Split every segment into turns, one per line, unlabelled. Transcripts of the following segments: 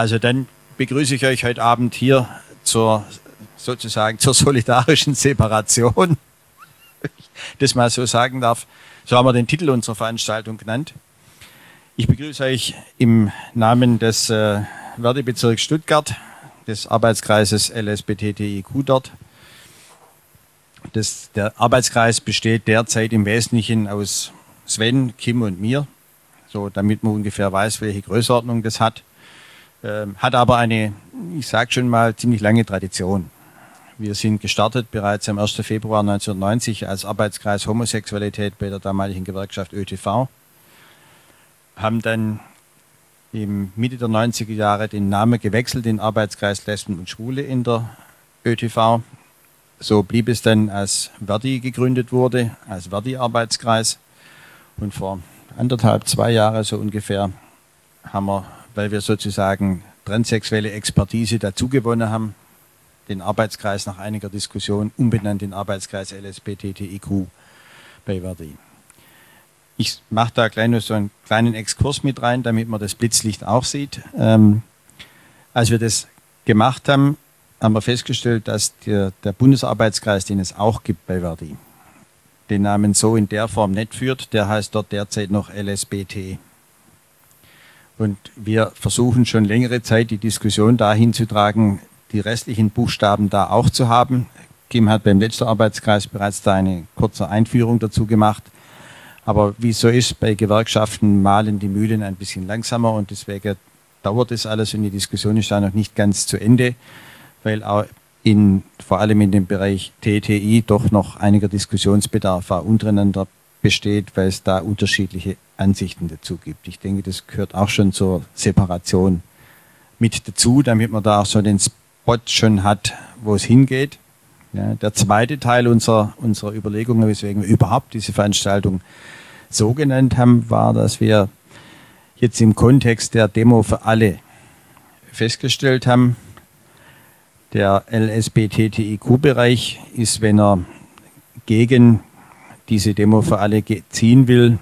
Also dann begrüße ich euch heute Abend hier zur sozusagen zur solidarischen Separation, das mal so sagen darf. So haben wir den Titel unserer Veranstaltung genannt. Ich begrüße euch im Namen des äh, Werdebezirks Stuttgart, des Arbeitskreises LSBTTIQ dort. Das, der Arbeitskreis besteht derzeit im Wesentlichen aus Sven, Kim und mir, so damit man ungefähr weiß, welche Größenordnung das hat. Ähm, hat aber eine, ich sage schon mal, ziemlich lange Tradition. Wir sind gestartet bereits am 1. Februar 1990 als Arbeitskreis Homosexualität bei der damaligen Gewerkschaft ÖTV, haben dann im Mitte der 90er Jahre den Namen gewechselt in Arbeitskreis Lesben und Schwule in der ÖTV. So blieb es dann, als Verdi gegründet wurde, als Verdi-Arbeitskreis. Und vor anderthalb, zwei Jahren so ungefähr haben wir weil wir sozusagen transsexuelle Expertise dazugewonnen haben, den Arbeitskreis nach einiger Diskussion umbenannt in Arbeitskreis LSBTTIQ bei Verdi. Ich mache da gleich nur so einen kleinen Exkurs mit rein, damit man das Blitzlicht auch sieht. Ähm, als wir das gemacht haben, haben wir festgestellt, dass der, der Bundesarbeitskreis, den es auch gibt bei Verdi, den Namen so in der Form nicht führt. Der heißt dort derzeit noch LSBT. Und wir versuchen schon längere Zeit die Diskussion dahin zu tragen, die restlichen Buchstaben da auch zu haben. Kim hat beim letzten Arbeitskreis bereits da eine kurze Einführung dazu gemacht. Aber wie so ist, bei Gewerkschaften malen die Mühlen ein bisschen langsamer und deswegen dauert es alles und die Diskussion ist da noch nicht ganz zu Ende, weil auch in, vor allem in dem Bereich TTI doch noch einiger Diskussionsbedarf untereinander besteht, weil es da unterschiedliche Ansichten dazu gibt. Ich denke, das gehört auch schon zur Separation mit dazu, damit man da auch so den Spot schon hat, wo es hingeht. Ja, der zweite Teil unserer, unserer Überlegungen, weswegen wir überhaupt diese Veranstaltung so genannt haben, war, dass wir jetzt im Kontext der Demo für alle festgestellt haben, der LSBTTIQ-Bereich ist, wenn er gegen diese Demo für alle ziehen will,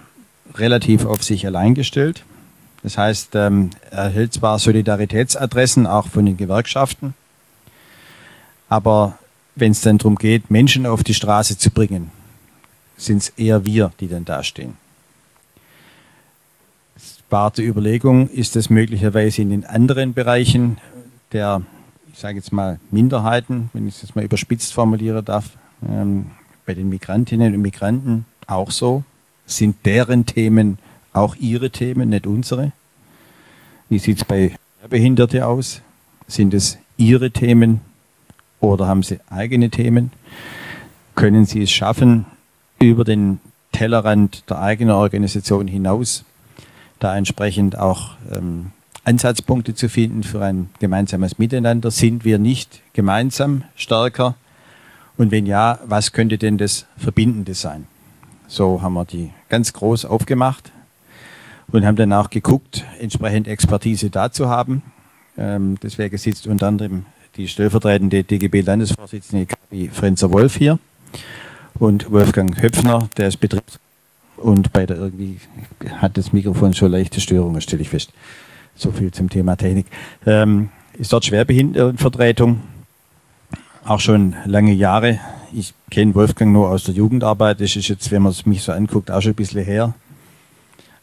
relativ auf sich allein gestellt. Das heißt, ähm, er erhält zwar Solidaritätsadressen auch von den Gewerkschaften, aber wenn es dann darum geht, Menschen auf die Straße zu bringen, sind es eher wir, die dann dastehen. Es war die Überlegung, ist es möglicherweise in den anderen Bereichen der, ich sage jetzt mal, Minderheiten, wenn ich es jetzt mal überspitzt formulieren darf, ähm, bei den Migrantinnen und Migranten auch so? Sind deren Themen auch ihre Themen, nicht unsere? Wie sieht es bei Behinderten aus? Sind es ihre Themen oder haben sie eigene Themen? Können sie es schaffen, über den Tellerrand der eigenen Organisation hinaus da entsprechend auch ähm, Ansatzpunkte zu finden für ein gemeinsames Miteinander? Sind wir nicht gemeinsam stärker? Und wenn ja, was könnte denn das Verbindende sein? So haben wir die ganz groß aufgemacht und haben dann auch geguckt, entsprechend Expertise da zu haben. Ähm, deswegen sitzt unter anderem die stellvertretende DGB-Landesvorsitzende Gabi Frenzer-Wolf hier und Wolfgang Höpfner, der ist Betriebs und bei der irgendwie hat das Mikrofon schon leichte Störungen, stelle ich fest. So viel zum Thema Technik. Ähm, ist dort Schwerbehindertenvertretung auch schon lange Jahre. Ich kenne Wolfgang nur aus der Jugendarbeit. Das ist jetzt, wenn man es mich so anguckt, auch schon ein bisschen her.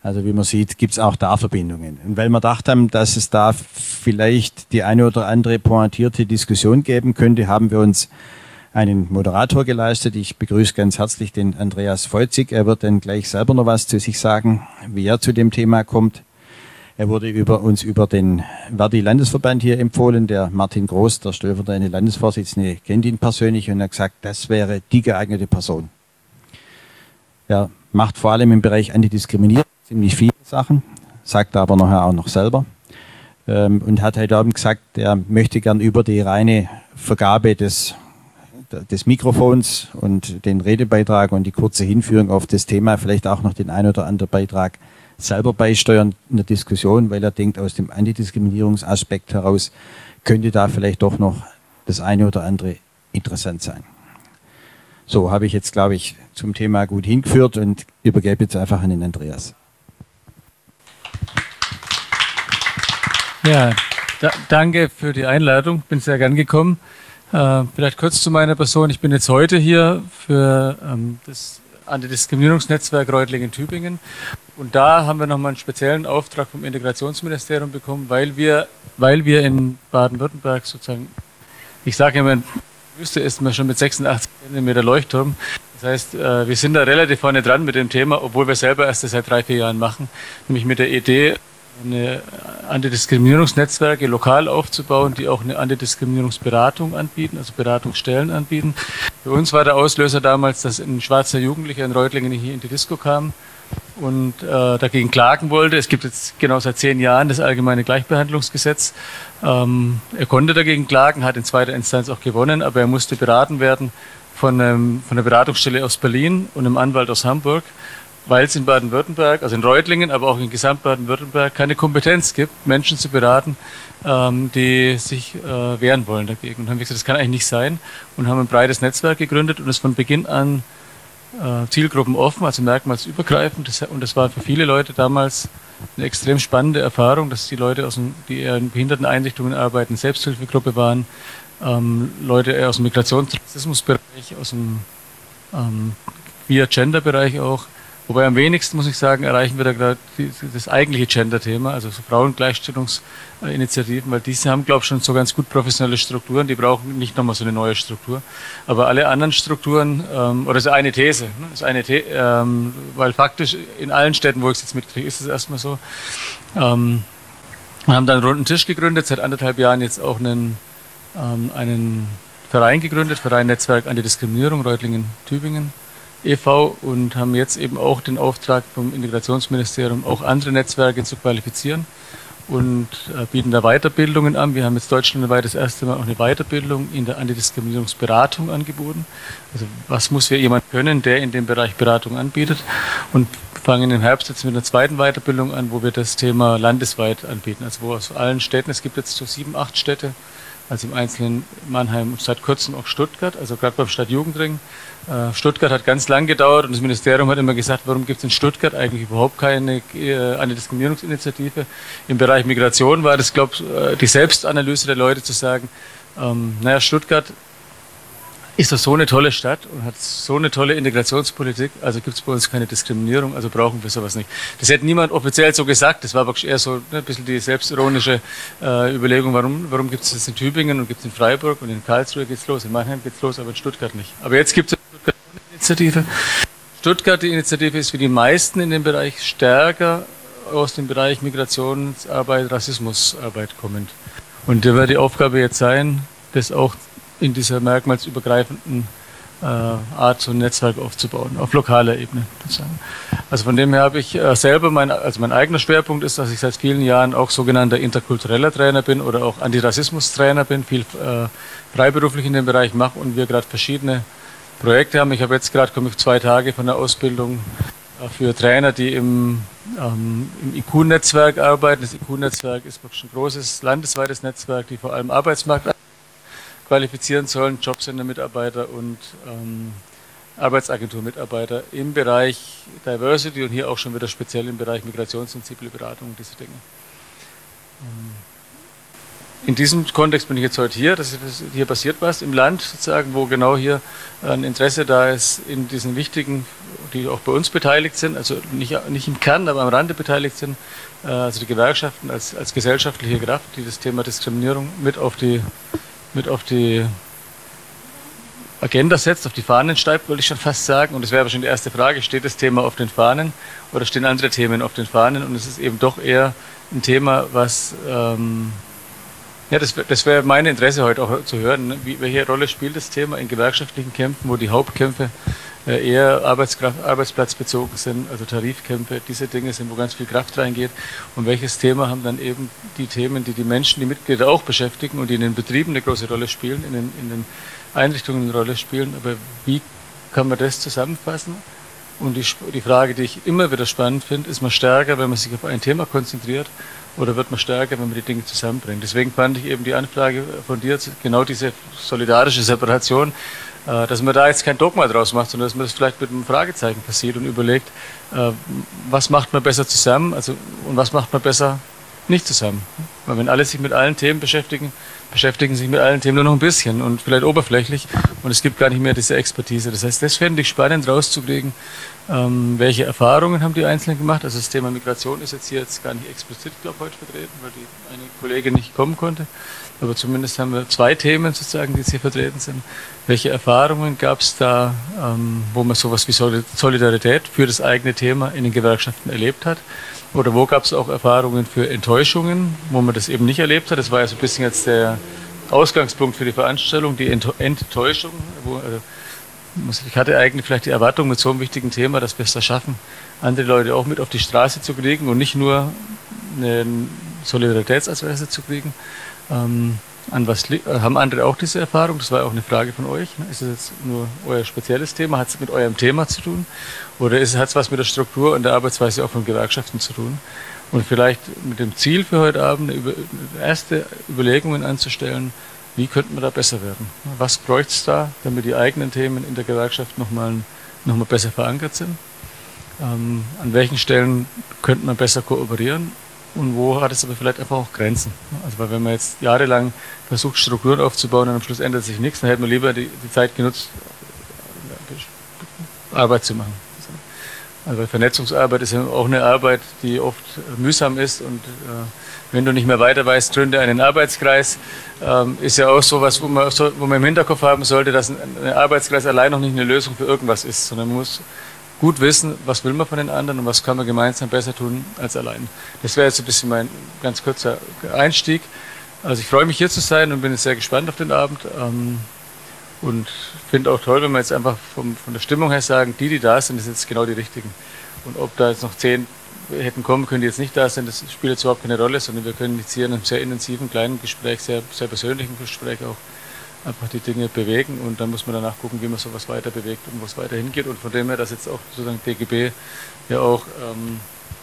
Also wie man sieht, gibt es auch da Verbindungen. Und weil wir gedacht haben, dass es da vielleicht die eine oder andere pointierte Diskussion geben könnte, haben wir uns einen Moderator geleistet. Ich begrüße ganz herzlich den Andreas Feuzig. Er wird dann gleich selber noch was zu sich sagen, wie er zu dem Thema kommt. Er wurde über uns über den Verdi-Landesverband hier empfohlen. Der Martin Groß, der stellvertretende Landesvorsitzende, kennt ihn persönlich und hat gesagt, das wäre die geeignete Person. Er macht vor allem im Bereich Antidiskriminierung ziemlich viele Sachen, sagt aber nachher auch noch selber ähm, und hat heute Abend gesagt, er möchte gern über die reine Vergabe des, des Mikrofons und den Redebeitrag und die kurze Hinführung auf das Thema vielleicht auch noch den ein oder anderen Beitrag selber beisteuern in der Diskussion, weil er denkt, aus dem Antidiskriminierungsaspekt heraus könnte da vielleicht doch noch das eine oder andere interessant sein. So habe ich jetzt, glaube ich, zum Thema gut hingeführt und übergebe jetzt einfach an den Andreas.
Ja, Da, danke für die Einladung, bin sehr gern gekommen. Äh, vielleicht kurz zu meiner Person. Ich bin jetzt heute hier für ähm, das Antidiskriminierungsnetzwerk Reutlingen-Tübingen. Und da haben wir nochmal einen speziellen Auftrag vom Integrationsministerium bekommen, weil wir, weil wir in Baden-Württemberg sozusagen, ich sage immer, Wüste ist man schon mit 86 cm Leuchtturm. Das heißt, äh, wir sind da relativ vorne dran mit dem Thema, obwohl wir selber erst seit drei, vier Jahren machen, nämlich mit der Idee, eine Antidiskriminierungsnetzwerke lokal aufzubauen, die auch eine Antidiskriminierungsberatung anbieten, also Beratungsstellen anbieten. Für uns war der Auslöser damals, dass ein schwarzer Jugendlicher in Reutlingen hier in die Disco kam und äh, dagegen klagen wollte. Es gibt jetzt genau seit zehn Jahren das allgemeine Gleichbehandlungsgesetz. Ähm, er konnte dagegen klagen, hat in zweiter Instanz auch gewonnen, aber er musste beraten werden von, ähm, von der Beratungsstelle aus Berlin und einem Anwalt aus Hamburg weil es in Baden-Württemberg, also in Reutlingen, aber auch in Gesamt Baden-Württemberg keine Kompetenz gibt, Menschen zu beraten, ähm, die sich äh, wehren wollen dagegen. Und haben gesagt, das kann eigentlich nicht sein und haben ein breites Netzwerk gegründet und es von Beginn an äh, Zielgruppen offen, also merkmalsübergreifend. Das, und das war für viele Leute damals eine extrem spannende Erfahrung, dass die Leute, aus dem, die eher in Behinderteneinrichtungen arbeiten, Selbsthilfegruppe waren, ähm, Leute eher aus dem Migrations- Rassismusbereich, aus dem ähm, Queer-Gender-Bereich auch, Wobei am wenigsten, muss ich sagen, erreichen wir da gerade das eigentliche Gender-Thema, also so Frauengleichstellungsinitiativen, weil diese haben, glaube ich, schon so ganz gut professionelle Strukturen, die brauchen nicht nochmal so eine neue Struktur. Aber alle anderen Strukturen, ähm, oder so eine These, ne, ist eine The ähm, weil faktisch in allen Städten, wo ich es jetzt mitkriege, ist es erstmal so. Ähm, wir haben dann einen runden Tisch gegründet, seit anderthalb Jahren jetzt auch einen, ähm, einen Verein gegründet, Verein Netzwerk Antidiskriminierung, Reutlingen-Tübingen e.V. und haben jetzt eben auch den Auftrag vom Integrationsministerium, auch andere Netzwerke zu qualifizieren und äh, bieten da Weiterbildungen an. Wir haben jetzt deutschlandweit das erste Mal auch eine Weiterbildung in der Antidiskriminierungsberatung angeboten. Also was muss wir jemand können, der in dem Bereich Beratung anbietet und fangen im Herbst jetzt mit einer zweiten Weiterbildung an, wo wir das Thema landesweit anbieten. Also wo aus allen Städten, es gibt jetzt so sieben, acht Städte, also im Einzelnen Mannheim seit kurzem auch Stuttgart, also gerade beim Stadtjugendring. Äh, Stuttgart hat ganz lang gedauert und das Ministerium hat immer gesagt, warum gibt es in Stuttgart eigentlich überhaupt keine äh, eine Diskriminierungsinitiative. Im Bereich Migration war das, glaube ich, äh, die Selbstanalyse der Leute zu sagen, ähm, naja, Stuttgart ist doch so eine tolle Stadt und hat so eine tolle Integrationspolitik, also gibt es bei uns keine Diskriminierung, also brauchen wir sowas nicht. Das hätte niemand offiziell so gesagt, das war wirklich eher so ne, ein bisschen die selbstironische äh, Überlegung, warum, warum gibt es das in Tübingen und gibt es in Freiburg und in Karlsruhe geht's los, in Mannheim geht's los, aber in Stuttgart nicht. Aber jetzt gibt es Stuttgart eine Initiative. Stuttgart, die Initiative ist für die meisten in dem Bereich stärker aus dem Bereich Migrationsarbeit, Rassismusarbeit kommend. Und da wird die Aufgabe jetzt sein, das auch in dieser merkmalsübergreifenden äh, Art so ein Netzwerk aufzubauen, auf lokaler Ebene. Sozusagen. Also von dem her habe ich äh, selber, mein, also mein eigener Schwerpunkt ist, dass ich seit vielen Jahren auch sogenannter interkultureller Trainer bin oder auch Antirassismus-Trainer bin, viel äh, freiberuflich in dem Bereich mache und wir gerade verschiedene Projekte haben. Ich habe jetzt gerade, komme ich zwei Tage von der Ausbildung äh, für Trainer, die im, ähm, im IQ-Netzwerk arbeiten. Das IQ-Netzwerk ist wirklich ein großes landesweites Netzwerk, die vor allem Arbeitsmarkt qualifizieren sollen, Jobcenter-Mitarbeiter und ähm, Arbeitsagentur-Mitarbeiter im Bereich Diversity und hier auch schon wieder speziell im Bereich migrationssensible Beratung, diese Dinge. Ähm, in diesem Kontext bin ich jetzt heute hier, dass hier passiert was im Land sozusagen, wo genau hier ein Interesse da ist in diesen wichtigen, die auch bei uns beteiligt sind, also nicht, nicht im Kern, aber am Rande beteiligt sind, äh, also die Gewerkschaften als, als gesellschaftliche Kraft, die das Thema Diskriminierung mit auf die mit auf die Agenda setzt, auf die Fahnen schreibt, würde ich schon fast sagen. Und das wäre aber schon die erste Frage, steht das Thema auf den Fahnen oder stehen andere Themen auf den Fahnen? Und es ist eben doch eher ein Thema, was, ähm, ja, das, das wäre mein Interesse heute auch zu hören. Wie, welche Rolle spielt das Thema in gewerkschaftlichen Kämpfen, wo die Hauptkämpfe eher Arbeitskraft, arbeitsplatzbezogen sind, also Tarifkämpfe, diese Dinge sind, wo ganz viel Kraft reingeht. Und welches Thema haben dann eben die Themen, die die Menschen, die Mitglieder auch beschäftigen und die in den Betrieben eine große Rolle spielen, in den, in den Einrichtungen eine Rolle spielen. Aber wie kann man das zusammenfassen? Und die, die Frage, die ich immer wieder spannend finde, ist man stärker, wenn man sich auf ein Thema konzentriert oder wird man stärker, wenn man die Dinge zusammenbringt? Deswegen fand ich eben die Anfrage von dir, genau diese solidarische Separation, äh, dass man da jetzt kein Dogma draus macht, sondern dass man das vielleicht mit einem Fragezeichen passiert und überlegt, äh, was macht man besser zusammen also, und was macht man besser nicht zusammen. Weil wenn alle sich mit allen Themen beschäftigen, beschäftigen sich mit allen Themen nur noch ein bisschen und vielleicht oberflächlich und es gibt gar nicht mehr diese Expertise. Das heißt, das fände ich spannend rauszukriegen, ähm, welche Erfahrungen haben die Einzelnen gemacht. Also das Thema Migration ist jetzt hier jetzt gar nicht explizit, glaube ich, heute vertreten, weil die eine Kollegin nicht kommen konnte. Aber zumindest haben wir zwei Themen sozusagen, die jetzt hier vertreten sind. Welche Erfahrungen gab es da, ähm, wo man sowas wie Solidarität für das eigene Thema in den Gewerkschaften erlebt hat? Oder wo gab es auch Erfahrungen für Enttäuschungen, wo man das eben nicht erlebt hat? Das war ja so ein bisschen jetzt der Ausgangspunkt für die Veranstaltung, die Enttäuschung. Wo, also, ich hatte eigentlich vielleicht die Erwartung mit so einem wichtigen Thema, dass wir es da schaffen, andere Leute auch mit auf die Straße zu kriegen und nicht nur eine Solidaritätsadresse zu kriegen. Ähm, an was haben andere auch diese Erfahrung? Das war auch eine Frage von euch. Ne? Ist es jetzt nur euer spezielles Thema? Hat es mit eurem Thema zu tun? Oder hat es was mit der Struktur und der Arbeitsweise auch von Gewerkschaften zu tun? Und vielleicht mit dem Ziel für heute Abend erste Überlegungen anzustellen, wie könnten wir da besser werden? Was bräuchte es da, damit die eigenen Themen in der Gewerkschaft nochmal noch mal besser verankert sind? Ähm, an welchen Stellen könnte man besser kooperieren? Und wo hat es aber vielleicht einfach auch Grenzen. Also weil wenn man jetzt jahrelang versucht, Strukturen aufzubauen und am Schluss ändert sich nichts, dann hätte man lieber die, die Zeit genutzt, Arbeit zu machen. Also Vernetzungsarbeit ist ja auch eine Arbeit, die oft mühsam ist und äh, wenn du nicht mehr weiter weißt, gründe einen Arbeitskreis. Ähm, ist ja auch so was, wo man, wo man im Hinterkopf haben sollte, dass ein, ein Arbeitskreis allein noch nicht eine Lösung für irgendwas ist, sondern man muss gut wissen, was will man von den anderen und was kann man gemeinsam besser tun als allein. Das wäre jetzt ein bisschen mein ganz kurzer Einstieg. Also ich freue mich hier zu sein und bin sehr gespannt auf den Abend. Ähm, und finde auch toll, wenn wir jetzt einfach vom, von der Stimmung her sagen, die, die da sind, sind jetzt genau die richtigen. Und ob da jetzt noch zehn hätten kommen können, die jetzt nicht da sind, das spielt jetzt überhaupt keine Rolle, sondern wir können jetzt hier in einem sehr intensiven, kleinen Gespräch, sehr, sehr persönlichen Gespräch auch einfach die Dinge bewegen und dann muss man danach gucken, wie man sowas weiter bewegt und wo es weiter hingeht. Und von dem her, dass jetzt auch sozusagen DGB ja auch ähm,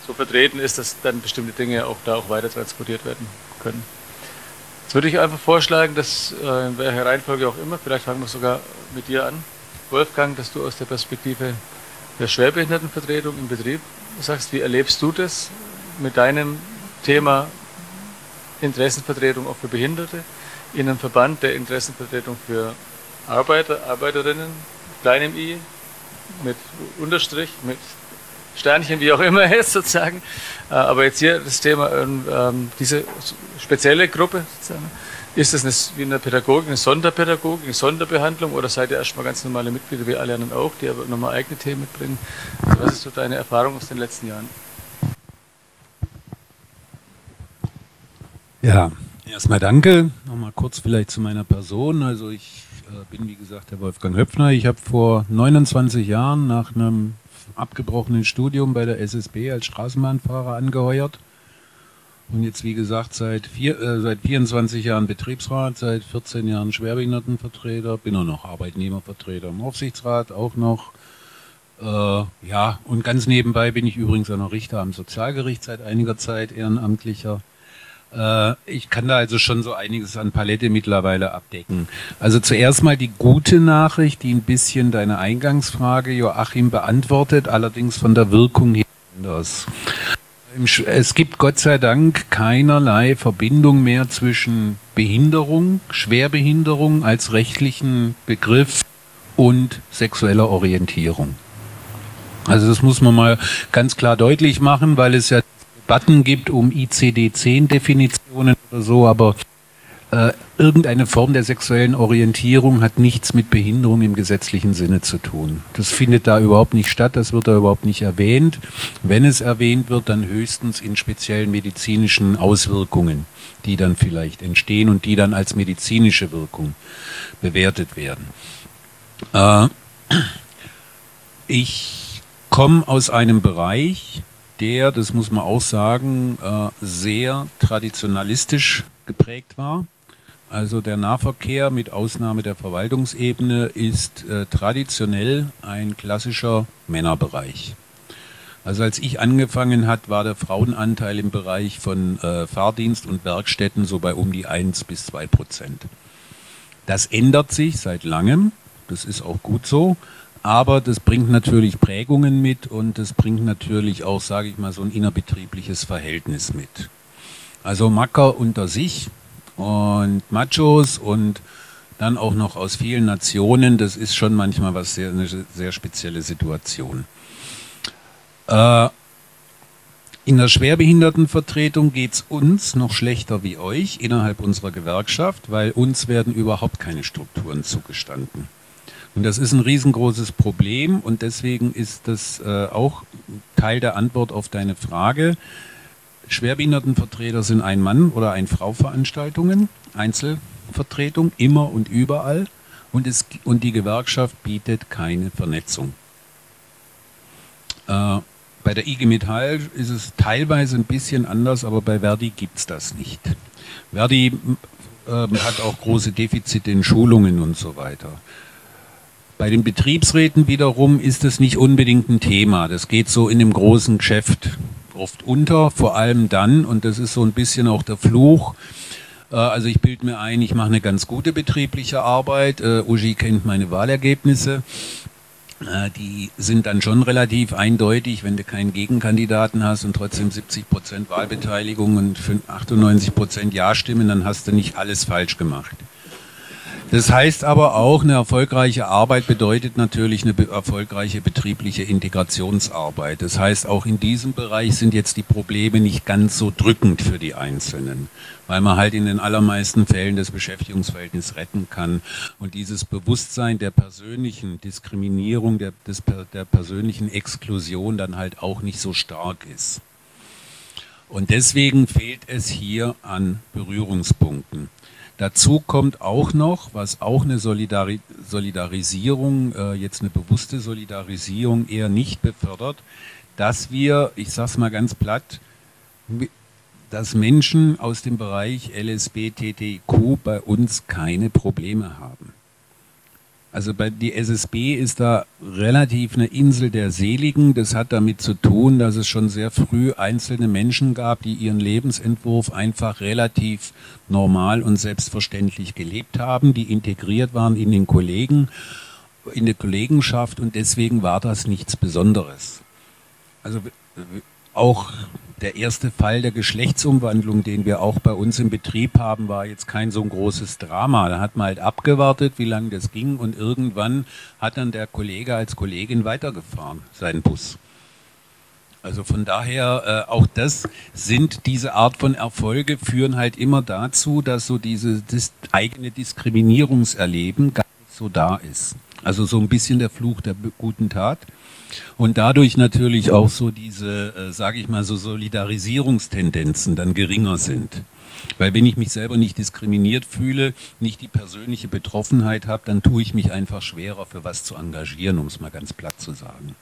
so vertreten ist, dass dann bestimmte Dinge auch da auch weiter transportiert werden können. Jetzt würde ich einfach vorschlagen, dass äh, in welcher Reihenfolge auch immer, vielleicht fangen wir sogar mit dir an, Wolfgang, dass du aus der Perspektive der Schwerbehindertenvertretung im Betrieb sagst, wie erlebst du das mit deinem Thema Interessenvertretung auch für Behinderte? In einem Verband der Interessenvertretung für Arbeiter, Arbeiterinnen, kleinem i, mit Unterstrich, mit Sternchen, wie auch immer es sozusagen. Äh, aber jetzt hier das Thema, ähm, ähm, diese spezielle Gruppe, sozusagen, ist das wie eine Pädagogik, eine Sonderpädagogik, eine Sonderbehandlung oder seid ihr erstmal ganz normale Mitglieder wie alle anderen auch, die aber nochmal eigene Themen mitbringen? Also was ist so deine Erfahrung aus den letzten Jahren?
Ja, Erstmal danke. Nochmal kurz vielleicht zu meiner Person. Also ich äh, bin wie gesagt der Wolfgang Höpfner. Ich habe vor 29 Jahren nach einem abgebrochenen Studium bei der SSB als Straßenbahnfahrer angeheuert und jetzt wie gesagt seit, vier, äh, seit 24 Jahren Betriebsrat, seit 14 Jahren Schwerbehindertenvertreter, bin auch noch Arbeitnehmervertreter im Aufsichtsrat, auch noch äh, ja, und ganz nebenbei bin ich übrigens auch noch Richter am Sozialgericht seit einiger Zeit, ehrenamtlicher. Äh, ich kann da also schon so einiges an Palette mittlerweile abdecken. Also zuerst mal die gute Nachricht, die ein bisschen deine Eingangsfrage, Joachim, beantwortet, allerdings von der Wirkung her anders. Es gibt Gott sei Dank keinerlei Verbindung mehr zwischen Behinderung, Schwerbehinderung als rechtlichen Begriff und sexueller Orientierung. Also das muss man mal ganz klar deutlich machen, weil es ja Debatten gibt um ICD-10-Definitionen oder so, aber äh, irgendeine Form der sexuellen Orientierung hat nichts mit Behinderung im gesetzlichen Sinne zu tun. Das findet da überhaupt nicht statt, das wird da überhaupt nicht erwähnt. Wenn es erwähnt wird, dann höchstens in speziellen medizinischen Auswirkungen, die dann vielleicht entstehen und die dann als medizinische Wirkung bewertet werden. Äh, ich komme aus einem Bereich, der, das muss man auch sagen, äh, sehr traditionalistisch geprägt war. Also der Nahverkehr mit Ausnahme der Verwaltungsebene ist äh, traditionell ein klassischer Männerbereich. Also als ich angefangen hat, war der Frauenanteil im Bereich von äh, Fahrdienst und Werkstätten so bei um die 1 bis 2 Prozent. Das ändert sich seit langem, das ist auch gut so, aber das bringt natürlich Prägungen mit und das bringt natürlich auch, sage ich mal, so ein innerbetriebliches Verhältnis mit. Also Macker unter sich und Machos und dann auch noch aus vielen Nationen, das ist schon manchmal was sehr, eine sehr spezielle Situation. Äh, in der Schwerbehindertenvertretung geht es uns noch schlechter wie euch innerhalb unserer Gewerkschaft, weil uns werden überhaupt keine Strukturen zugestanden. Und das ist ein riesengroßes Problem und deswegen ist das äh, auch Teil der Antwort auf deine Frage. Schwerbehindertenvertreter sind ein Mann oder ein Frau Veranstaltungen, Einzelvertretung, immer und überall. Und, es, und die Gewerkschaft bietet keine Vernetzung. Äh, bei der IG Metall ist es teilweise ein bisschen anders, aber bei Verdi gibt es das nicht. Verdi äh, hat auch große Defizite in Schulungen und so weiter. Bei den Betriebsräten wiederum ist es nicht unbedingt ein Thema. Das geht so in dem großen Geschäft oft unter, vor allem dann, und das ist so ein bisschen auch der Fluch, äh, also ich bilde mir ein, ich mache eine ganz gute betriebliche Arbeit. Äh, Uji kennt meine Wahlergebnisse. Äh, die sind dann schon relativ eindeutig, wenn du keinen Gegenkandidaten hast und trotzdem 70 Prozent Wahlbeteiligung und 98 Prozent Ja-Stimmen, dann hast du nicht alles falsch gemacht. Das heißt aber auch, eine erfolgreiche Arbeit bedeutet natürlich eine erfolgreiche betriebliche Integrationsarbeit. Das heißt, auch in diesem Bereich sind jetzt die Probleme nicht ganz so drückend für die Einzelnen, weil man halt in den allermeisten Fällen das Beschäftigungsverhältnis retten kann und dieses Bewusstsein der persönlichen Diskriminierung, der, des, der persönlichen Exklusion dann halt auch nicht so stark ist. Und deswegen fehlt es hier an Berührungspunkten. Dazu kommt auch noch, was auch eine Solidari Solidarisierung, äh, jetzt eine bewusste Solidarisierung eher nicht befördert, dass wir, ich sage es mal ganz platt, dass Menschen aus dem Bereich LSB, TTQ bei uns keine Probleme haben. Also bei die SSB ist da relativ eine Insel der Seligen. Das hat damit zu tun, dass es schon sehr früh einzelne Menschen gab, die ihren Lebensentwurf einfach relativ normal und selbstverständlich gelebt haben, die integriert waren in den Kollegen, in der Kollegenschaft und deswegen war das nichts Besonderes. Also auch der erste Fall der Geschlechtsumwandlung, den wir auch bei uns im Betrieb haben, war jetzt kein so ein großes Drama. Da hat man halt abgewartet, wie lange das ging und irgendwann hat dann der Kollege als Kollegin weitergefahren, seinen Bus. Also von daher, äh, auch das sind diese Art von Erfolge führen halt immer dazu, dass so diese das eigene Diskriminierungserleben gar nicht so da ist. Also so ein bisschen der Fluch der guten Tat. Und dadurch natürlich auch so diese, äh, sage ich mal, so Solidarisierungstendenzen dann geringer sind. Weil wenn ich mich selber nicht diskriminiert fühle, nicht die persönliche Betroffenheit habe, dann tue ich mich einfach schwerer für was zu engagieren, um es mal ganz platt zu sagen.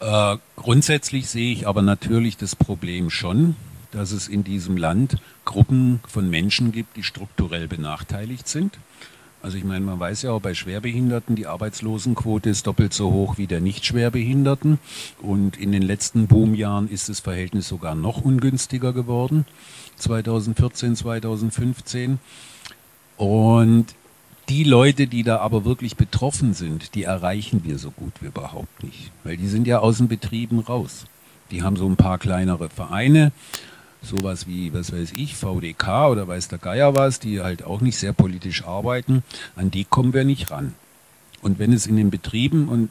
Äh, grundsätzlich sehe ich aber natürlich das Problem schon, dass es in diesem Land Gruppen von Menschen gibt, die strukturell benachteiligt sind. Also ich meine, man weiß ja auch bei Schwerbehinderten, die Arbeitslosenquote ist doppelt so hoch wie der Nicht-Schwerbehinderten. Und in den letzten Boomjahren ist das Verhältnis sogar noch ungünstiger geworden, 2014, 2015. Und die Leute, die da aber wirklich betroffen sind, die erreichen wir so gut wie überhaupt nicht. Weil die sind ja aus den Betrieben raus. Die haben so ein paar kleinere Vereine sowas wie, was weiß ich, VDK oder weiß der Geier was, die halt auch nicht sehr politisch arbeiten, an die kommen wir nicht ran. Und wenn es in den Betrieben und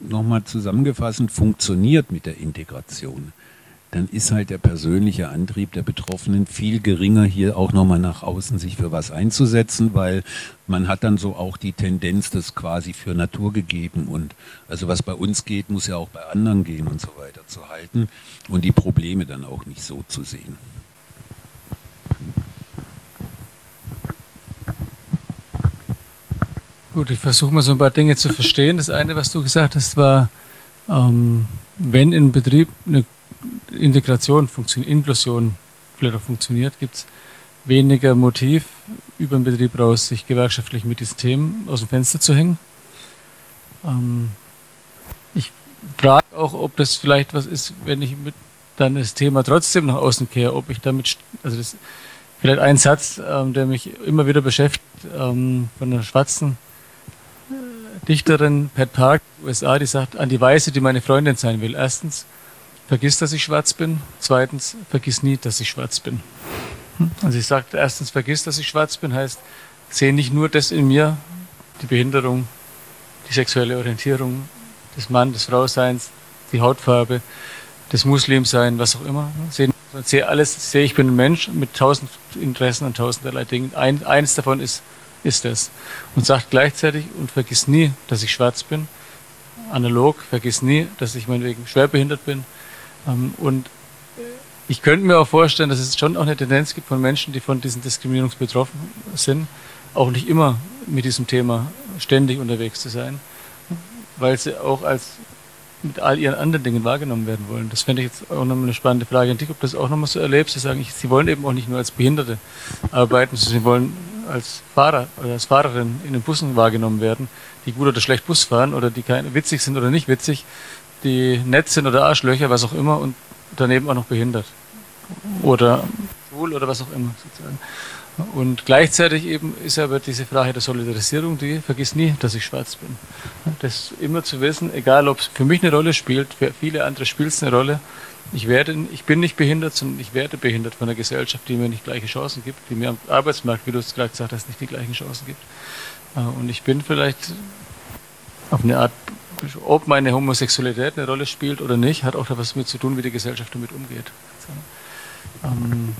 nochmal zusammengefasst funktioniert mit der Integration, dann ist halt der persönliche Antrieb der Betroffenen viel geringer, hier auch nochmal nach außen sich für was einzusetzen, weil man hat dann so auch die Tendenz, das quasi für Natur gegeben und also was bei uns geht, muss ja auch bei anderen gehen und so weiter zu halten und die Probleme dann auch nicht so zu sehen.
Gut, ich versuche mal so ein paar Dinge zu verstehen. Das eine, was du gesagt hast, war, ähm, wenn in Betrieb eine Integration funktioniert, Inklusion vielleicht auch funktioniert, gibt es weniger Motiv, über den Betrieb raus sich gewerkschaftlich mit diesen Themen aus dem Fenster zu hängen. Ähm, ich frage auch, ob das vielleicht was ist, wenn ich mit dann das Thema trotzdem nach außen kehre, ob ich damit, also das vielleicht ein Satz, ähm, der mich immer wieder beschäftigt, ähm, von einer schwarzen äh, Dichterin Pat Park, USA, die sagt, an die Weiße, die meine Freundin sein will. Erstens, vergiss, dass ich schwarz bin. Zweitens, vergiss nie, dass ich schwarz bin. Hm? Also ich sage erstens, vergiss, dass ich schwarz bin, heißt, sehe nicht nur das in mir, die Behinderung, die sexuelle Orientierung des Mann, des Frauseins, die Hautfarbe, des Muslimsein, was auch immer. Sehe, sehe alles, sehe ich bin ein Mensch mit tausend Interessen und tausenderlei Dingen. Ein, eins davon ist, ist das. Und sagt gleichzeitig und vergiss nie, dass ich schwarz bin. Analog, vergiss nie, dass ich meinetwegen schwerbehindert bin. Ähm, und ich könnte mir auch vorstellen, dass es schon auch eine Tendenz gibt von Menschen, die von diesen Diskriminierungen betroffen sind, auch nicht immer mit diesem Thema ständig unterwegs zu sein, weil sie auch als mit all ihren anderen Dingen wahrgenommen werden wollen. Das fände ich jetzt auch nochmal eine spannende Frage an dich, ob du das auch nochmal so erlebst. Sie sagen, sie wollen eben auch nicht nur als Behinderte arbeiten, sondern sie wollen als Fahrer oder als Fahrerin in den Bussen wahrgenommen werden, die gut oder schlecht Bus fahren oder die keine, witzig sind oder nicht witzig, die nett sind oder Arschlöcher, was auch immer und daneben auch noch behindert oder schwul oder was auch immer sozusagen. Und gleichzeitig eben ist aber diese Frage der Solidarisierung, die vergiss nie, dass ich schwarz bin. Das immer zu wissen, egal ob es für mich eine Rolle spielt, für viele andere spielt es eine Rolle. Ich werde, ich bin nicht behindert, sondern ich werde behindert von einer Gesellschaft, die mir nicht gleiche Chancen gibt, die mir am Arbeitsmarkt, wie du es gerade gesagt hast, nicht die gleichen Chancen gibt. Äh, und ich bin vielleicht auf eine Art, ob meine Homosexualität eine Rolle spielt oder nicht, hat auch etwas damit zu tun, wie die Gesellschaft damit umgeht. Ähm,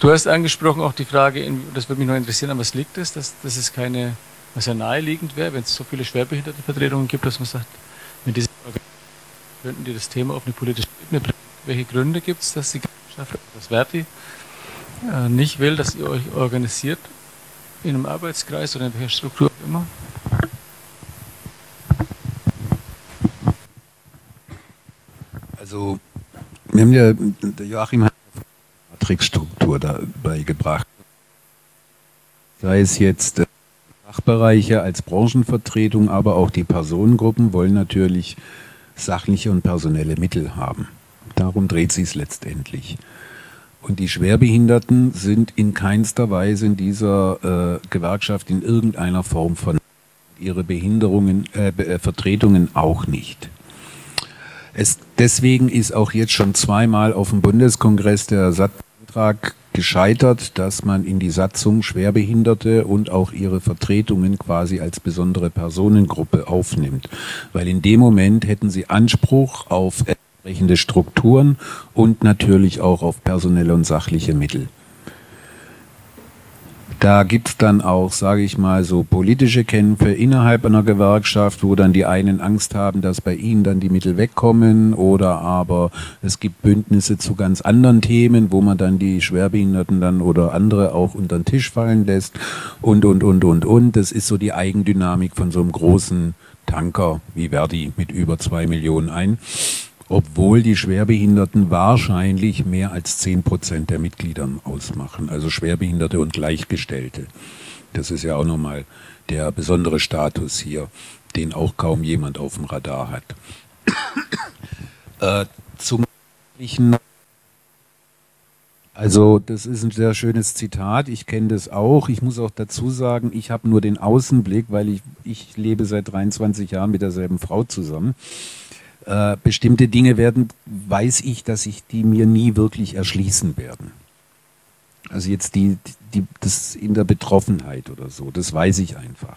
du hast angesprochen auch die Frage, das würde mich noch interessieren, an was liegt es, dass, dass es keine, was ja naheliegend wäre, wenn es so viele schwerbehinderte Vertretungen gibt, dass man sagt, wenn diese könnten die das Thema auf eine politische Ebene bringen. Welche Gründe gibt es, dass die Gesellschaft, dass Verti äh, nicht will, dass ihr euch organisiert in einem Arbeitskreis oder in welcher Struktur auch immer?
Also, wir haben ja, der Joachim hat Matrixstruktur dabei gebracht. Sei es jetzt äh, Fachbereiche als Branchenvertretung, aber auch die Personengruppen wollen natürlich sachliche und personelle Mittel haben. Darum dreht sich es letztendlich. Und die Schwerbehinderten sind in keinster Weise in dieser äh, Gewerkschaft in irgendeiner Form von ihre Behinderungen, äh, äh, Vertretungen auch nicht. Es, deswegen ist auch jetzt schon zweimal auf dem Bundeskongress der Satzantrag gescheitert, dass man in die Satzung Schwerbehinderte und auch ihre Vertretungen quasi als besondere Personengruppe aufnimmt. Weil in dem Moment hätten sie Anspruch auf entsprechende Strukturen und natürlich auch auf personelle und sachliche Mittel. Da gibt es dann auch, sage ich mal, so politische Kämpfe innerhalb einer Gewerkschaft, wo dann die einen Angst haben, dass bei ihnen dann die Mittel wegkommen. Oder aber es gibt Bündnisse zu ganz anderen Themen, wo man dann die Schwerbehinderten dann oder andere auch unter den Tisch fallen lässt. Und, und, und, und, und. Das ist so die Eigendynamik von so einem großen Tanker wie Verdi mit über zwei Millionen ein obwohl die Schwerbehinderten wahrscheinlich mehr als zehn Prozent der Mitglieder ausmachen, also Schwerbehinderte und Gleichgestellte. Das ist ja auch nochmal der besondere Status hier, den auch kaum jemand auf dem Radar hat. äh, zum also das ist ein sehr schönes Zitat. Ich kenne das auch. Ich muss auch dazu sagen, ich habe nur den Außenblick, weil ich, ich lebe seit 23 Jahren mit derselben Frau zusammen. Äh, bestimmte Dinge werden, weiß ich, dass ich die mir nie wirklich erschließen werden. Also jetzt die, die, das in der Betroffenheit oder so, das weiß ich einfach.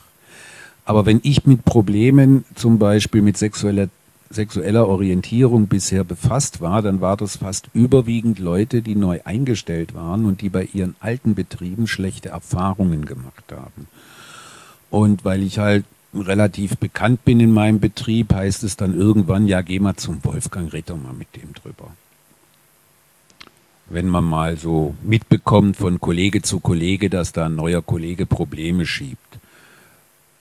Aber wenn ich mit Problemen, zum Beispiel mit sexueller, sexueller Orientierung bisher befasst war, dann war das fast überwiegend Leute, die neu eingestellt waren und die bei ihren alten Betrieben schlechte Erfahrungen gemacht haben. Und weil ich halt relativ bekannt bin in meinem Betrieb, heißt es dann irgendwann, ja, geh mal zum Wolfgang, red doch mal mit dem drüber. Wenn man mal so mitbekommt von Kollege zu Kollege, dass da ein neuer Kollege Probleme schiebt.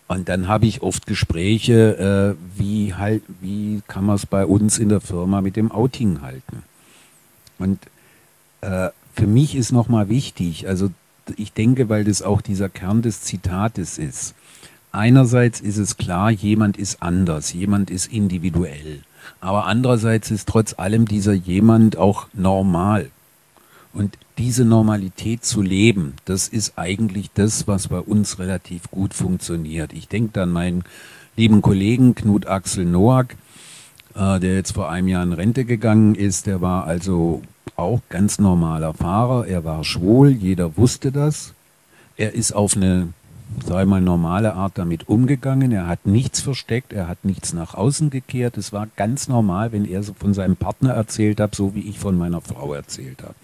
Und dann habe ich oft Gespräche, äh, wie halt, wie kann man es bei uns in der Firma mit dem Outing halten? Und äh, für mich ist nochmal wichtig, also ich denke, weil das auch dieser Kern des Zitates ist einerseits ist es klar, jemand ist anders, jemand ist individuell. Aber andererseits ist trotz allem dieser jemand auch normal. Und diese Normalität zu leben, das ist eigentlich das, was bei uns relativ gut funktioniert. Ich denke an meinen lieben Kollegen Knut Axel Noack, äh, der jetzt vor einem Jahr in Rente gegangen ist. Der war also auch ganz normaler Fahrer. Er war schwul, jeder wusste das. Er ist auf eine, ich mal, normale Art damit umgegangen. Er hat nichts versteckt, er hat nichts nach außen gekehrt. Es war ganz normal, wenn er von seinem Partner erzählt hat, so wie ich von meiner Frau erzählt habe.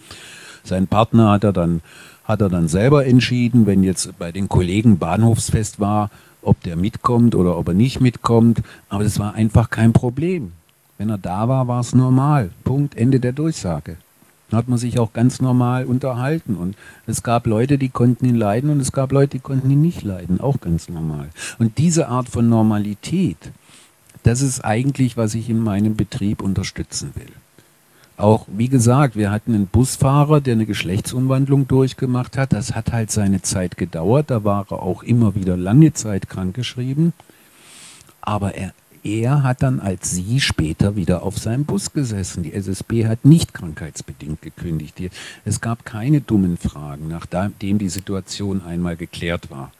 Sein Partner hat er dann, hat er dann selber entschieden, wenn jetzt bei den Kollegen Bahnhofsfest war, ob der mitkommt oder ob er nicht mitkommt. Aber das war einfach kein Problem. Wenn er da war, war es normal. Punkt, Ende der Durchsage. Dann hat man sich auch ganz normal unterhalten. Und es gab Leute, die konnten ihn leiden und es gab Leute, die konnten ihn nicht leiden. Auch ganz normal. Und diese Art von Normalität, das ist eigentlich, was ich in meinem Betrieb unterstützen will. Auch, wie gesagt, wir hatten einen Busfahrer, der eine Geschlechtsumwandlung durchgemacht hat. Das hat halt seine Zeit gedauert. Da war er auch immer wieder lange Zeit krankgeschrieben. Aber er er hat dann als sie später wieder auf seinem Bus gesessen. Die SSB hat nicht krankheitsbedingt gekündigt. Es gab keine dummen Fragen, nachdem die Situation einmal geklärt war.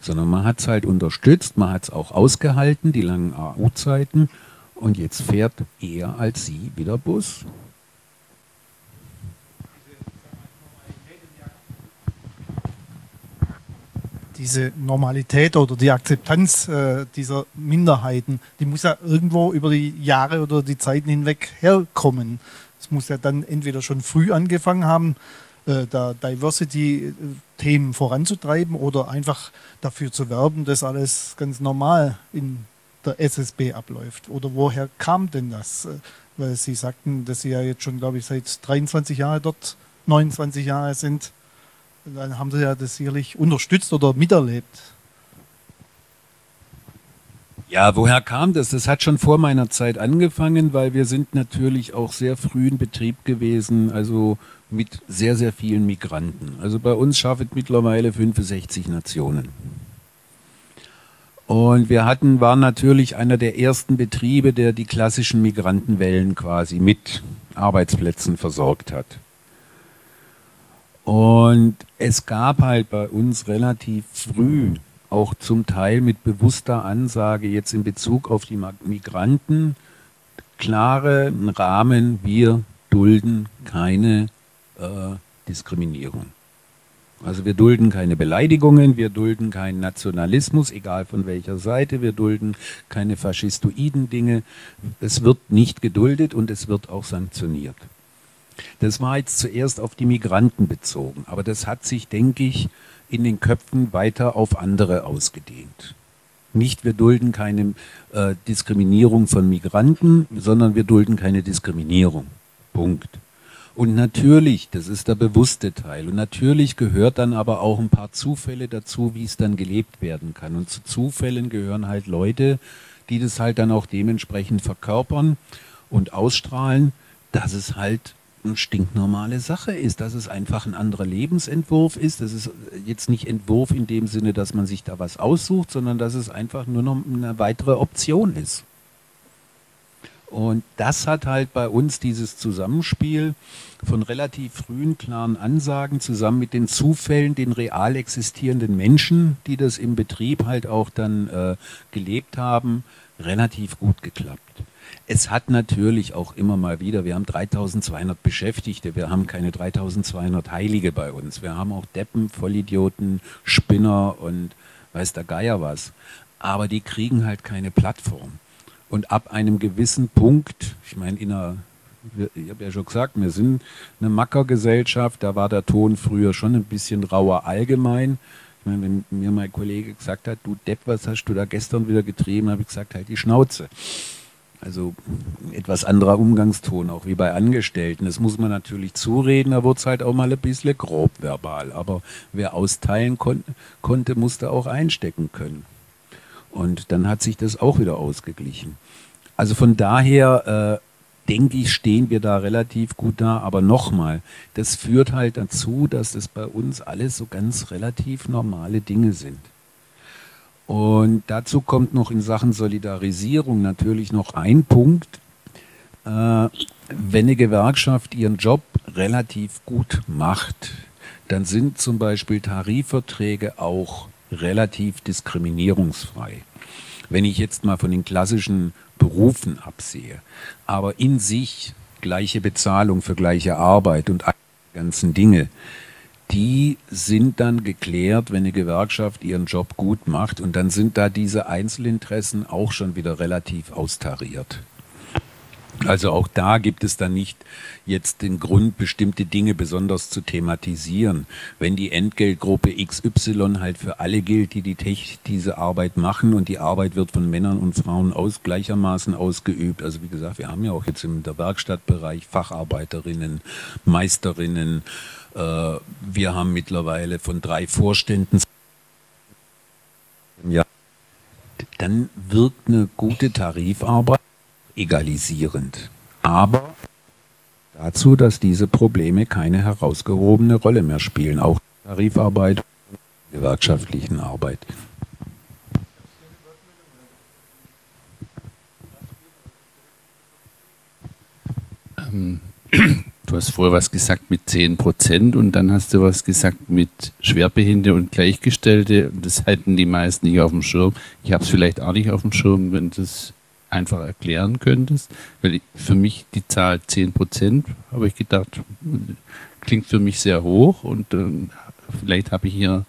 Sondern man hat es halt unterstützt, man hat es auch ausgehalten, die langen AU-Zeiten. Und jetzt fährt er als sie wieder Bus.
Diese Normalität oder die Akzeptanz äh, dieser Minderheiten, die muss ja irgendwo über die Jahre oder die Zeiten hinweg herkommen. Es muss ja dann entweder schon früh angefangen haben, äh, da Diversity-Themen voranzutreiben oder einfach dafür zu werben, dass alles ganz normal in der SSB abläuft. Oder woher kam denn das? Äh, weil Sie sagten, dass Sie ja jetzt schon, glaube ich, seit 23 Jahren dort, 29 Jahre sind dann haben Sie ja das sicherlich unterstützt oder miterlebt.
Ja, woher kam das? Das hat schon vor meiner Zeit angefangen, weil wir sind natürlich auch sehr früh in Betrieb gewesen, also mit sehr, sehr vielen Migranten. Also bei uns schaffen mittlerweile 65 Nationen. Und wir hatten, waren natürlich einer der ersten Betriebe, der die klassischen Migrantenwellen quasi mit Arbeitsplätzen versorgt hat. Und es gab halt bei uns relativ früh, auch zum Teil mit bewusster Ansage jetzt in Bezug auf die Migranten, klare Rahmen, wir dulden keine äh, Diskriminierung. Also wir dulden keine Beleidigungen, wir dulden keinen Nationalismus, egal von welcher Seite, wir dulden keine faschistoiden Dinge. Es wird nicht geduldet und es wird auch sanktioniert. Das war jetzt zuerst auf die Migranten bezogen, aber das hat sich, denke ich, in den Köpfen weiter auf andere ausgedehnt. Nicht, wir dulden keine äh, Diskriminierung von Migranten, sondern wir dulden keine Diskriminierung. Punkt. Und natürlich, das ist der bewusste Teil, und natürlich gehört dann aber auch ein paar Zufälle dazu, wie es dann gelebt werden kann. Und zu Zufällen gehören halt Leute, die das halt dann auch dementsprechend verkörpern und ausstrahlen, dass es halt eine stinknormale Sache ist, dass es einfach ein anderer Lebensentwurf ist. Das ist jetzt nicht Entwurf in dem Sinne, dass man sich da was aussucht, sondern dass es einfach nur noch eine weitere Option ist. Und das hat halt bei uns dieses Zusammenspiel von relativ frühen, klaren Ansagen zusammen mit den Zufällen, den real existierenden Menschen, die das im Betrieb halt auch dann äh, gelebt haben, relativ gut geklappt. Es hat natürlich auch immer mal wieder, wir haben 3200 Beschäftigte, wir haben keine 3200 Heilige bei uns. Wir haben auch Deppen, Vollidioten, Spinner und weiß der Geier was. Aber die kriegen halt keine Plattform. Und ab einem gewissen Punkt, ich meine, in einer, ich habe ja schon gesagt, wir sind eine Mackergesellschaft, da war der Ton früher schon ein bisschen rauer allgemein. Ich meine, wenn mir mein Kollege gesagt hat, du Depp, was hast du da gestern wieder getrieben, habe ich gesagt, halt die Schnauze. Also etwas anderer Umgangston, auch wie bei Angestellten. Das muss man natürlich zureden, da wurde es halt auch mal ein bisschen grob verbal. Aber wer austeilen kon konnte, musste auch einstecken können. Und dann hat sich das auch wieder ausgeglichen. Also von daher äh, denke ich, stehen wir da relativ gut da. Aber nochmal, das führt halt dazu, dass das bei uns alles so ganz relativ normale Dinge sind. Und dazu kommt noch in Sachen Solidarisierung natürlich noch ein Punkt. Äh, wenn eine Gewerkschaft ihren Job relativ gut macht, dann sind zum Beispiel Tarifverträge auch relativ diskriminierungsfrei. Wenn ich jetzt mal von den klassischen Berufen absehe, aber in sich gleiche Bezahlung für gleiche Arbeit und die ganzen Dinge, die sind dann geklärt, wenn eine Gewerkschaft ihren Job gut macht und dann sind da diese Einzelinteressen auch schon wieder relativ austariert. Also auch da gibt es dann nicht jetzt den Grund, bestimmte Dinge besonders zu thematisieren. Wenn die Entgeltgruppe XY halt für alle gilt, die, die diese Arbeit machen und die Arbeit wird von Männern und Frauen aus gleichermaßen ausgeübt. Also wie gesagt, wir haben ja auch jetzt im der Werkstattbereich Facharbeiterinnen, Meisterinnen. Äh, wir haben mittlerweile von drei Vorständen ja, dann wirkt eine gute Tarifarbeit egalisierend. Aber dazu, dass diese Probleme keine herausgehobene Rolle mehr spielen, auch Tarifarbeit, gewerkschaftlichen Arbeit.
Du hast vorher was gesagt mit 10 Prozent und dann hast du was gesagt mit Schwerbehinderte und Gleichgestellte. Das halten die meisten nicht auf dem Schirm. Ich habe es vielleicht auch nicht auf dem Schirm, wenn das einfach erklären könntest? Weil für mich die Zahl 10 Prozent, habe ich gedacht, klingt für mich sehr hoch und äh, vielleicht habe ich hier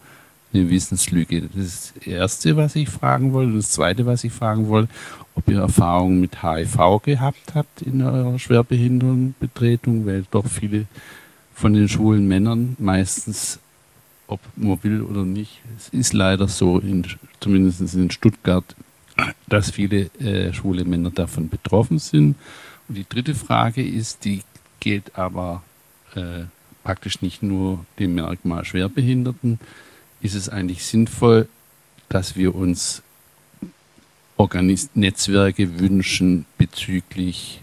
eine Wissenslüge. Das ist das Erste, was ich fragen wollte. Das Zweite, was ich fragen wollte, ob ihr Erfahrungen mit HIV gehabt habt in eurer Schwerbehindertenbetretung, weil doch viele von den schwulen Männern meistens, ob mobil oder nicht, es ist leider so, in, zumindest in Stuttgart, dass viele äh, schwule Männer davon betroffen sind. Und die dritte Frage ist, die geht aber äh, praktisch nicht nur dem Merkmal Schwerbehinderten. Ist es eigentlich sinnvoll, dass wir uns Organis Netzwerke wünschen bezüglich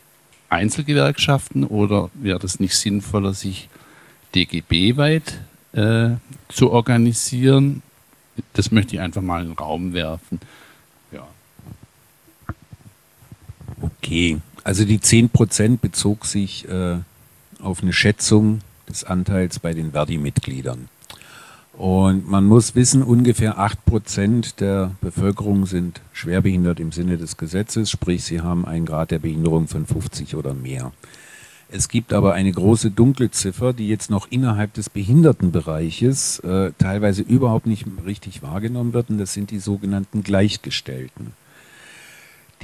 Einzelgewerkschaften oder wäre das nicht sinnvoller, sich DGB-weit äh, zu organisieren? Das möchte ich einfach mal in den Raum werfen.
Okay, also die 10% bezog sich äh, auf eine Schätzung des Anteils bei den Verdi-Mitgliedern. Und man muss wissen, ungefähr 8% der Bevölkerung sind schwerbehindert im Sinne des Gesetzes, sprich sie haben einen Grad der Behinderung von 50 oder mehr. Es gibt aber eine große dunkle Ziffer, die jetzt noch innerhalb des Behindertenbereiches äh, teilweise überhaupt nicht richtig wahrgenommen wird, und das sind die sogenannten Gleichgestellten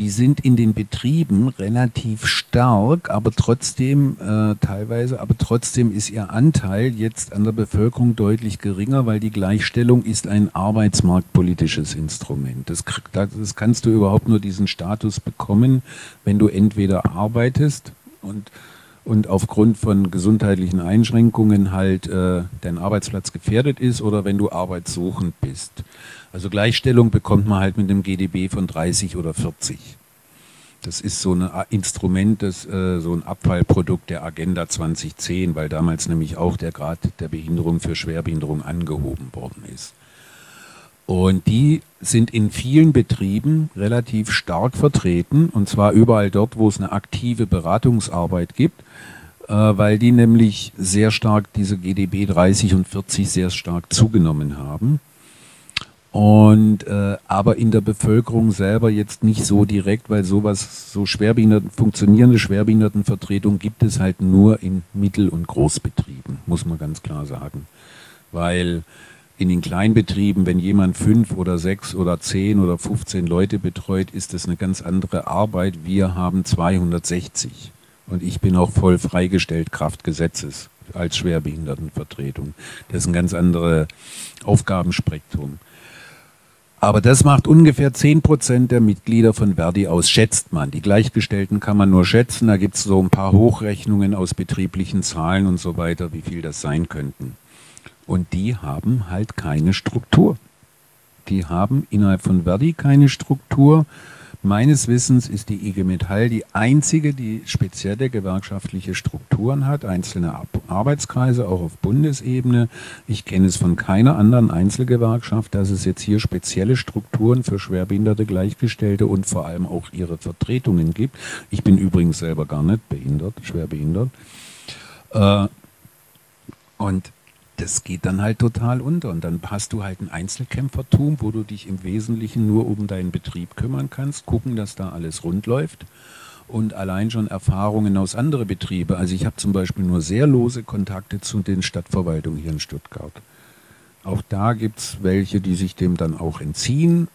die sind in den Betrieben relativ stark, aber trotzdem äh, teilweise, aber trotzdem ist ihr Anteil jetzt an der Bevölkerung deutlich geringer, weil die Gleichstellung ist ein arbeitsmarktpolitisches Instrument. Das, das kannst du überhaupt nur diesen Status bekommen, wenn du entweder arbeitest und und aufgrund von gesundheitlichen Einschränkungen halt äh, dein Arbeitsplatz gefährdet ist oder wenn du arbeitssuchend bist. Also Gleichstellung bekommt man halt mit einem GDB von 30 oder 40. Das ist so ein Instrument, das, äh, so ein Abfallprodukt der Agenda 2010, weil damals nämlich auch der Grad der Behinderung für Schwerbehinderung angehoben worden ist. Und die sind in vielen Betrieben relativ stark vertreten, und zwar überall dort, wo es eine aktive Beratungsarbeit gibt, äh, weil die nämlich sehr stark diese GDB 30 und 40 sehr stark zugenommen haben. Und äh, aber in der Bevölkerung selber jetzt nicht so direkt, weil sowas, so Schwerbehinderten, funktionierende Schwerbehindertenvertretung gibt es halt nur in Mittel- und Großbetrieben, muss man ganz klar sagen. Weil in den Kleinbetrieben, wenn jemand fünf oder sechs oder zehn oder 15 Leute betreut, ist das eine ganz andere Arbeit. Wir haben 260 und ich bin auch voll freigestellt Kraft Gesetzes als Schwerbehindertenvertretung. Das ist ein ganz anderes Aufgabenspektrum. Aber das macht ungefähr 10 Prozent der Mitglieder von Verdi aus, schätzt man. Die Gleichgestellten kann man nur schätzen. Da gibt es so ein paar Hochrechnungen aus betrieblichen Zahlen und so weiter, wie viel das sein könnten. Und die haben halt keine Struktur. Die haben innerhalb von Verdi keine Struktur. Meines Wissens ist die IG Metall die einzige, die spezielle gewerkschaftliche Strukturen hat, einzelne Arbeitskreise, auch auf Bundesebene. Ich kenne es von keiner anderen Einzelgewerkschaft, dass es jetzt hier spezielle Strukturen für Schwerbehinderte, Gleichgestellte und vor allem auch ihre Vertretungen gibt. Ich bin übrigens selber gar nicht behindert, schwerbehindert. Äh, und das geht dann halt total unter. Und dann hast du halt ein Einzelkämpfertum, wo du dich im Wesentlichen nur um deinen Betrieb kümmern kannst, gucken, dass da alles rund läuft. Und allein schon Erfahrungen aus anderen Betrieben. Also ich habe zum Beispiel nur sehr lose Kontakte zu den Stadtverwaltungen hier in Stuttgart. Auch da gibt es welche, die sich dem dann auch entziehen.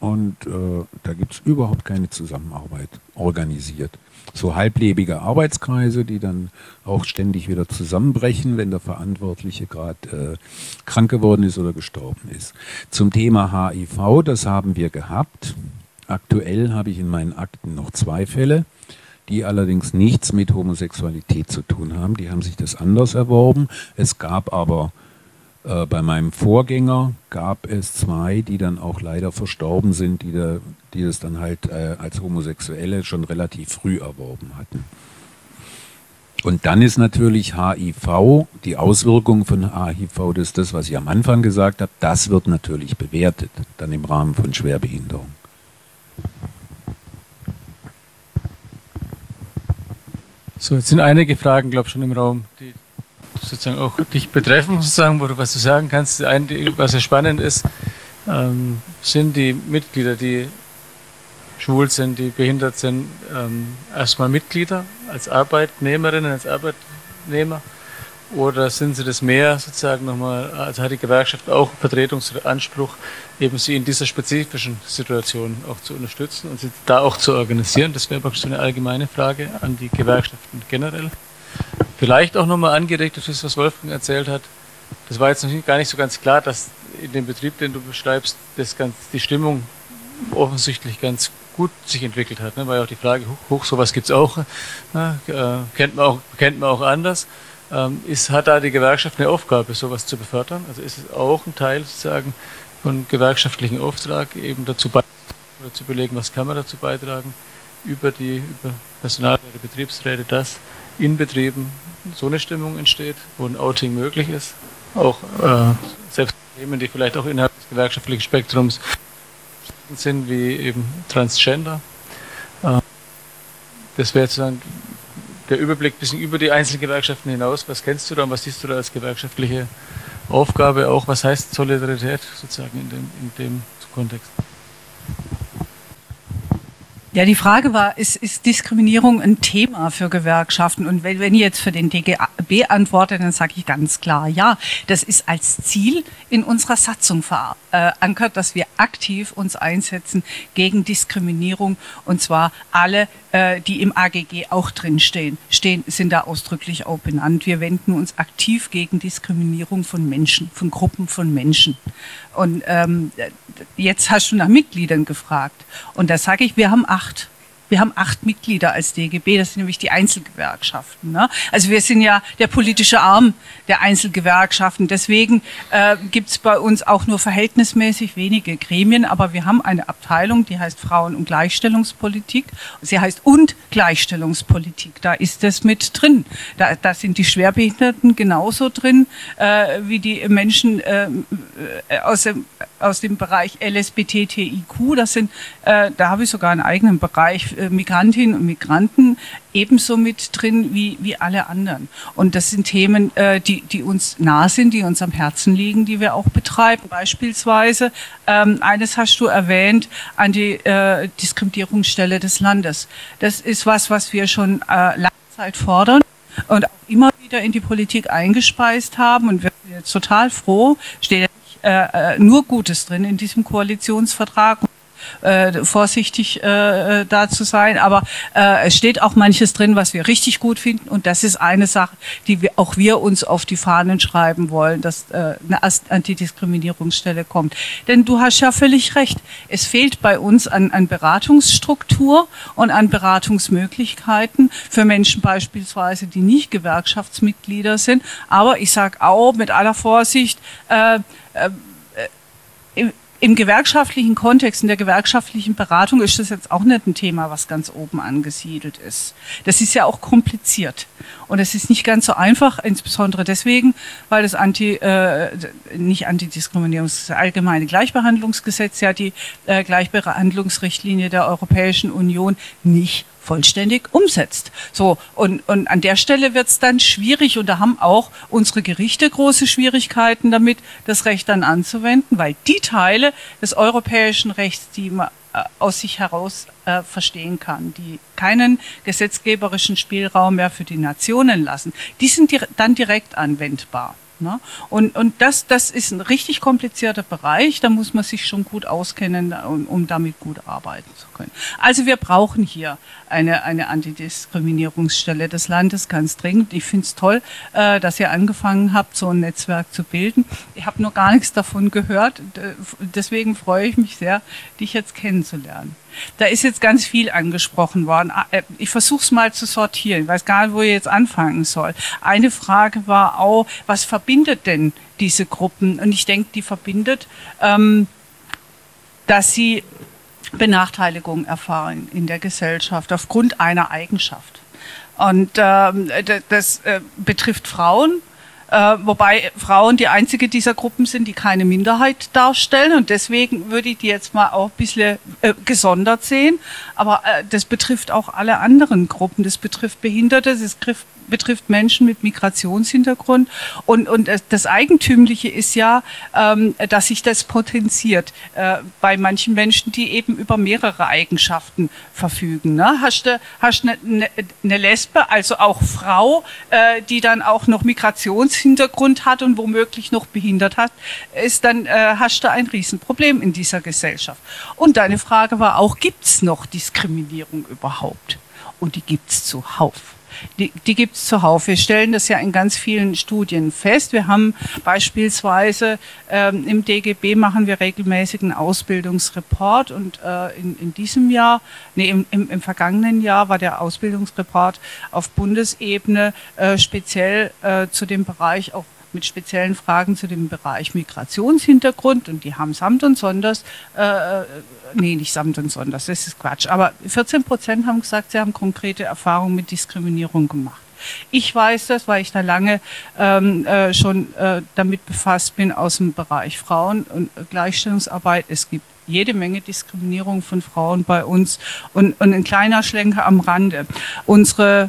Und äh, da gibt es überhaupt keine Zusammenarbeit organisiert so halblebige Arbeitskreise, die dann auch ständig wieder zusammenbrechen, wenn der Verantwortliche gerade äh, krank geworden ist oder gestorben ist. Zum Thema HIV, das haben wir gehabt. Aktuell habe ich in meinen Akten noch zwei Fälle, die allerdings nichts mit Homosexualität zu tun haben. Die haben sich das anders erworben. Es gab aber äh, bei meinem Vorgänger gab es zwei, die dann auch leider verstorben sind, die, da, die das dann halt äh, als Homosexuelle schon relativ früh erworben hatten. Und dann ist natürlich HIV, die Auswirkung von HIV, das ist das, was ich am Anfang gesagt habe, das wird natürlich bewertet, dann im Rahmen von Schwerbehinderung.
So, jetzt sind einige Fragen, glaube ich, schon im Raum, die sozusagen auch dich betreffen, sozusagen, wo du was du sagen kannst. Ein, was ja spannend ist, ähm, sind die Mitglieder, die schwul sind, die behindert sind, ähm, erstmal Mitglieder als Arbeitnehmerinnen, als Arbeitnehmer? Oder sind sie das mehr sozusagen nochmal, also hat die Gewerkschaft auch Vertretungsanspruch, eben sie in dieser spezifischen Situation auch zu unterstützen und sie da auch zu organisieren? Das wäre praktisch so eine allgemeine Frage an die Gewerkschaften generell. Vielleicht auch nochmal angeregt durch das, was Wolfgang erzählt hat. Das war jetzt noch gar nicht so ganz klar, dass in dem Betrieb, den du beschreibst, das ganz, die Stimmung offensichtlich ganz gut sich entwickelt hat. Ne? War ja auch die Frage, hoch, sowas gibt's auch, ne? äh, kennt, man auch, kennt man auch anders. Ähm, ist, hat da die Gewerkschaft eine Aufgabe, sowas zu befördern? Also ist es auch ein Teil sozusagen von gewerkschaftlichen Auftrag, eben dazu oder zu überlegen, was kann man dazu beitragen, über die über Personalräte, Betriebsräte, das in Betrieben so eine Stimmung entsteht, wo ein Outing möglich ist. Auch äh, selbst Themen, die vielleicht auch innerhalb des gewerkschaftlichen Spektrums sind, wie eben Transgender. Äh, das wäre sozusagen der Überblick ein bisschen über die Einzelgewerkschaften hinaus. Was kennst du da und was siehst du da als gewerkschaftliche Aufgabe? Auch was heißt Solidarität sozusagen in dem, in dem Kontext?
Ja, die Frage war, ist, ist Diskriminierung ein Thema für Gewerkschaften? Und wenn, wenn ich jetzt für den DGB antworte, dann sage ich ganz klar, ja, das ist als Ziel in unserer Satzung verankert, äh, dass wir aktiv uns einsetzen gegen Diskriminierung und zwar alle, äh, die im AGG auch drinstehen, stehen, sind da ausdrücklich auch benannt. Wir wenden uns aktiv gegen Diskriminierung von Menschen, von Gruppen von Menschen. Und ähm, jetzt hast du nach Mitgliedern gefragt. Und da sage ich, wir haben. Wir haben acht Mitglieder als DGB, das sind nämlich die Einzelgewerkschaften. Ne? Also wir sind ja der politische Arm der Einzelgewerkschaften. Deswegen äh, gibt es bei uns auch nur verhältnismäßig wenige Gremien, aber wir haben eine Abteilung, die heißt Frauen- und Gleichstellungspolitik. Sie heißt und Gleichstellungspolitik. Da ist das mit drin. Da, da sind die Schwerbehinderten genauso drin äh, wie die Menschen äh, aus, dem, aus dem Bereich LSBTTIQ. Das sind, äh, da habe ich sogar einen eigenen Bereich äh, Migrantinnen und Migranten ebenso mit drin wie, wie alle anderen. Und das sind Themen, äh, die, die uns nah sind, die uns am Herzen liegen, die wir auch betreiben. Beispielsweise, ähm, eines hast du erwähnt, an die äh, Diskriminierungsstelle des Landes. Das ist was, was wir schon äh, lange Zeit fordern und auch immer wieder in die Politik eingespeist haben. Und wir sind jetzt total froh, steht äh, äh nur Gutes drin in diesem Koalitionsvertrag äh, vorsichtig äh, äh, da zu sein. Aber äh, es steht auch manches drin, was wir richtig gut finden. Und das ist eine Sache, die wir, auch wir uns auf die Fahnen schreiben wollen, dass äh, eine Antidiskriminierungsstelle kommt. Denn du hast ja völlig recht. Es fehlt bei uns an, an Beratungsstruktur und an Beratungsmöglichkeiten für Menschen beispielsweise, die nicht Gewerkschaftsmitglieder sind. Aber ich sage auch mit aller Vorsicht, äh, äh, im gewerkschaftlichen Kontext, in der gewerkschaftlichen Beratung ist das jetzt auch nicht ein Thema, was ganz oben angesiedelt ist. Das ist ja auch kompliziert. Und es ist nicht ganz so einfach, insbesondere deswegen, weil das Anti, äh, nicht Antidiskriminierungs, allgemeine Gleichbehandlungsgesetz ja die äh, Gleichbehandlungsrichtlinie der Europäischen Union nicht vollständig umsetzt. So, und, und an der Stelle wird es dann schwierig und da haben auch unsere Gerichte große Schwierigkeiten damit, das Recht dann anzuwenden, weil die Teile des europäischen Rechts, die man äh, aus sich heraus äh, verstehen kann, die keinen gesetzgeberischen Spielraum mehr für die Nationen lassen, die sind di dann direkt anwendbar. Ne? Und, und das, das ist ein richtig komplizierter Bereich, da muss man sich schon gut auskennen, um, um damit gut arbeiten zu können. Also wir brauchen hier eine, eine Antidiskriminierungsstelle des Landes ganz dringend. Ich finde es toll, äh, dass ihr angefangen habt, so ein Netzwerk zu bilden. Ich habe noch gar nichts davon gehört, deswegen freue ich mich sehr, dich jetzt kennenzulernen. Da ist jetzt ganz viel angesprochen worden. Ah, äh, ich versuche es mal zu sortieren. Ich weiß gar nicht, wo ich jetzt anfangen soll. Eine Frage war auch, was verbindet denn diese Gruppen? Und ich denke, die verbindet, ähm, dass sie Benachteiligung erfahren in der Gesellschaft aufgrund einer Eigenschaft. Und ähm, das äh, betrifft Frauen, äh, wobei Frauen die einzige dieser Gruppen sind, die keine Minderheit darstellen. Und deswegen würde ich die jetzt mal auch ein bisschen äh, gesondert sehen. Aber äh, das betrifft auch alle anderen Gruppen. Das betrifft Behinderte, das betrifft betrifft Menschen mit Migrationshintergrund. Und, und das Eigentümliche ist ja, ähm, dass sich das potenziert äh, bei manchen Menschen, die eben über mehrere Eigenschaften verfügen. Ne? Hast du hast eine, eine, eine Lesbe, also auch Frau, äh, die dann auch noch Migrationshintergrund hat und womöglich noch behindert hat, ist dann äh, hast du ein Riesenproblem in dieser Gesellschaft. Und deine Frage war auch, gibt es noch Diskriminierung überhaupt? Und die gibt es zuhauf die, die gibt es zuhauf. Wir stellen das ja in ganz vielen Studien fest. Wir haben beispielsweise ähm, im DGB machen wir regelmäßig einen Ausbildungsreport und äh, in, in diesem Jahr, nee, im, im, im vergangenen Jahr war der Ausbildungsreport auf Bundesebene äh, speziell äh, zu dem Bereich auch mit speziellen Fragen zu dem Bereich Migrationshintergrund und die haben samt und sonders, äh, äh nee, nicht samt und sonders, das ist Quatsch, aber 14 Prozent haben gesagt, sie haben konkrete Erfahrungen mit Diskriminierung gemacht. Ich weiß das, weil ich da lange ähm, äh, schon äh, damit befasst bin aus dem Bereich Frauen und Gleichstellungsarbeit. Es gibt jede Menge Diskriminierung von Frauen bei uns und, und ein kleiner Schlenker am Rande. Unsere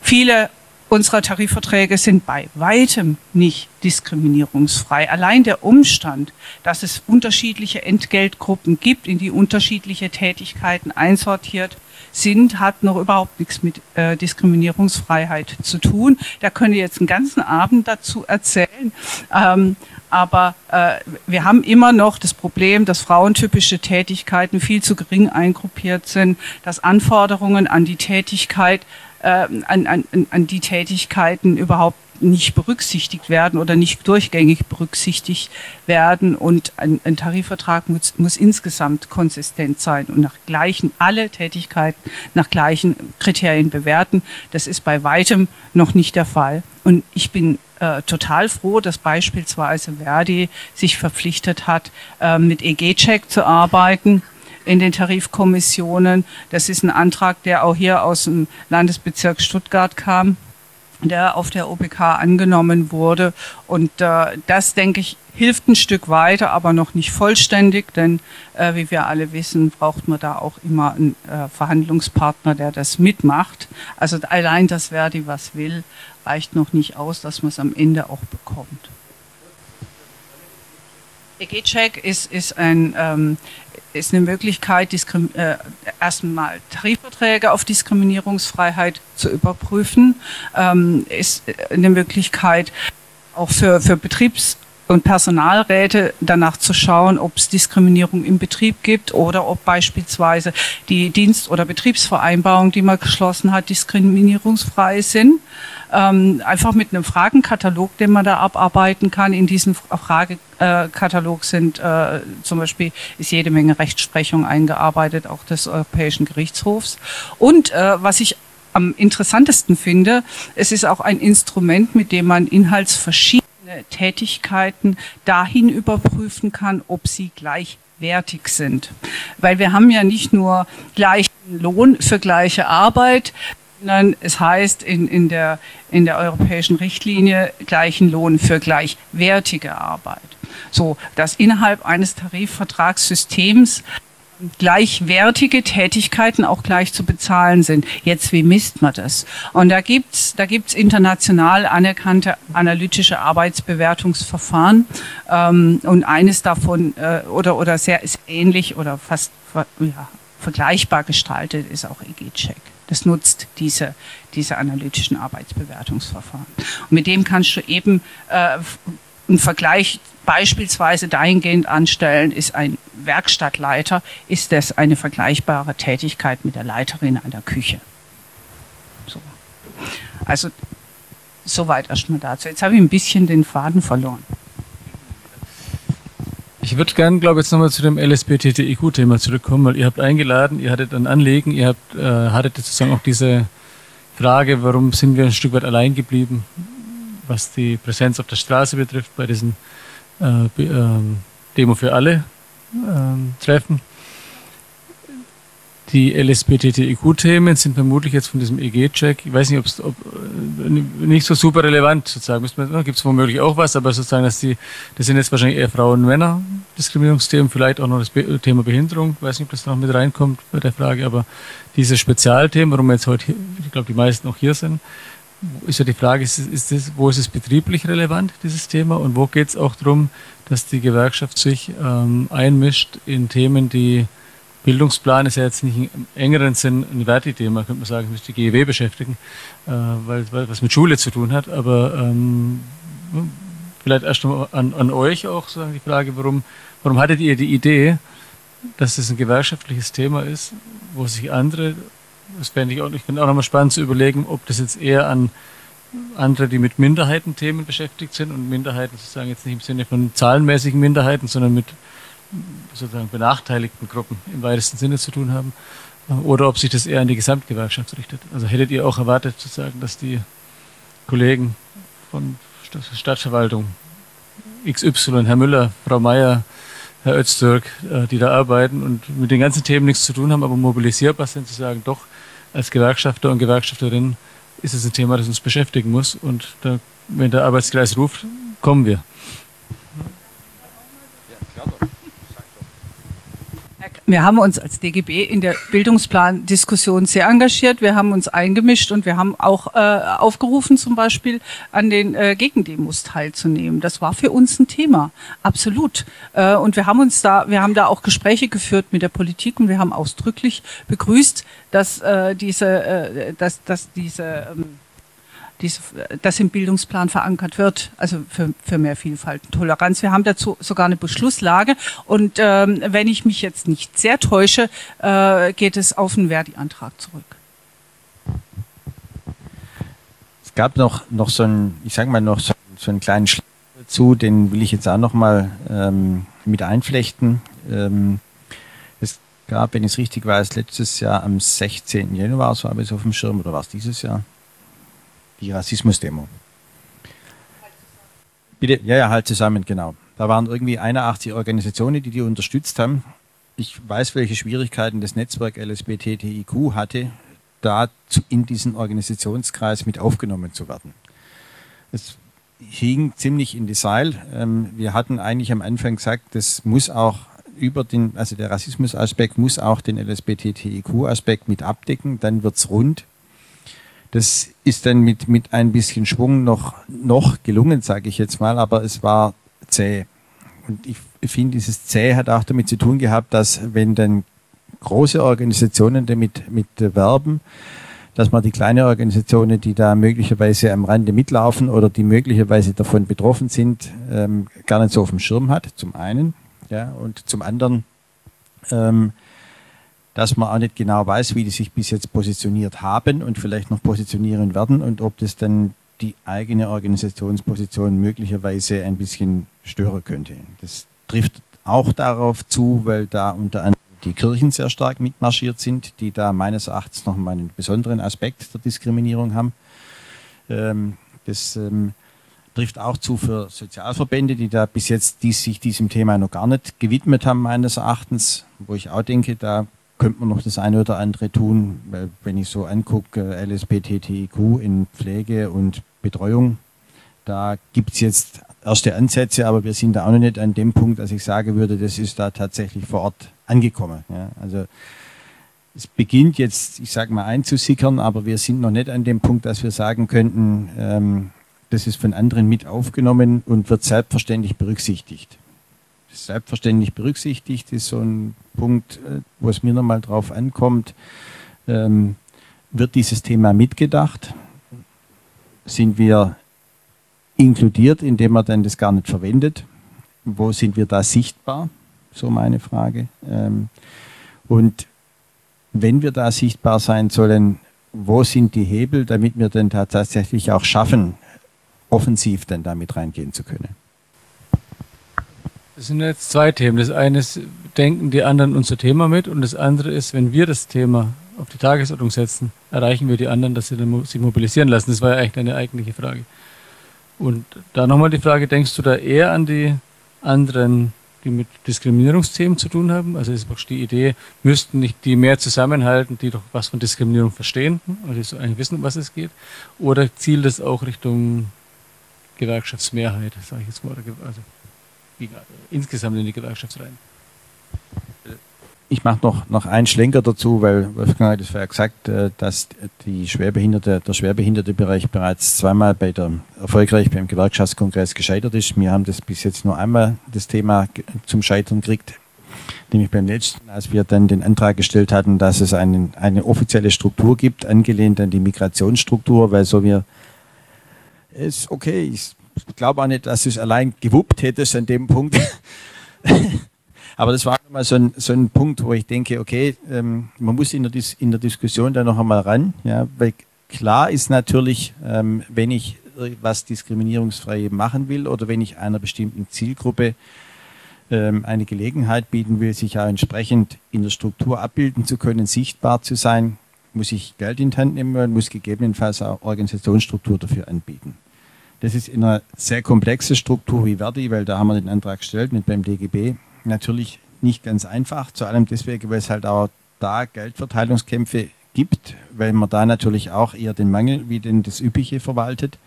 viele unserer Tarifverträge sind bei weitem nicht diskriminierungsfrei. Allein der Umstand, dass es unterschiedliche Entgeltgruppen gibt, in die unterschiedliche Tätigkeiten einsortiert sind, hat noch überhaupt nichts mit äh, Diskriminierungsfreiheit zu tun. Da können wir jetzt einen ganzen Abend dazu erzählen. Ähm, aber äh, wir haben immer noch das Problem, dass frauentypische Tätigkeiten viel zu gering eingruppiert sind, dass Anforderungen an die Tätigkeit äh, an, an, an die Tätigkeiten überhaupt nicht berücksichtigt werden oder nicht durchgängig berücksichtigt werden. Und ein, ein Tarifvertrag muss, muss, insgesamt konsistent sein und nach gleichen, alle Tätigkeiten nach gleichen Kriterien bewerten. Das ist bei weitem noch nicht der Fall. Und ich bin äh, total froh, dass beispielsweise Verdi sich verpflichtet hat, äh, mit EG-Check zu arbeiten in den Tarifkommissionen. Das ist ein Antrag, der auch hier aus dem Landesbezirk Stuttgart kam, der auf der OPK angenommen wurde. Und äh, das, denke ich, hilft ein Stück weiter, aber noch nicht vollständig, denn äh, wie wir alle wissen, braucht man da auch immer einen äh, Verhandlungspartner, der das mitmacht. Also allein das Verdi was will, reicht noch nicht aus, dass man es am Ende auch bekommt. EG-Check ist, ist, ein, ähm, ist eine Möglichkeit, äh, erstmal Tarifverträge auf Diskriminierungsfreiheit zu überprüfen, ähm, ist eine Möglichkeit auch für, für Betriebs- und Personalräte danach zu schauen, ob es Diskriminierung im Betrieb gibt oder ob beispielsweise die Dienst- oder Betriebsvereinbarungen, die man geschlossen hat, diskriminierungsfrei sind ähm, einfach mit einem Fragenkatalog, den man da abarbeiten kann. In diesem Fragekatalog sind äh, zum Beispiel ist jede Menge Rechtsprechung eingearbeitet, auch des Europäischen Gerichtshofs. Und äh, was ich am interessantesten finde, es ist auch ein Instrument, mit dem man inhaltsverschiedene Tätigkeiten dahin überprüfen kann, ob sie gleichwertig sind. Weil wir haben ja nicht nur gleichen Lohn für gleiche Arbeit, sondern es heißt in, in, der, in der europäischen Richtlinie gleichen Lohn für gleichwertige Arbeit. So, dass innerhalb eines Tarifvertragssystems gleichwertige Tätigkeiten auch gleich zu bezahlen sind. Jetzt, wie misst man das? Und da gibt's da gibt's international anerkannte analytische Arbeitsbewertungsverfahren. Ähm, und eines davon, äh, oder, oder sehr ist ähnlich oder fast ja, vergleichbar gestaltet, ist auch EG-Check. Das nutzt diese, diese analytischen Arbeitsbewertungsverfahren. Und mit dem kannst du eben äh, einen Vergleich beispielsweise dahingehend anstellen, ist ein Werkstattleiter, ist das eine vergleichbare Tätigkeit mit der Leiterin einer Küche. So. Also soweit erstmal dazu. Jetzt habe ich ein bisschen den Faden verloren.
Ich würde gerne, glaube ich, jetzt nochmal zu dem LSBTTIQ-Thema zurückkommen, weil ihr habt eingeladen, ihr hattet ein Anliegen, ihr habt, äh, hattet sozusagen auch diese Frage, warum sind wir ein Stück weit allein geblieben, was die Präsenz auf der Straße betrifft, bei diesen äh, ähm, Demo für alle ähm, Treffen. Die LSBTTIQ-Themen sind vermutlich jetzt von diesem EG-Check, ich weiß nicht, ob äh, nicht so super relevant sozusagen. Gibt es womöglich auch was, aber sozusagen, dass die, das sind jetzt wahrscheinlich eher Frauen- und Männer-Diskriminierungsthemen, vielleicht auch noch das Thema Behinderung. Ich weiß nicht, ob das noch mit reinkommt bei der Frage, aber diese Spezialthemen, warum wir jetzt heute, ich glaube, die meisten auch hier sind, ist ja die Frage, ist, ist das, wo ist es betrieblich relevant, dieses Thema, und wo geht es auch darum, dass die Gewerkschaft sich ähm, einmischt in Themen, die Bildungsplan ist ja jetzt nicht im engeren Sinn ein Verti-Thema, könnte man sagen, müsste die GEW beschäftigen, äh, weil, weil was mit Schule zu tun hat. Aber ähm, vielleicht erst an, an euch auch sagen die Frage, warum, warum hattet ihr die Idee, dass es ein gewerkschaftliches Thema ist, wo sich andere, das fände ich auch, ich finde auch nochmal spannend zu überlegen, ob das jetzt eher an andere, die mit Minderheitenthemen beschäftigt sind und Minderheiten sozusagen jetzt nicht im Sinne von zahlenmäßigen Minderheiten, sondern mit sozusagen benachteiligten Gruppen im weitesten Sinne zu tun haben, oder ob sich das eher an die Gesamtgewerkschaft richtet. Also hättet ihr auch erwartet, sozusagen, dass die Kollegen von Stadtverwaltung XY, Herr Müller, Frau Meier, Herr Öztürk, äh, die da arbeiten und mit den ganzen Themen nichts zu tun haben, aber mobilisierbar sind, zu sagen, doch, als Gewerkschafter und Gewerkschafterin ist es ein Thema, das uns beschäftigen muss und da, wenn der Arbeitskreis ruft, kommen wir.
Wir haben uns als DGB in der Bildungsplan-Diskussion sehr engagiert. Wir haben uns eingemischt und wir haben auch äh, aufgerufen, zum Beispiel an den äh, Gegendemos teilzunehmen. Das war für uns ein Thema, absolut. Äh, und wir haben uns da, wir haben da auch Gespräche geführt mit der Politik und wir haben ausdrücklich begrüßt, dass äh, diese, äh, dass, dass diese ähm, dies, das im Bildungsplan verankert wird, also für, für mehr Vielfalt und Toleranz. Wir haben dazu sogar eine Beschlusslage und ähm, wenn ich mich jetzt nicht sehr täusche, äh, geht es auf den Verdi-Antrag zurück.
Es gab noch, noch so einen, ich sage mal noch so, so einen kleinen Schlag dazu, den will ich jetzt auch noch mal ähm, mit einflechten. Ähm, es gab, wenn ich es richtig weiß, letztes Jahr am 16. Januar, so habe ich es auf dem Schirm, oder war es dieses Jahr? Die Rassismusdemo. Bitte, ja, ja, halt zusammen, genau. Da waren irgendwie 81 Organisationen, die die unterstützt haben. Ich weiß, welche Schwierigkeiten das Netzwerk LSBTTIQ hatte, da in diesen Organisationskreis mit aufgenommen zu werden. Es hing ziemlich in die Seil. Ähm, wir hatten eigentlich am Anfang gesagt, das muss auch über den, also der Rassismusaspekt muss auch den LSBTTIQ-Aspekt mit abdecken, dann wird es rund. Das ist dann mit, mit ein bisschen Schwung noch, noch gelungen, sage ich jetzt mal, aber es war zäh. Und ich finde, dieses zäh hat auch damit zu tun gehabt, dass wenn dann große Organisationen damit mit werben, dass man die kleinen Organisationen, die da möglicherweise am Rande mitlaufen oder die möglicherweise davon betroffen sind, ähm, gar nicht so auf dem Schirm hat, zum einen. Ja, und zum anderen ähm, dass man auch nicht genau weiß, wie die sich bis jetzt positioniert haben und vielleicht noch positionieren werden und ob das dann die eigene Organisationsposition möglicherweise ein bisschen stören könnte. Das trifft auch darauf zu, weil da unter anderem die Kirchen sehr stark mitmarschiert sind, die da meines Erachtens noch mal einen besonderen Aspekt der Diskriminierung haben. Ähm, das ähm, trifft auch zu für Sozialverbände, die da bis jetzt die sich diesem Thema noch gar nicht gewidmet haben, meines Erachtens, wo ich auch denke, da könnte man noch das eine oder andere tun, wenn ich so angucke, LSBTTIQ in Pflege und Betreuung. Da gibt es jetzt erste Ansätze, aber wir sind da auch noch nicht an dem Punkt, dass ich sagen würde, das ist da tatsächlich vor Ort angekommen. Ja, also es beginnt jetzt, ich sage mal, einzusickern, aber wir sind noch nicht an dem Punkt, dass wir sagen könnten, ähm, das ist von anderen mit aufgenommen und wird selbstverständlich berücksichtigt. Selbstverständlich berücksichtigt ist so ein Punkt, äh, wo es mir nochmal drauf ankommt. Ähm, wird dieses Thema mitgedacht? Sind wir inkludiert, indem man dann das gar nicht verwendet? Wo sind wir da sichtbar? So meine Frage. Ähm, und wenn wir da sichtbar sein sollen, wo sind die Hebel, damit wir dann tatsächlich auch schaffen, offensiv dann damit reingehen zu können?
Das sind jetzt zwei Themen. Das eine ist, denken die anderen unser Thema mit und das andere ist, wenn wir das Thema auf die Tagesordnung setzen, erreichen wir die anderen, dass sie sich mobilisieren lassen. Das war ja eigentlich eine eigentliche Frage. Und da nochmal die Frage, denkst du da eher an die anderen, die mit Diskriminierungsthemen zu tun haben? Also ist die Idee, müssten nicht die mehr zusammenhalten, die doch was von Diskriminierung verstehen, also die so eigentlich wissen, um was es geht? Oder zielt es auch Richtung Gewerkschaftsmehrheit, sage ich jetzt mal, also insgesamt in die Gewerkschaft rein?
Ich mache noch, noch einen Schlenker dazu, weil Wolfgang hat es vorher gesagt, äh, dass die Schwerbehinderte, der Schwerbehindertebereich bereits zweimal bei der, erfolgreich beim Gewerkschaftskongress gescheitert ist. Wir haben das bis jetzt nur einmal das Thema zum Scheitern gekriegt, nämlich beim letzten, als wir dann den Antrag gestellt hatten, dass es einen, eine offizielle Struktur gibt, angelehnt an die Migrationsstruktur, weil so wir ist okay, ich glaube auch nicht, dass es allein gewuppt hätte an dem Punkt. Aber das war mal so ein, so ein Punkt, wo ich denke, okay, ähm, man muss in der, Dis in der Diskussion da noch einmal ran, ja, weil klar ist natürlich, ähm, wenn ich was diskriminierungsfrei machen will oder wenn ich einer bestimmten Zielgruppe ähm, eine Gelegenheit bieten will, sich auch entsprechend in der Struktur abbilden zu können, sichtbar zu sein, muss ich Geld in die Hand nehmen und muss gegebenenfalls auch Organisationsstruktur dafür anbieten. Das ist in einer sehr komplexen Struktur wie Verdi, weil da haben wir den Antrag gestellt mit beim DGB natürlich nicht ganz einfach, zu allem deswegen, weil es halt auch da Geldverteilungskämpfe gibt, weil man da natürlich auch eher den Mangel wie denn das Übliche verwaltet.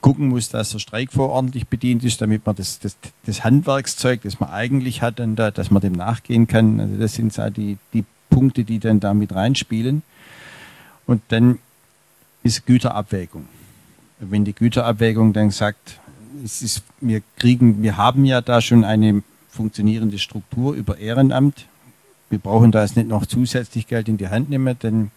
Gucken muss, dass der Streikfonds ordentlich bedient ist, damit man das, das, das Handwerkszeug, das man eigentlich hat, dann da, dass man dem nachgehen kann. Also das sind so die, die Punkte, die dann da mit reinspielen. Und dann ist Güterabwägung. Wenn die Güterabwägung dann sagt, es ist, wir kriegen, wir haben ja da schon eine funktionierende Struktur über Ehrenamt. Wir brauchen da jetzt nicht noch zusätzlich Geld in die Hand nehmen, denn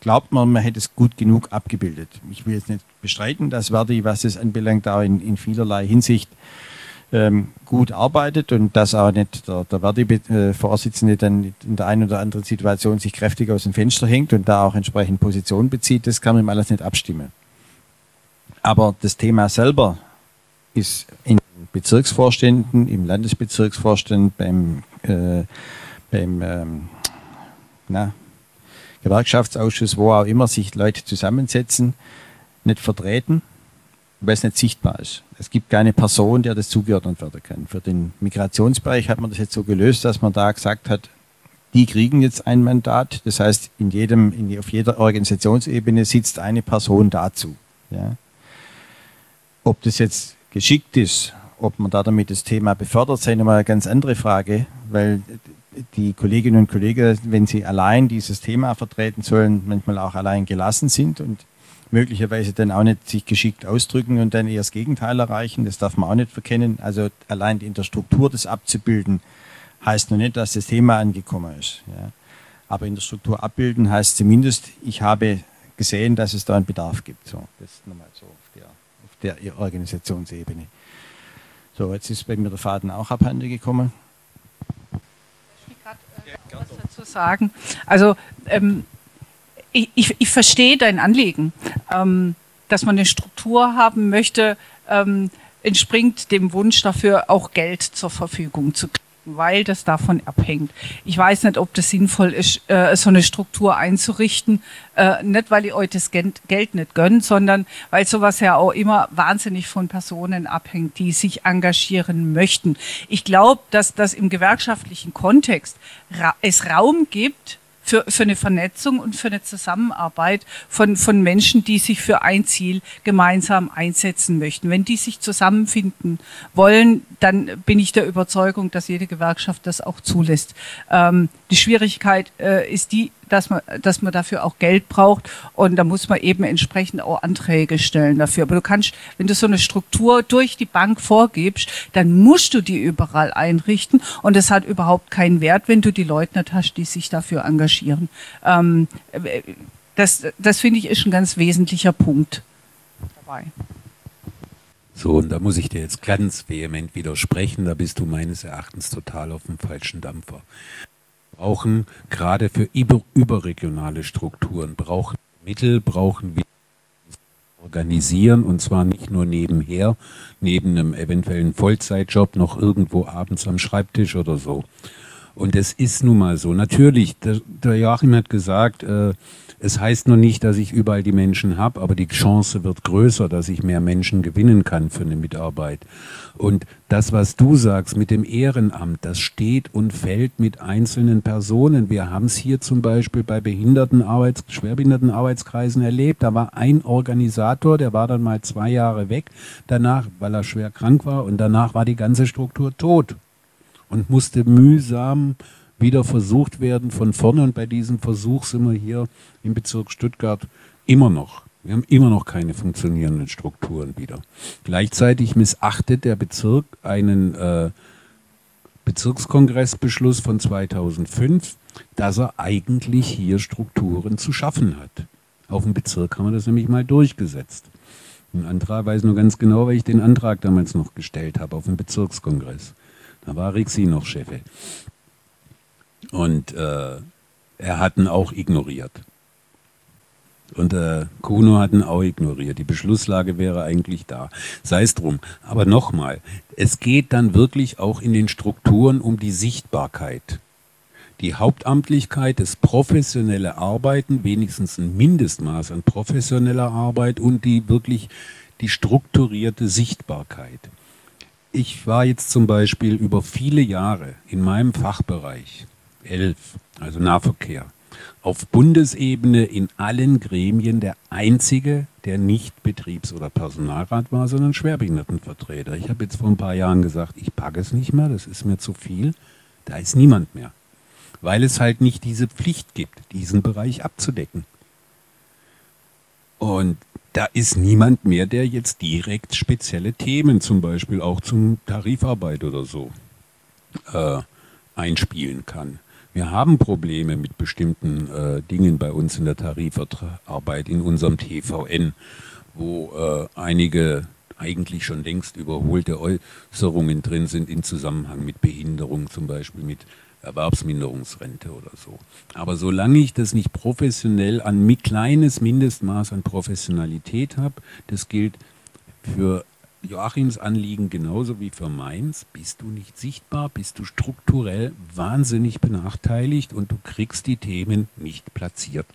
glaubt man, man hätte es gut genug abgebildet. Ich will jetzt nicht bestreiten, dass Verdi, was es anbelangt, auch in, in vielerlei Hinsicht ähm, gut arbeitet und dass auch nicht der, der Verdi-Vorsitzende dann in der einen oder anderen Situation sich kräftig aus dem Fenster hängt und da auch entsprechend Position bezieht, das kann man ihm alles nicht abstimmen. Aber das Thema selber ist in Bezirksvorständen, im Landesbezirksvorstand, beim, äh, beim ähm, na, Gewerkschaftsausschuss, wo auch immer sich Leute zusammensetzen, nicht vertreten, weil es nicht sichtbar ist. Es gibt keine Person, der das zugeordnet werden kann. Für den Migrationsbereich hat man das jetzt so gelöst, dass man da gesagt hat, die kriegen jetzt ein Mandat. Das heißt, in jedem, in, auf jeder Organisationsebene sitzt eine Person dazu. Ja. Ob das jetzt geschickt ist ob man da damit das Thema befördert, sei nochmal eine ganz andere Frage, weil die Kolleginnen und Kollegen, wenn sie allein dieses Thema vertreten sollen, manchmal auch allein gelassen sind und möglicherweise dann auch nicht sich geschickt ausdrücken und dann eher das Gegenteil erreichen. Das darf man auch nicht verkennen. Also allein in der Struktur das abzubilden, heißt noch nicht, dass das Thema angekommen ist. Ja. Aber in der Struktur abbilden heißt zumindest, ich habe gesehen, dass es da einen Bedarf gibt. So, das nochmal so der, Organisationsebene. So, jetzt ist bei mir der Faden auch abhanden gekommen.
Ich will gerade äh, was dazu sagen. Also, ähm, ich, ich, ich, verstehe dein Anliegen, ähm, dass man eine Struktur haben möchte, ähm, entspringt dem Wunsch dafür, auch Geld zur Verfügung zu kriegen weil das davon abhängt. Ich weiß nicht, ob das sinnvoll ist, äh, so eine Struktur einzurichten, äh, nicht weil ihr euch das Geld nicht gönnt, sondern weil sowas ja auch immer wahnsinnig von Personen abhängt, die sich engagieren möchten. Ich glaube, dass das im gewerkschaftlichen Kontext ra es Raum gibt für, für eine Vernetzung und für eine Zusammenarbeit von, von Menschen, die sich für ein Ziel gemeinsam einsetzen möchten. Wenn die sich zusammenfinden wollen, dann bin ich der Überzeugung, dass jede Gewerkschaft das auch zulässt. Ähm, die Schwierigkeit äh, ist die, dass man, dass man dafür auch Geld braucht und da muss man eben entsprechend auch Anträge stellen dafür. Aber du kannst, wenn du so eine Struktur durch die Bank vorgibst, dann musst du die überall einrichten und es hat überhaupt keinen Wert, wenn du die Leute nicht hast, die sich dafür engagieren. Ähm, das, das finde ich ist ein ganz wesentlicher Punkt dabei.
So, und da muss ich dir jetzt ganz vehement widersprechen, da bist du meines Erachtens total auf dem falschen Dampfer brauchen gerade für über, überregionale Strukturen, brauchen Mittel, brauchen wir organisieren und zwar nicht nur nebenher, neben einem eventuellen Vollzeitjob noch irgendwo abends am Schreibtisch oder so. Und es ist nun mal so. Natürlich, der, Joachim hat gesagt, äh, es heißt nur nicht, dass ich überall die Menschen habe, aber die Chance wird größer, dass ich mehr Menschen gewinnen kann für eine Mitarbeit. Und das, was du sagst mit dem Ehrenamt, das steht und fällt mit einzelnen Personen. Wir haben es hier zum Beispiel bei Behindertenarbeits-, Schwerbehindertenarbeitskreisen erlebt. Da war ein Organisator, der war dann mal zwei Jahre weg, danach, weil er schwer krank war, und danach war die ganze Struktur tot und musste mühsam wieder versucht werden von vorne. Und bei diesem Versuch sind wir hier im Bezirk Stuttgart immer noch. Wir haben immer noch keine funktionierenden Strukturen wieder. Gleichzeitig missachtet der Bezirk einen äh, Bezirkskongressbeschluss von 2005, dass er eigentlich hier Strukturen zu schaffen hat. Auf dem Bezirk haben wir das nämlich mal durchgesetzt. Ein Antrag weiß nur ganz genau, weil ich den Antrag damals noch gestellt habe auf dem Bezirkskongress. Da war Rixi noch Chefe. Und äh, er hat ihn auch ignoriert. Und äh, Kuno hat ihn auch ignoriert. Die Beschlusslage wäre eigentlich da. Sei es drum. Aber nochmal, es geht dann wirklich auch in den Strukturen um die Sichtbarkeit. Die Hauptamtlichkeit, das professionelle Arbeiten, wenigstens ein Mindestmaß an professioneller Arbeit und die wirklich die strukturierte Sichtbarkeit. Ich war jetzt zum Beispiel über viele Jahre in meinem Fachbereich 11, also Nahverkehr, auf Bundesebene in allen Gremien der einzige, der nicht Betriebs- oder Personalrat war, sondern Schwerbehindertenvertreter. Ich habe jetzt vor ein paar Jahren gesagt, ich packe es nicht mehr, das ist mir zu viel. Da ist niemand mehr, weil es halt nicht diese Pflicht gibt, diesen Bereich abzudecken. Und da ist niemand mehr, der jetzt direkt spezielle Themen, zum Beispiel auch zum Tarifarbeit oder so, äh, einspielen kann. Wir haben Probleme mit bestimmten äh, Dingen bei uns in der Tarifarbeit, in unserem TVN, wo äh, einige eigentlich schon längst überholte Äußerungen drin sind im Zusammenhang mit Behinderung, zum Beispiel mit Erwerbsminderungsrente oder so. Aber solange ich das nicht professionell an kleines Mindestmaß an Professionalität habe, das gilt für Joachims Anliegen genauso wie für meins, bist du nicht sichtbar, bist du strukturell wahnsinnig benachteiligt und du kriegst die Themen nicht platziert.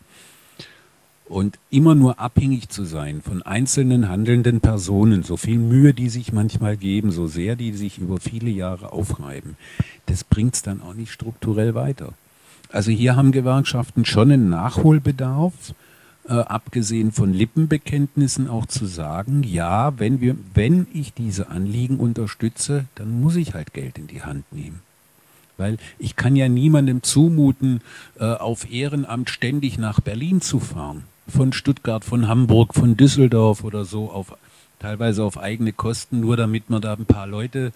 Und immer nur abhängig zu sein von einzelnen handelnden Personen, so viel Mühe die sich manchmal geben, so sehr die sich über viele Jahre aufreiben, das bringt es dann auch nicht strukturell weiter. Also hier haben Gewerkschaften schon einen Nachholbedarf, äh, abgesehen von Lippenbekenntnissen auch zu sagen, ja, wenn wir, wenn ich diese Anliegen unterstütze, dann muss ich halt Geld in die Hand nehmen. Weil ich kann ja niemandem zumuten, äh, auf Ehrenamt ständig nach Berlin zu fahren. Von Stuttgart, von Hamburg, von Düsseldorf oder so, auf, teilweise auf eigene Kosten, nur damit man da ein paar Leute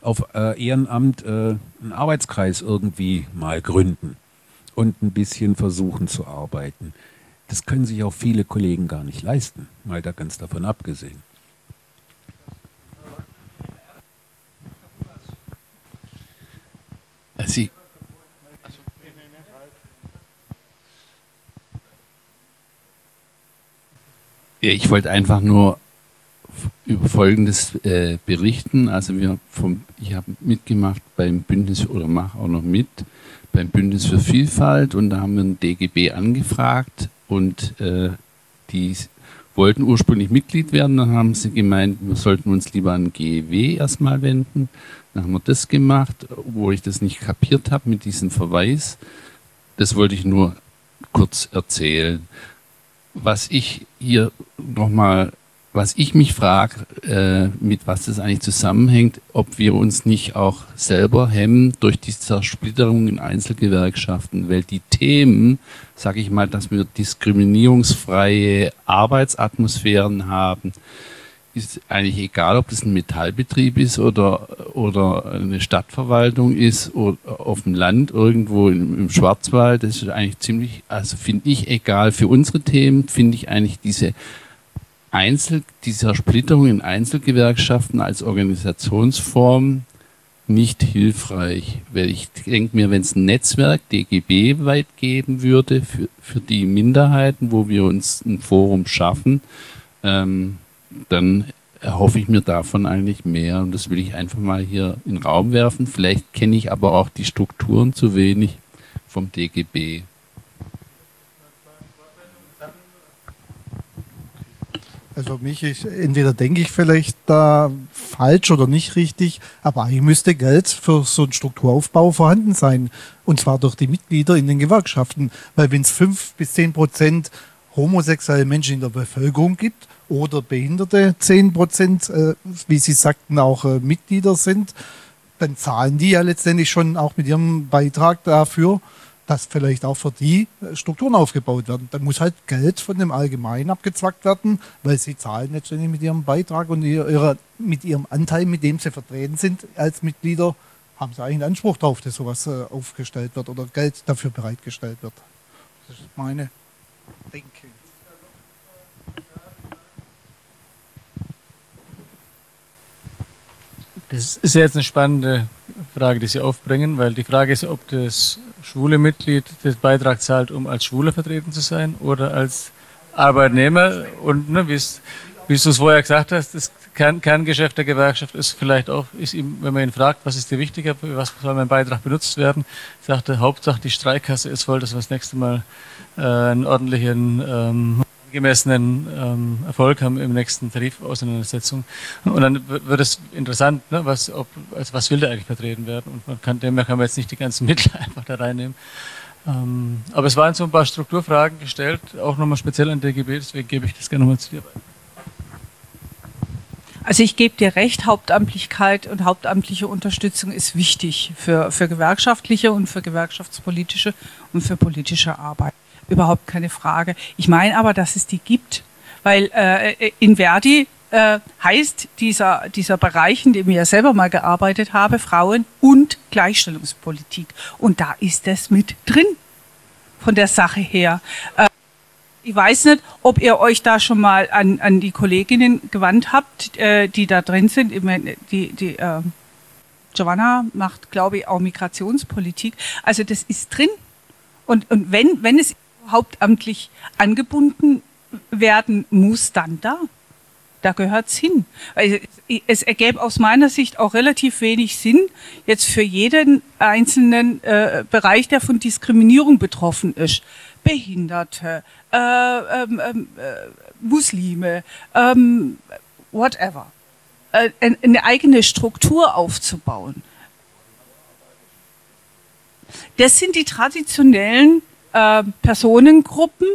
auf äh, Ehrenamt äh, einen Arbeitskreis irgendwie mal gründen und ein bisschen versuchen zu arbeiten. Das können sich auch viele Kollegen gar nicht leisten, mal da ganz davon abgesehen.
Sie. Ja, ich wollte einfach nur über Folgendes äh, berichten. Also wir vom, ich habe mitgemacht beim Bündnis oder mache auch noch mit beim Bündnis für Vielfalt und da haben wir ein DGB angefragt und äh, die wollten ursprünglich Mitglied werden, dann haben sie gemeint, wir sollten uns lieber an GEW erstmal wenden. Dann haben wir das gemacht, wo ich das nicht kapiert habe mit diesem Verweis. das wollte ich nur kurz erzählen. Was ich hier nochmal was ich mich frage, äh, mit was das eigentlich zusammenhängt, ob wir uns nicht auch selber hemmen durch die Zersplitterung in Einzelgewerkschaften, weil die Themen, sage ich mal, dass wir diskriminierungsfreie Arbeitsatmosphären haben, ist eigentlich egal, ob das ein Metallbetrieb ist oder, oder eine Stadtverwaltung ist oder auf dem Land irgendwo im, Schwarzwald. Das ist eigentlich ziemlich, also finde ich egal. Für unsere Themen finde ich eigentlich diese Einzel, dieser Splitterung in Einzelgewerkschaften als Organisationsform nicht hilfreich. Weil ich denke mir, wenn es ein Netzwerk DGB weit geben würde für, für die Minderheiten, wo wir uns ein Forum schaffen, ähm, dann erhoffe ich mir davon eigentlich mehr. Und das will ich einfach mal hier in den Raum werfen. Vielleicht kenne ich aber auch die Strukturen zu wenig vom DGB.
Also mich, ich, entweder denke ich vielleicht da falsch oder nicht richtig, aber eigentlich müsste Geld für so einen Strukturaufbau vorhanden sein. Und zwar durch die Mitglieder in den Gewerkschaften. Weil wenn es fünf bis zehn Prozent homosexuelle Menschen in der Bevölkerung gibt oder Behinderte zehn Prozent, äh, wie Sie sagten, auch äh, Mitglieder sind, dann zahlen die ja letztendlich schon auch mit ihrem Beitrag dafür, dass vielleicht auch für die äh, Strukturen aufgebaut werden. Dann muss halt Geld von dem Allgemeinen abgezwackt werden, weil sie zahlen letztendlich mit ihrem Beitrag und ihrer, mit ihrem Anteil, mit dem sie vertreten sind als Mitglieder, haben sie eigentlich einen Anspruch darauf, dass sowas äh, aufgestellt wird oder Geld dafür bereitgestellt wird. Das ist meine
Das ist jetzt eine spannende Frage, die Sie aufbringen, weil die Frage ist, ob das schwule Mitglied den Beitrag zahlt, um als Schwuler vertreten zu sein oder als Arbeitnehmer. Und ne, wie du es vorher gesagt hast, das Kern, Kerngeschäft der Gewerkschaft ist vielleicht auch, ist ihm, wenn man ihn fragt, was ist dir wichtiger, was soll mein Beitrag benutzt werden, sagt er, Hauptsache die Streikkasse ist voll, dass wir das nächste Mal äh, einen ordentlichen ähm, gemessenen ähm, Erfolg haben im nächsten Tarifauseinandersetzung. Und dann wird es interessant, ne, was, ob, also was will da eigentlich vertreten werden. Und man kann, demnach kann man jetzt nicht die ganzen Mittel einfach da reinnehmen. Ähm, aber es waren so ein paar Strukturfragen gestellt, auch nochmal speziell an DGB, deswegen gebe ich das gerne nochmal zu dir weiter.
Also ich gebe dir recht, Hauptamtlichkeit und hauptamtliche Unterstützung ist wichtig für, für gewerkschaftliche und für gewerkschaftspolitische und für politische Arbeit überhaupt keine Frage. Ich meine aber, dass es die gibt, weil äh, in Verdi äh, heißt dieser, dieser Bereich, in dem ich ja selber mal gearbeitet habe, Frauen- und Gleichstellungspolitik. Und da ist es mit drin, von der Sache her. Äh, ich weiß nicht, ob ihr euch da schon mal an, an die Kolleginnen gewandt habt, äh, die da drin sind. Ich meine, die, die äh, Giovanna macht, glaube ich, auch Migrationspolitik. Also das ist drin. Und, und wenn, wenn es hauptamtlich angebunden werden muss, dann da. Da gehört's hin. Also es ergäbe aus meiner Sicht auch relativ wenig Sinn, jetzt für jeden einzelnen äh, Bereich, der von Diskriminierung betroffen ist, Behinderte, äh, ähm, ähm äh, Muslime, ähm, whatever, äh, eine eigene Struktur aufzubauen. Das sind die traditionellen äh, Personengruppen.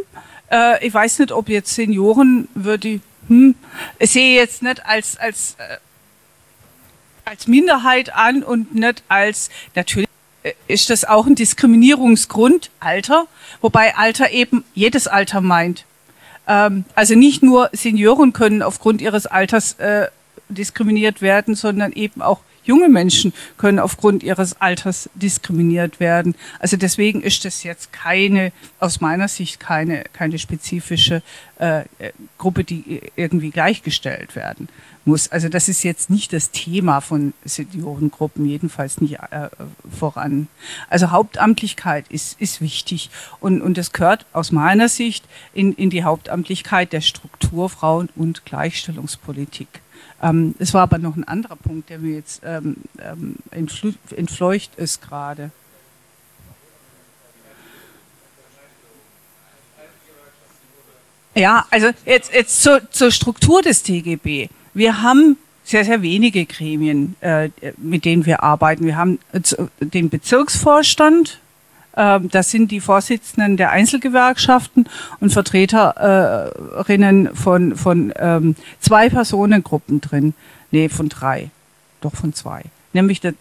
Äh, ich weiß nicht, ob jetzt Senioren würde ich, hm, ich sehe jetzt nicht als, als, äh, als Minderheit an und nicht als, natürlich äh, ist das auch ein Diskriminierungsgrund, Alter, wobei Alter eben jedes Alter meint. Ähm, also nicht nur Senioren können aufgrund ihres Alters äh, diskriminiert werden, sondern eben auch junge Menschen können aufgrund ihres Alters diskriminiert werden. Also deswegen ist das jetzt keine, aus meiner Sicht keine, keine spezifische äh, Gruppe, die irgendwie gleichgestellt werden muss. Also das ist jetzt nicht das Thema von Seniorengruppen, jedenfalls nicht äh, voran. Also Hauptamtlichkeit ist, ist wichtig und, und das gehört aus meiner Sicht in, in die Hauptamtlichkeit der Struktur Frauen- und Gleichstellungspolitik. Ähm, es war aber noch ein anderer Punkt, der mir jetzt ähm, ähm, entfleucht ist gerade. Ja, also jetzt, jetzt zur, zur Struktur des TGB. Wir haben sehr, sehr wenige Gremien, äh, mit denen wir arbeiten. Wir haben den Bezirksvorstand, das sind die Vorsitzenden der Einzelgewerkschaften und Vertreterinnen von, von ähm, zwei Personengruppen drin. Nee, von drei. Doch von zwei. Nämlich die,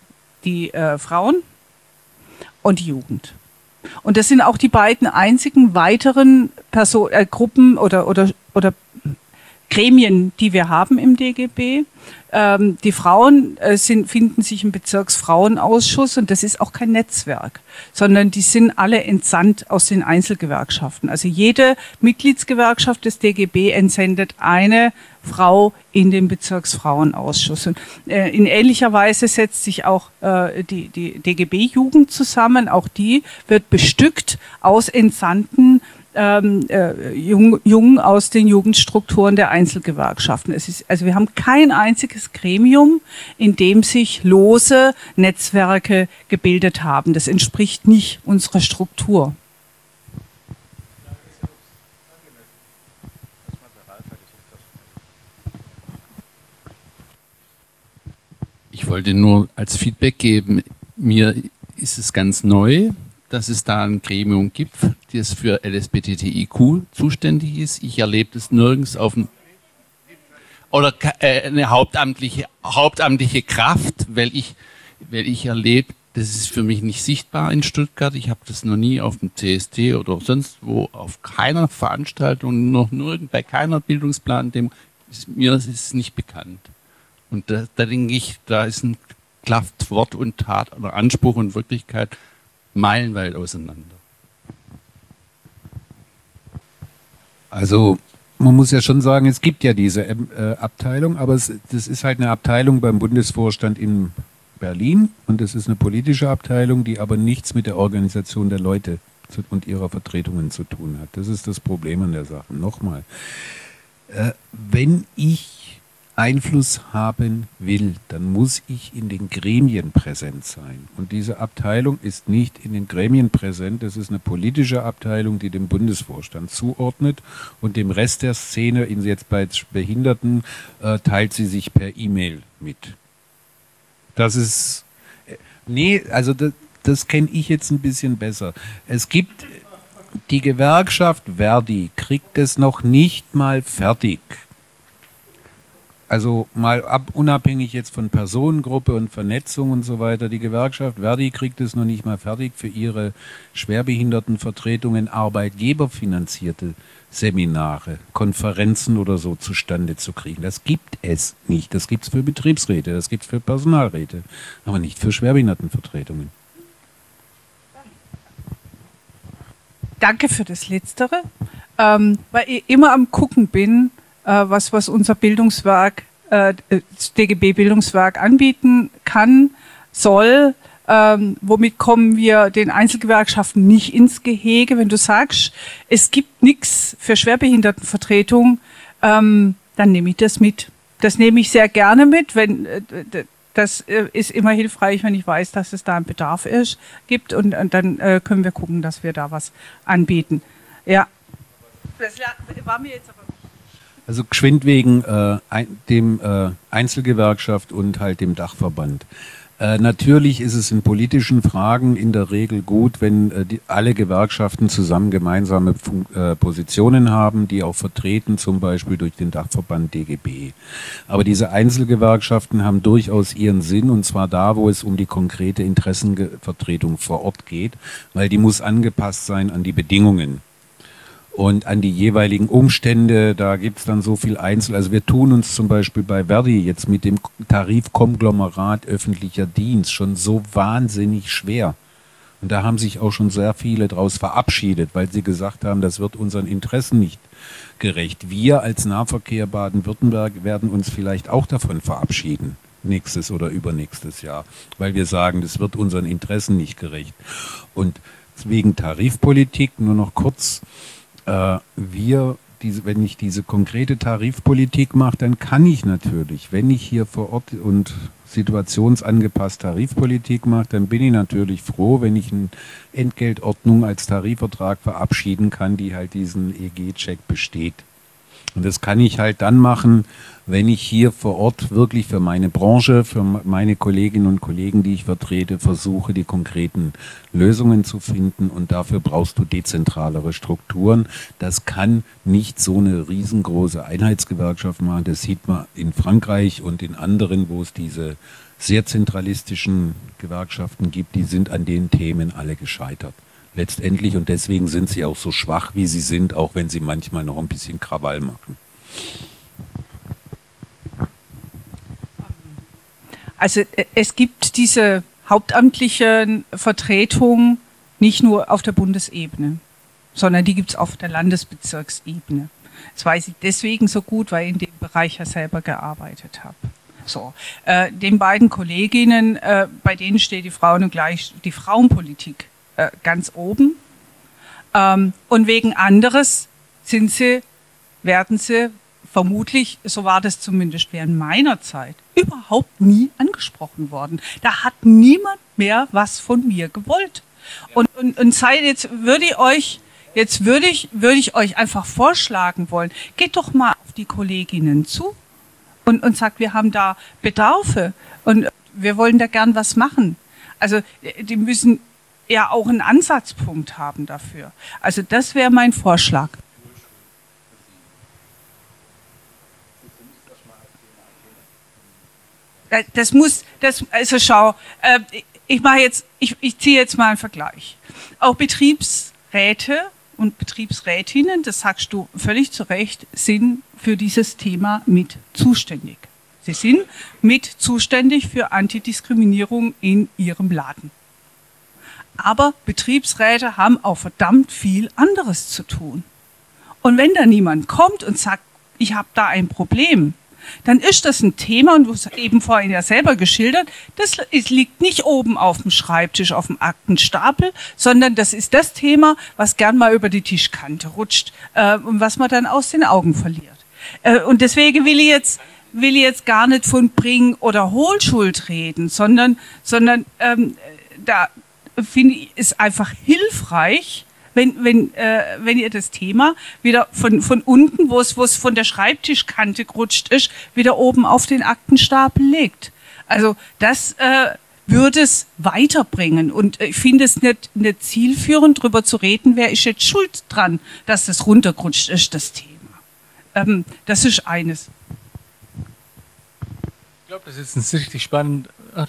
die äh, Frauen und die Jugend. Und das sind auch die beiden einzigen weiteren Person äh, Gruppen oder, oder, oder Gremien, die wir haben im DGB. Ähm, die Frauen äh, sind, finden sich im Bezirksfrauenausschuss und das ist auch kein Netzwerk, sondern die sind alle entsandt aus den Einzelgewerkschaften. Also jede Mitgliedsgewerkschaft des DGB entsendet eine Frau in den Bezirksfrauenausschuss. Und, äh, in ähnlicher Weise setzt sich auch äh, die, die DGB-Jugend zusammen. Auch die wird bestückt aus entsandten ähm, äh, Jungen Jung aus den Jugendstrukturen der Einzelgewerkschaften. Es ist, also wir haben kein einziges Gremium, in dem sich lose Netzwerke gebildet haben. Das entspricht nicht unserer Struktur.
Ich wollte nur als Feedback geben, mir ist es ganz neu, dass es da ein Gremium gibt, das für LSBTTIQ zuständig ist. Ich erlebe das nirgends auf dem oder äh, eine hauptamtliche, hauptamtliche Kraft, weil ich, weil ich erlebe, das ist für mich nicht sichtbar in Stuttgart. Ich habe das noch nie auf dem CST oder sonst wo, auf keiner Veranstaltung, noch nirgend bei keiner Bildungsplan, dem ist, mir ist es nicht bekannt. Und da, da denke ich, da ist ein Kraft, Wort und Tat oder Anspruch und Wirklichkeit meilenweit auseinander.
Also man muss ja schon sagen, es gibt ja diese äh, Abteilung, aber es, das ist halt eine Abteilung beim Bundesvorstand in Berlin und es ist eine politische Abteilung, die aber nichts mit der Organisation der Leute zu, und ihrer Vertretungen zu tun hat. Das ist das Problem an der Sache. Nochmal, äh, wenn ich Einfluss haben will, dann muss ich in den Gremien präsent sein. Und diese Abteilung ist nicht in den Gremien präsent. Das ist eine politische Abteilung, die dem Bundesvorstand zuordnet und dem Rest der Szene, in jetzt bei Behinderten, äh, teilt sie sich per E-Mail mit. Das ist, äh, nee, also das, das kenne ich jetzt ein bisschen besser. Es gibt die Gewerkschaft Verdi kriegt es noch nicht mal fertig also mal ab, unabhängig jetzt von Personengruppe und Vernetzung und so weiter, die Gewerkschaft Verdi kriegt es noch nicht mal fertig für ihre Schwerbehindertenvertretungen arbeitgeberfinanzierte Seminare, Konferenzen oder so zustande zu kriegen. Das gibt es nicht. Das gibt es für Betriebsräte, das gibt es für Personalräte, aber nicht für Schwerbehindertenvertretungen.
Danke für das Letztere, ähm, weil ich immer am Gucken bin, was, was unser Bildungswerk, äh, das DGB Bildungswerk anbieten kann, soll. Ähm, womit kommen wir den Einzelgewerkschaften nicht ins Gehege? Wenn du sagst, es gibt nichts für Schwerbehindertenvertretung, ähm, dann nehme ich das mit. Das nehme ich sehr gerne mit, wenn äh, das äh, ist immer hilfreich, wenn ich weiß, dass es da einen Bedarf ist, gibt und, und dann äh, können wir gucken, dass wir da was anbieten. Ja. Das
war mir jetzt aber also geschwind wegen äh, ein, dem äh, Einzelgewerkschaft und halt dem Dachverband. Äh, natürlich ist es in politischen Fragen in der Regel gut, wenn äh, die, alle Gewerkschaften zusammen gemeinsame Fun äh, Positionen haben, die auch vertreten, zum Beispiel durch den Dachverband DGB. Aber diese Einzelgewerkschaften haben durchaus ihren Sinn, und zwar da, wo es um die konkrete Interessenvertretung vor Ort geht, weil die muss angepasst sein an die Bedingungen und an die jeweiligen Umstände. Da gibt's dann so viel Einzel. Also wir tun uns zum Beispiel bei Verdi jetzt mit dem Tarifkonglomerat öffentlicher Dienst schon so wahnsinnig schwer. Und da haben sich auch schon sehr viele daraus verabschiedet, weil sie gesagt haben, das wird unseren Interessen nicht gerecht. Wir als Nahverkehr Baden-Württemberg werden uns vielleicht auch davon verabschieden nächstes oder übernächstes Jahr, weil wir sagen, das wird unseren Interessen nicht gerecht. Und wegen Tarifpolitik nur noch kurz, äh, wir, diese, wenn ich diese konkrete Tarifpolitik mache, dann kann ich natürlich, wenn ich hier vor Ort und situationsangepasst Tarifpolitik mache, dann bin ich natürlich froh, wenn ich eine Entgeltordnung als Tarifvertrag verabschieden kann, die halt diesen EG-Check besteht. Und das kann ich halt dann machen, wenn ich hier vor Ort wirklich für meine Branche, für meine Kolleginnen und Kollegen, die ich vertrete, versuche, die konkreten Lösungen zu finden. Und dafür brauchst du dezentralere Strukturen. Das kann nicht so eine riesengroße Einheitsgewerkschaft machen. Das sieht man in Frankreich und in anderen, wo es diese sehr zentralistischen Gewerkschaften gibt. Die sind an den Themen alle gescheitert letztendlich und deswegen sind sie auch so schwach, wie sie sind, auch wenn sie manchmal noch ein bisschen Krawall machen.
Also äh, es gibt diese hauptamtliche Vertretung nicht nur auf der Bundesebene, sondern die gibt es auf der Landesbezirksebene. Das weiß ich deswegen so gut, weil ich in dem Bereich ja selber gearbeitet habe. So, äh, den beiden Kolleginnen, äh, bei denen steht die Frauen und gleich die Frauenpolitik äh, ganz oben. Ähm, und wegen anderes sind sie, werden sie vermutlich, so war das zumindest während meiner Zeit, überhaupt nie angesprochen worden. Da hat niemand mehr was von mir gewollt. Und, und, und sei jetzt würde ich euch, jetzt würde ich, würde ich euch einfach vorschlagen wollen, geht doch mal auf die Kolleginnen zu und, und sagt, wir haben da Bedarfe und wir wollen da gern was machen. Also die müssen ja auch einen Ansatzpunkt haben dafür. Also das wäre mein Vorschlag. Äh, das muss, das, also schau, äh, ich mache jetzt, ich, ich ziehe jetzt mal einen Vergleich. Auch Betriebsräte und Betriebsrätinnen, das sagst du völlig zu Recht, sind für dieses Thema mit zuständig. Sie sind mit zuständig für Antidiskriminierung in ihrem Laden. Aber Betriebsräte haben auch verdammt viel anderes zu tun. Und wenn da niemand kommt und sagt, ich habe da ein Problem, dann ist das ein Thema, und du hast eben vorhin ja selber geschildert, das liegt nicht oben auf dem Schreibtisch, auf dem Aktenstapel, sondern das ist das Thema, was gern mal über die Tischkante rutscht äh, und was man dann aus den Augen verliert. Äh, und deswegen will ich jetzt will ich jetzt gar nicht von Bring- oder Hohlschuld reden, sondern, sondern ähm, da, finde ich, ist einfach hilfreich, wenn, wenn, äh, wenn ihr das Thema wieder von, von unten, wo es, wo es von der Schreibtischkante gerutscht ist, wieder oben auf den Aktenstapel legt. Also das äh, würde es weiterbringen. Und ich finde es nicht, nicht zielführend, darüber zu reden, wer ist jetzt schuld dran, dass das runtergerutscht ist, das Thema. Ähm, das ist eines.
Ich glaube, das ist ein richtig spannend. Ach,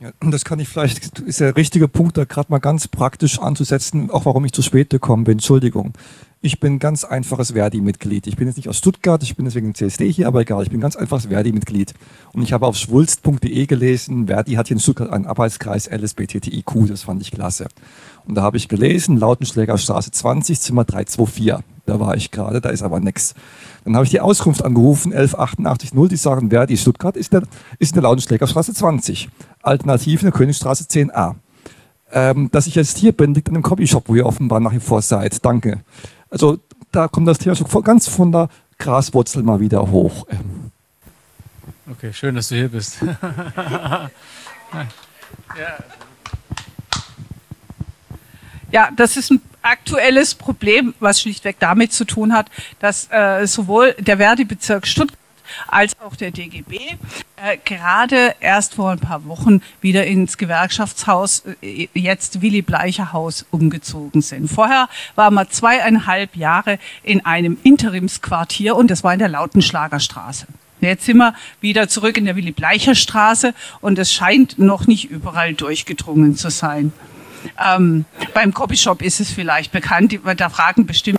ja, das kann ich vielleicht, ist der richtige Punkt, da gerade mal ganz praktisch anzusetzen, auch warum ich zu spät gekommen bin. Entschuldigung. Ich bin ganz einfaches Verdi-Mitglied. Ich bin jetzt nicht aus Stuttgart, ich bin deswegen im CSD hier, aber egal, ich bin ganz einfaches Verdi-Mitglied. Und ich habe auf schwulst.de gelesen, Verdi hat hier in Stuttgart einen Arbeitskreis LSBTTIQ, das fand ich klasse. Und da habe ich gelesen, Lautenschlägerstraße 20, Zimmer 324. Da war ich gerade, da ist aber nichts. Dann habe ich die Auskunft angerufen, 11880, die sagen, Verdi Stuttgart ist, der, ist in der Lautenschlägerstraße 20. Alternativ in der Königstraße 10a. Ähm, dass ich jetzt hier bin, liegt an dem Copyshop, wo ihr offenbar nach wie vor seid. Danke. Also da kommt das Thema schon ganz von der Graswurzel mal wieder hoch. Ähm.
Okay, schön, dass du hier bist. ja.
ja, das ist ein aktuelles Problem, was schlichtweg damit zu tun hat, dass äh, sowohl der Verdi-Bezirk Stuttgart als auch der DGB äh, gerade erst vor ein paar Wochen wieder ins Gewerkschaftshaus, äh, jetzt Willy Bleicher Haus, umgezogen sind. Vorher waren wir zweieinhalb Jahre in einem Interimsquartier und das war in der Lautenschlagerstraße. Jetzt sind wir wieder zurück in der Willy Bleicher Straße und es scheint noch nicht überall durchgedrungen zu sein. Ähm, beim Copyshop ist es vielleicht bekannt, da fragen bestimmt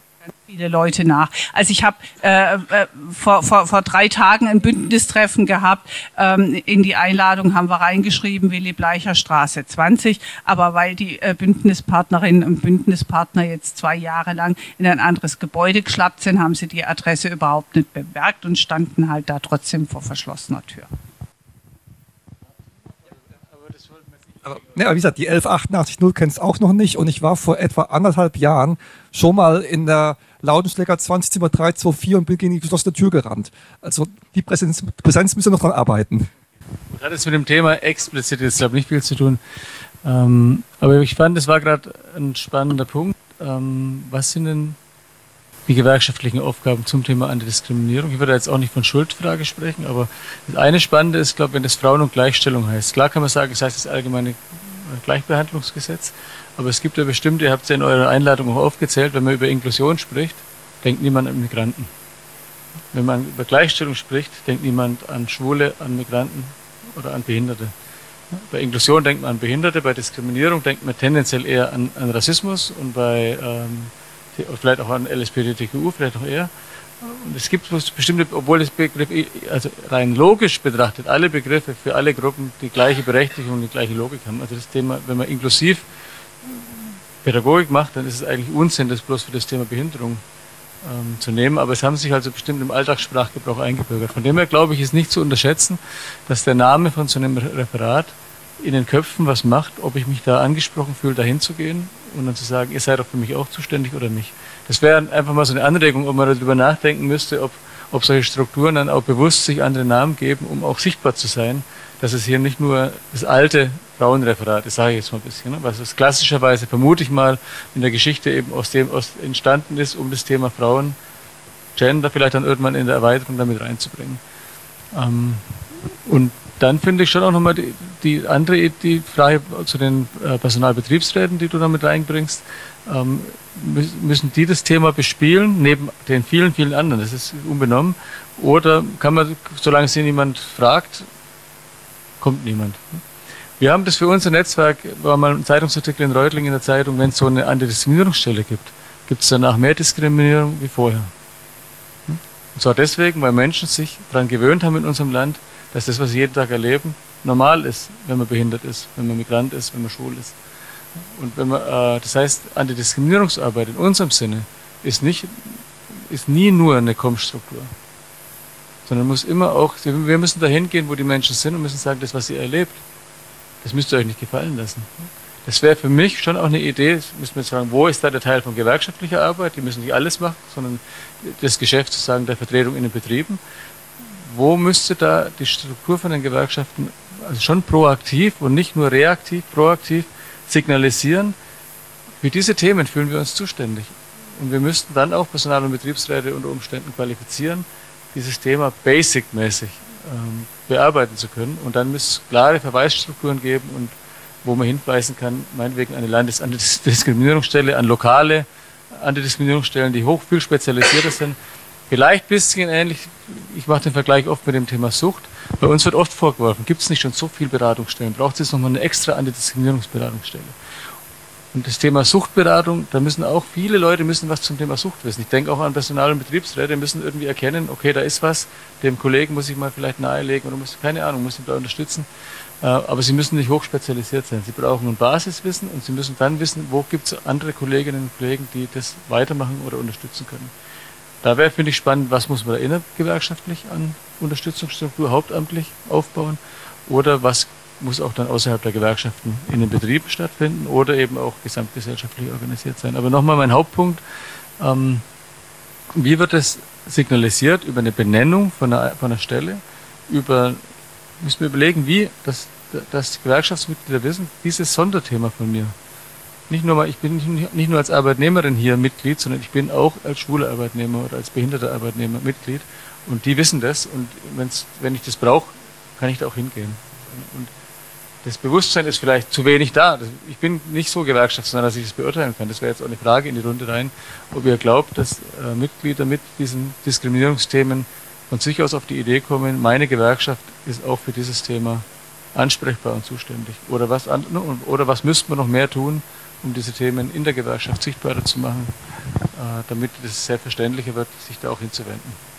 viele Leute nach. Also ich habe äh, äh, vor, vor, vor drei Tagen ein Bündnistreffen gehabt. Ähm, in die Einladung haben wir reingeschrieben, Willy Bleicher Straße 20. Aber weil die äh, Bündnispartnerinnen und Bündnispartner jetzt zwei Jahre lang in ein anderes Gebäude geschlappt sind, haben sie die Adresse überhaupt nicht bemerkt und standen halt da trotzdem vor verschlossener Tür.
Aber, ja, wie gesagt, die 11880 kennst du auch noch nicht und ich war vor etwa anderthalb Jahren schon mal in der Lautenschläger 20 Zimmer 324 und bin gegen die geschlossene Tür gerannt. Also die Präsenz, Präsenz müssen noch dran arbeiten.
Das hat jetzt mit dem Thema explizit jetzt, glaube ich, nicht viel zu tun. Ähm, aber ich fand, es war gerade ein spannender Punkt. Ähm, was sind denn die gewerkschaftlichen Aufgaben zum Thema Antidiskriminierung. Ich würde jetzt auch nicht von Schuldfrage sprechen, aber das eine Spannende ist, glaube ich, wenn das Frauen- und Gleichstellung heißt. Klar kann man sagen, es heißt das allgemeine Gleichbehandlungsgesetz, aber es gibt ja bestimmte, ihr habt es ja in eurer Einladung auch aufgezählt, wenn man über Inklusion spricht, denkt niemand an Migranten. Wenn man über Gleichstellung spricht, denkt niemand an Schwule, an Migranten oder an Behinderte. Bei Inklusion denkt man an Behinderte, bei Diskriminierung denkt man tendenziell eher an, an Rassismus und bei ähm, vielleicht auch an LSPDTQ, vielleicht auch eher. Und es gibt bestimmte, obwohl das Begriff, also rein logisch betrachtet, alle Begriffe für alle Gruppen die gleiche Berechtigung und die gleiche Logik haben. Also das Thema, wenn man inklusiv Pädagogik macht, dann ist es eigentlich Unsinn, das bloß für das Thema Behinderung ähm, zu nehmen. Aber es haben sich also bestimmt im Alltagssprachgebrauch eingebürgert. Von dem her glaube ich, ist nicht zu unterschätzen, dass der Name von so einem Referat in den Köpfen was macht, ob ich mich da angesprochen fühle, dahin zu gehen und dann zu sagen, ihr seid doch für mich auch zuständig oder nicht. Das wäre einfach mal so eine Anregung, ob man darüber nachdenken müsste, ob, ob solche Strukturen dann auch bewusst sich andere Namen geben, um auch sichtbar zu sein, dass es hier nicht nur das alte Frauenreferat ist, sage ich jetzt mal ein bisschen, ne? was es klassischerweise, vermute ich mal, in der Geschichte eben aus dem aus entstanden ist, um das Thema Frauen, Gender vielleicht dann irgendwann in der Erweiterung damit reinzubringen. Ähm, und dann finde ich schon auch nochmal die, die andere die Frage zu den äh, Personalbetriebsräten, die du damit reinbringst. Ähm, müssen die das Thema bespielen, neben den vielen, vielen anderen? Das ist unbenommen. Oder kann man, solange sie niemand fragt, kommt niemand? Wir haben das für unser Netzwerk, war mal ein Zeitungsartikel in Reutling in der Zeitung, wenn es so eine Antidiskriminierungsstelle gibt, gibt es danach mehr Diskriminierung wie vorher. Hm? Und zwar deswegen, weil Menschen sich daran gewöhnt haben in unserem Land, dass das, was sie jeden Tag erleben, normal ist, wenn man behindert ist, wenn man Migrant ist, wenn man schwul ist. Und wenn man, äh, das heißt, Antidiskriminierungsarbeit in unserem Sinne ist nicht, ist nie nur eine Kommstruktur, sondern muss immer auch, wir müssen dahin gehen, wo die Menschen sind und müssen sagen, das, was ihr erlebt, das müsst ihr euch nicht gefallen lassen. Das wäre für mich schon auch eine Idee, müssen wir jetzt fragen, wo ist da der Teil von gewerkschaftlicher Arbeit? Die müssen nicht alles machen, sondern das Geschäft sozusagen der Vertretung in den Betrieben wo müsste da die Struktur von den Gewerkschaften also schon proaktiv und nicht nur reaktiv, proaktiv signalisieren, für diese Themen fühlen wir uns zuständig. Und wir müssten dann auch Personal- und Betriebsräte unter Umständen qualifizieren, dieses Thema basic-mäßig ähm, bearbeiten zu können. Und dann müsste es klare Verweisstrukturen geben und wo man hinweisen kann, meinetwegen eine Landesantidiskriminierungsstelle, an lokale Antidiskriminierungsstellen, die hoch viel spezialisierter sind, Vielleicht ein bisschen ähnlich, ich mache den Vergleich oft mit dem Thema Sucht. Bei uns wird oft vorgeworfen, gibt es nicht schon so viele Beratungsstellen, braucht es jetzt nochmal eine extra Antidiskriminierungsberatungsstelle. Und das Thema Suchtberatung, da müssen auch viele Leute müssen was zum Thema Sucht wissen. Ich denke auch an Personal- und Betriebsräte, müssen irgendwie erkennen, okay, da ist was, dem Kollegen muss ich mal vielleicht nahelegen oder muss, keine Ahnung, muss ihn da unterstützen. Äh, aber sie müssen nicht hochspezialisiert sein. Sie brauchen ein Basiswissen und sie müssen dann wissen, wo gibt es andere Kolleginnen und Kollegen, die das weitermachen oder unterstützen können. Da wäre, finde ich, spannend, was muss man da innergewerkschaftlich an Unterstützungsstruktur hauptamtlich aufbauen? Oder was muss auch dann außerhalb der Gewerkschaften in den Betrieben stattfinden oder eben auch gesamtgesellschaftlich organisiert sein. Aber nochmal mein Hauptpunkt, ähm, wie wird es signalisiert über eine Benennung von einer, von einer Stelle, über, müssen wir überlegen, wie, dass, dass Gewerkschaftsmitglieder wissen, dieses Sonderthema von mir, nicht nur mal, ich bin nicht, nur als Arbeitnehmerin hier Mitglied, sondern ich bin auch als schwule Arbeitnehmer oder als behinderter Arbeitnehmer Mitglied. Und die wissen das. Und wenn's, wenn ich das brauche, kann ich da auch hingehen. Und das Bewusstsein ist vielleicht zu wenig da. Ich bin nicht so Gewerkschaftsnah, dass ich das beurteilen kann. Das wäre jetzt auch eine Frage in die Runde rein, ob ihr glaubt, dass äh, Mitglieder mit diesen Diskriminierungsthemen von sich aus auf die Idee kommen, meine Gewerkschaft ist auch für dieses Thema ansprechbar und zuständig. Oder was, oder was müsste man noch mehr tun, um diese Themen in der Gewerkschaft sichtbarer zu machen, äh, damit es selbstverständlicher wird, sich da auch hinzuwenden.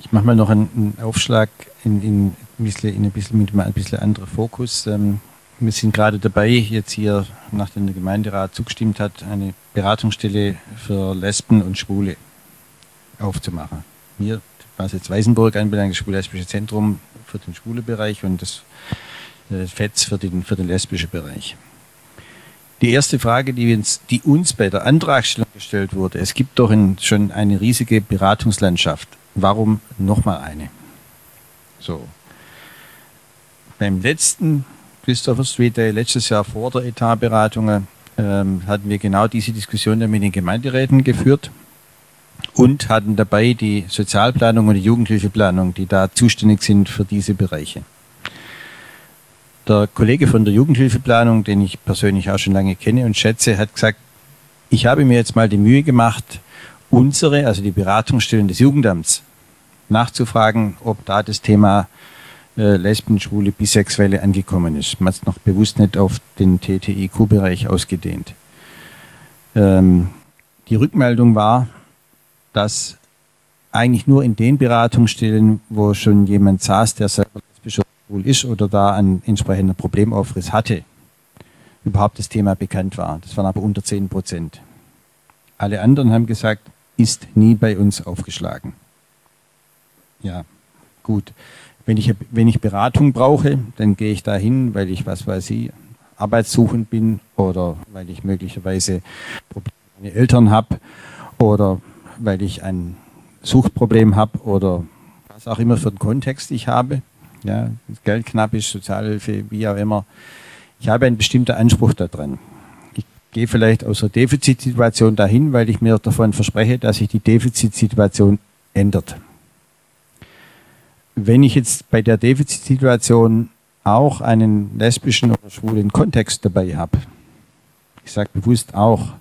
Ich mache mal noch einen, Aufschlag in, in, in ein bisschen mit einem ein bisschen anderen Fokus. Ähm, wir sind gerade dabei, jetzt hier, nachdem der Gemeinderat zugestimmt hat, eine Beratungsstelle für Lesben und Schwule aufzumachen. Hier, was jetzt Weißenburg anbelangt, das Schwul-Lesbische Zentrum für den Schwulebereich und das äh, FETS für den, für den lesbischen Bereich. Die erste Frage, die uns, die uns bei der Antragstellung gestellt wurde, es gibt doch in, schon eine riesige Beratungslandschaft. Warum nochmal eine? So. Beim letzten Christopher Street Day, letztes Jahr vor der Etatberatungen, ähm, hatten wir genau diese Diskussion dann mit den Gemeinderäten geführt und hatten dabei die Sozialplanung und die Jugendhilfeplanung, die da zuständig sind für diese Bereiche. Der Kollege von der Jugendhilfeplanung, den ich persönlich auch schon lange kenne und schätze, hat gesagt, ich habe mir jetzt mal die Mühe gemacht, unsere, also die Beratungsstellen des Jugendamts, nachzufragen, ob da das Thema äh, Lesben, Schwule, Bisexuelle angekommen ist. Man hat noch bewusst nicht auf den TTIQ-Bereich ausgedehnt. Ähm, die Rückmeldung war, dass eigentlich nur in den Beratungsstellen, wo schon jemand saß, der selber lesbisch schwul ist oder da einen entsprechenden Problemaufriss hatte, überhaupt das Thema bekannt war. Das waren aber unter 10 Prozent. Alle anderen haben gesagt, ist nie bei uns aufgeschlagen. Ja, gut. Wenn ich, wenn ich Beratung brauche, dann gehe ich da hin, weil ich, was weiß ich, arbeitssuchend bin oder weil ich möglicherweise Probleme Eltern habe oder weil ich ein Suchtproblem habe oder was auch immer für einen Kontext ich habe. Ja, Geld knapp ist, Sozialhilfe, wie auch immer. Ich habe einen bestimmten Anspruch daran. Ich gehe vielleicht aus der Defizitsituation dahin, weil ich mir davon verspreche, dass sich die Defizitsituation ändert. Wenn ich jetzt bei der Defizitsituation auch einen lesbischen oder schwulen Kontext dabei habe, ich sage bewusst auch,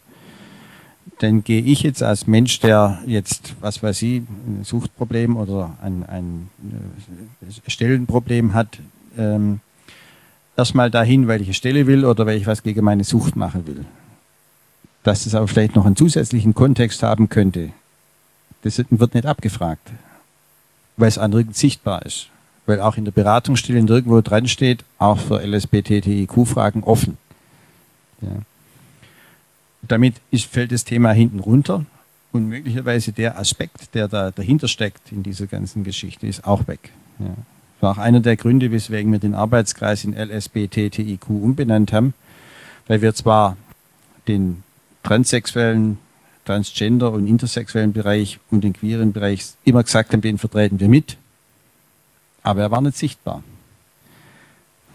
dann gehe ich jetzt als Mensch, der jetzt, was weiß ich, ein Suchtproblem oder ein, ein äh, Stellenproblem hat, ähm, erstmal dahin, weil ich eine Stelle will oder weil ich was gegen meine Sucht machen will. Dass es aber vielleicht noch einen zusätzlichen Kontext haben könnte, das wird nicht abgefragt, weil es nirgends sichtbar ist. Weil auch in der Beratungsstelle nirgendwo dran steht, auch für LSBTTIQ-Fragen offen. Ja. Damit ist, fällt das Thema hinten runter und möglicherweise der Aspekt, der da dahinter steckt in dieser ganzen Geschichte, ist auch weg. Ja war auch einer der Gründe, weswegen wir den Arbeitskreis in LSBTTIQ umbenannt haben, weil wir zwar den transsexuellen, transgender und intersexuellen Bereich und den queeren Bereich immer gesagt haben, den vertreten wir mit, aber er war nicht sichtbar.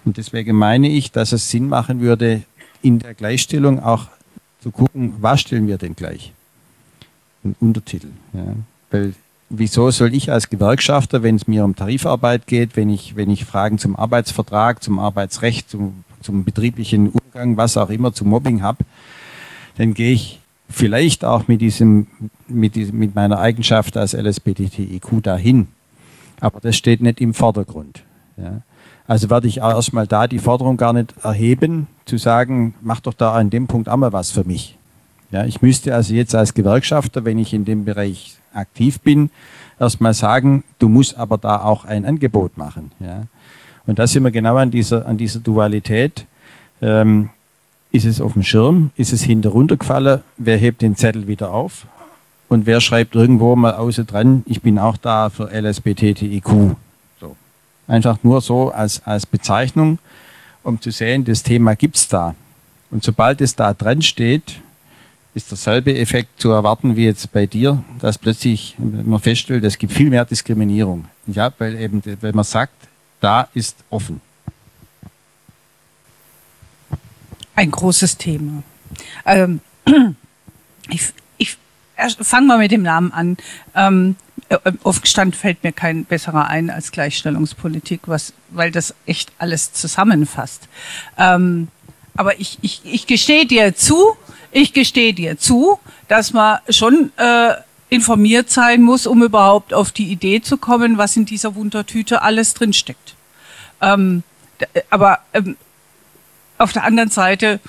Und deswegen meine ich, dass es Sinn machen würde, in der Gleichstellung auch zu gucken, was stellen wir denn gleich? Ein Untertitel. Ja. Weil wieso soll ich als Gewerkschafter, wenn es mir um Tarifarbeit geht, wenn ich, wenn ich Fragen zum Arbeitsvertrag, zum Arbeitsrecht, zum, zum betrieblichen Umgang, was auch immer, zum Mobbing habe, dann gehe ich vielleicht auch mit diesem, mit diesem, mit meiner Eigenschaft als LSBTTIQ dahin. Aber das steht nicht im Vordergrund. Ja. Also werde ich erstmal da die Forderung gar nicht erheben, zu sagen, mach doch da an dem Punkt auch mal was für mich. Ja, ich müsste also jetzt als Gewerkschafter, wenn ich in dem Bereich aktiv bin, erstmal sagen, du musst aber da auch ein Angebot machen. Ja. Und da sind wir genau an dieser, an dieser Dualität. Ähm, ist es auf dem Schirm? Ist es hinter runtergefallen? Wer hebt den Zettel wieder auf? Und wer schreibt irgendwo mal außen dran, ich bin auch da für LSBTTIQ? Einfach nur so als, als Bezeichnung, um zu sehen, das Thema gibt's da. Und sobald es da dran steht, ist derselbe Effekt zu erwarten wie jetzt bei dir, dass plötzlich man feststellt, es gibt viel mehr Diskriminierung. Ja, weil eben, wenn man sagt, da ist offen.
Ein großes Thema. Ähm, ich ich fange mal mit dem Namen an. Ähm, Aufgestand fällt mir kein besserer ein als Gleichstellungspolitik, was, weil das echt alles zusammenfasst. Ähm, aber ich, ich, ich gestehe dir zu, ich gestehe dir zu, dass man schon äh, informiert sein muss, um überhaupt auf die Idee zu kommen, was in dieser Wundertüte alles drinsteckt. Ähm, aber ähm, auf der anderen Seite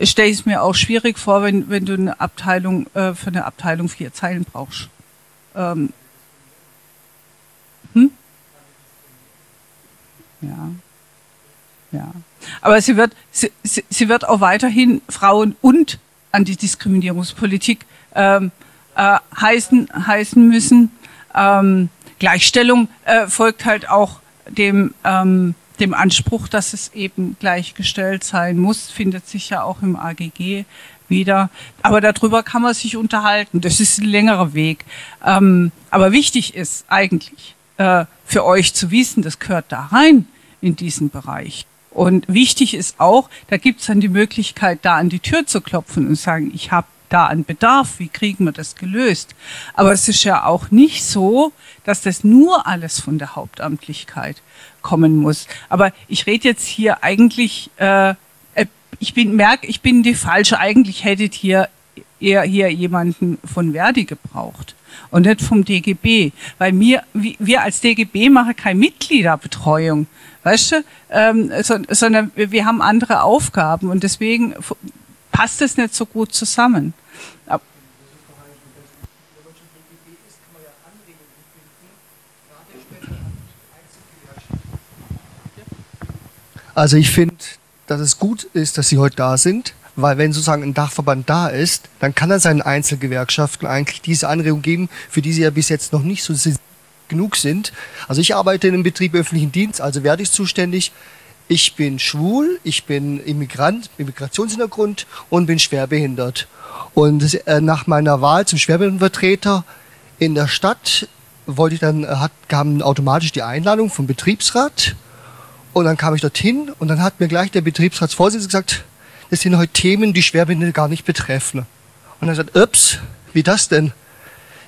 stelle ich es mir auch schwierig vor, wenn, wenn du eine Abteilung äh, für eine Abteilung vier Zeilen brauchst. Ähm, hm? Ja. Ja. Aber sie wird, sie, sie wird auch weiterhin Frauen und Antidiskriminierungspolitik ähm, äh, heißen, heißen müssen. Ähm, Gleichstellung äh, folgt halt auch dem, ähm, dem Anspruch, dass es eben gleichgestellt sein muss, findet sich ja auch im AGG wieder. Aber darüber kann man sich unterhalten. Das ist ein längerer Weg. Ähm, aber wichtig ist eigentlich äh, für euch zu wissen, das gehört da rein in diesen Bereich. Und wichtig ist auch, da gibt es dann die Möglichkeit, da an die Tür zu klopfen und sagen, ich habe da einen Bedarf, wie kriegen wir das gelöst? Aber es ist ja auch nicht so, dass das nur alles von der Hauptamtlichkeit kommen muss. Aber ich rede jetzt hier eigentlich, äh, äh ich bin merke, ich bin die falsche. Eigentlich hättet hier eher hier jemanden von Verdi gebraucht und nicht vom DGB, weil mir, wir als DGB machen keine Mitgliederbetreuung, weißt du, ähm, so, sondern wir haben andere Aufgaben und deswegen passt es nicht so gut zusammen.
Also ich finde, dass es gut ist, dass Sie heute da sind, weil wenn sozusagen ein Dachverband da ist, dann kann er seinen Einzelgewerkschaften eigentlich diese Anregung geben, für die sie ja bis jetzt noch nicht so genug sind. Also ich arbeite in einem Betrieb öffentlichen Dienst, also werde ich zuständig. Ich bin schwul, ich bin Immigrant, Immigrationshintergrund und bin schwerbehindert. Und äh, nach meiner Wahl zum Schwerbehindertenvertreter in der Stadt wollte ich dann, äh, hat, kam automatisch die Einladung vom Betriebsrat. Und dann kam ich dorthin und dann hat mir gleich der Betriebsratsvorsitzende gesagt, das sind heute Themen, die Schwerbehinderte gar nicht betreffen. Und er sagt, ups, wie das denn?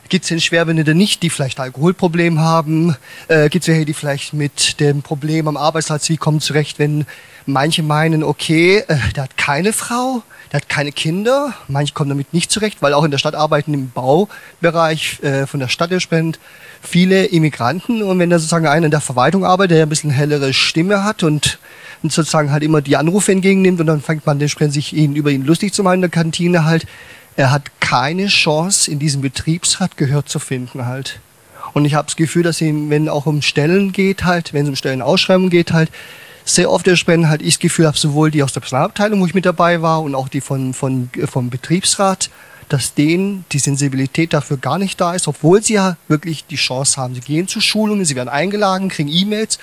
Gibt es denn Schwerbehinderte nicht, die vielleicht Alkoholproblem haben? Äh, Gibt es welche, die vielleicht mit dem Problem am Arbeitsplatz, wie kommen zurecht, wenn manche meinen, okay, äh, der hat keine Frau, der hat keine Kinder, manche kommen damit nicht zurecht, weil auch in der Stadt arbeiten im Baubereich äh, von der Stadt entsprechend viele Immigranten und wenn da sozusagen einer in der Verwaltung arbeitet, der ein bisschen hellere Stimme hat und und sozusagen halt immer die Anrufe entgegennimmt und dann fängt man entsprechend sich ihn, über ihn lustig zu machen in der Kantine halt. Er hat keine Chance, in diesem Betriebsrat Gehör zu finden halt. Und ich habe das Gefühl, dass ihm, wenn auch um Stellen geht halt, wenn es um Stellenausschreibungen geht halt, sehr oft entsprechend halt ich das Gefühl habe, sowohl die aus der Personalabteilung, wo ich mit dabei war, und auch die von, von, vom Betriebsrat, dass denen die Sensibilität dafür gar nicht da ist, obwohl sie ja wirklich die Chance haben. Sie gehen zu Schulungen, sie werden eingeladen, kriegen E-Mails.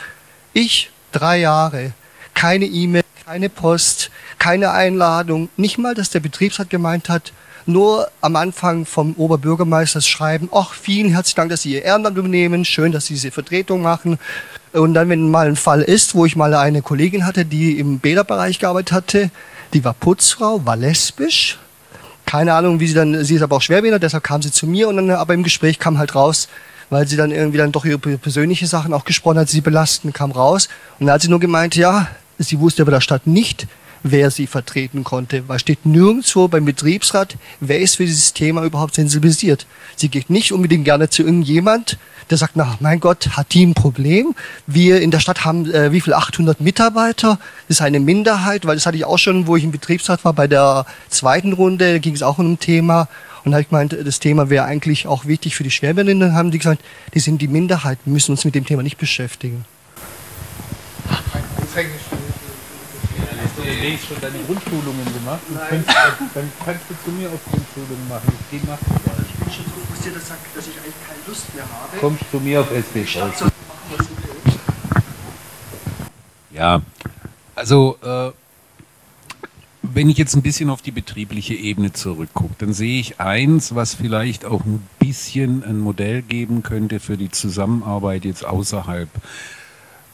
Ich, drei Jahre, keine E-Mail, keine Post, keine Einladung, nicht mal, dass der Betriebsrat gemeint hat, nur am Anfang vom Oberbürgermeister schreiben, ach, vielen herzlichen Dank, dass Sie Ihr Ehrenamt übernehmen, schön, dass Sie diese Vertretung machen. Und dann, wenn mal ein Fall ist, wo ich mal eine Kollegin hatte, die im Bäderbereich gearbeitet hatte, die war Putzfrau, war lesbisch, keine Ahnung, wie sie dann, sie ist aber auch schwerbehindert, deshalb kam sie zu mir und dann, aber im Gespräch kam halt raus, weil sie dann irgendwie dann doch über persönliche Sachen auch gesprochen hat, sie belasten, kam raus. Und dann hat sie nur gemeint, ja, Sie wusste aber der Stadt nicht, wer sie vertreten konnte, weil steht nirgendwo beim Betriebsrat, wer ist für dieses Thema überhaupt sensibilisiert. Sie geht nicht unbedingt gerne zu irgendjemand, der sagt, na, mein Gott, hat die ein Problem? Wir in der Stadt haben äh, wie viel? 800 Mitarbeiter. Das ist eine Minderheit, weil das hatte ich auch schon, wo ich im Betriebsrat war, bei der zweiten Runde, ging es auch um ein Thema. Und da habe ich gemeint, das Thema wäre eigentlich auch wichtig für die Schwerbehinderte. haben die gesagt, die sind die Minderheit, müssen uns mit dem Thema nicht beschäftigen.
Demnächst schon deine Grundschulungen gemacht. Und könntest, dann kannst du zu mir auch Grundschulungen machen. Ich gehe machen.
Ich bin schon so frustriert, dass ich eigentlich keine Lust mehr habe.
Kommst zu mir auf SB Ja, also äh, wenn ich jetzt ein bisschen auf die betriebliche Ebene zurückgucke, dann sehe ich eins, was vielleicht auch ein bisschen ein Modell geben könnte für die Zusammenarbeit jetzt außerhalb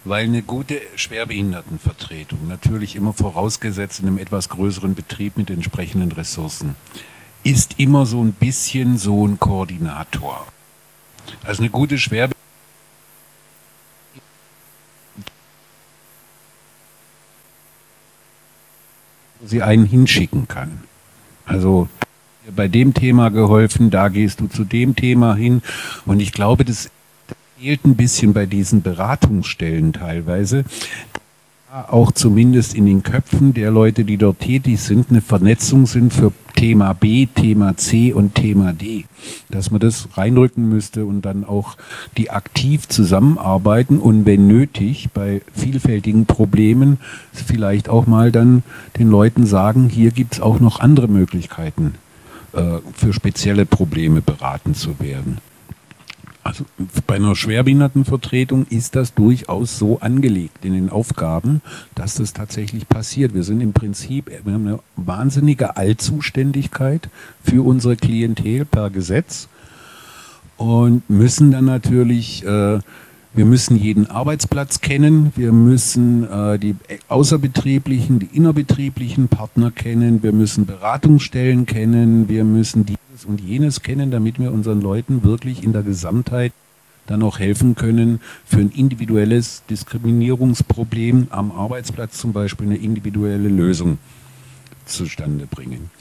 weil eine gute Schwerbehindertenvertretung, natürlich immer vorausgesetzt in einem etwas größeren Betrieb mit entsprechenden Ressourcen, ist immer so ein bisschen so ein Koordinator. Also eine gute Schwerbehindertenvertretung sie einen hinschicken kann. Also bei dem Thema geholfen, da gehst du zu dem Thema hin. Und ich glaube, das fehlt ein bisschen bei diesen Beratungsstellen teilweise. Auch zumindest in den Köpfen der Leute, die dort tätig sind, eine Vernetzung sind für Thema B, Thema C und Thema D. Dass man das reinrücken müsste und dann auch die aktiv zusammenarbeiten und wenn nötig bei vielfältigen Problemen vielleicht auch mal dann den Leuten sagen, hier gibt es auch noch andere Möglichkeiten äh, für spezielle Probleme beraten zu werden. Also bei einer Schwerbehindertenvertretung ist das durchaus so angelegt in den Aufgaben, dass das tatsächlich passiert. Wir sind im Prinzip, wir haben eine wahnsinnige Allzuständigkeit für unsere Klientel per Gesetz und müssen dann natürlich äh, Wir müssen jeden Arbeitsplatz kennen, wir müssen äh, die außerbetrieblichen, die innerbetrieblichen Partner kennen, wir müssen Beratungsstellen kennen, wir müssen dieses und jenes kennen, damit wir unseren Leuten wirklich in der Gesamtheit dann auch helfen können, für ein individuelles Diskriminierungsproblem am Arbeitsplatz zum Beispiel eine individuelle Lösung zustande bringen.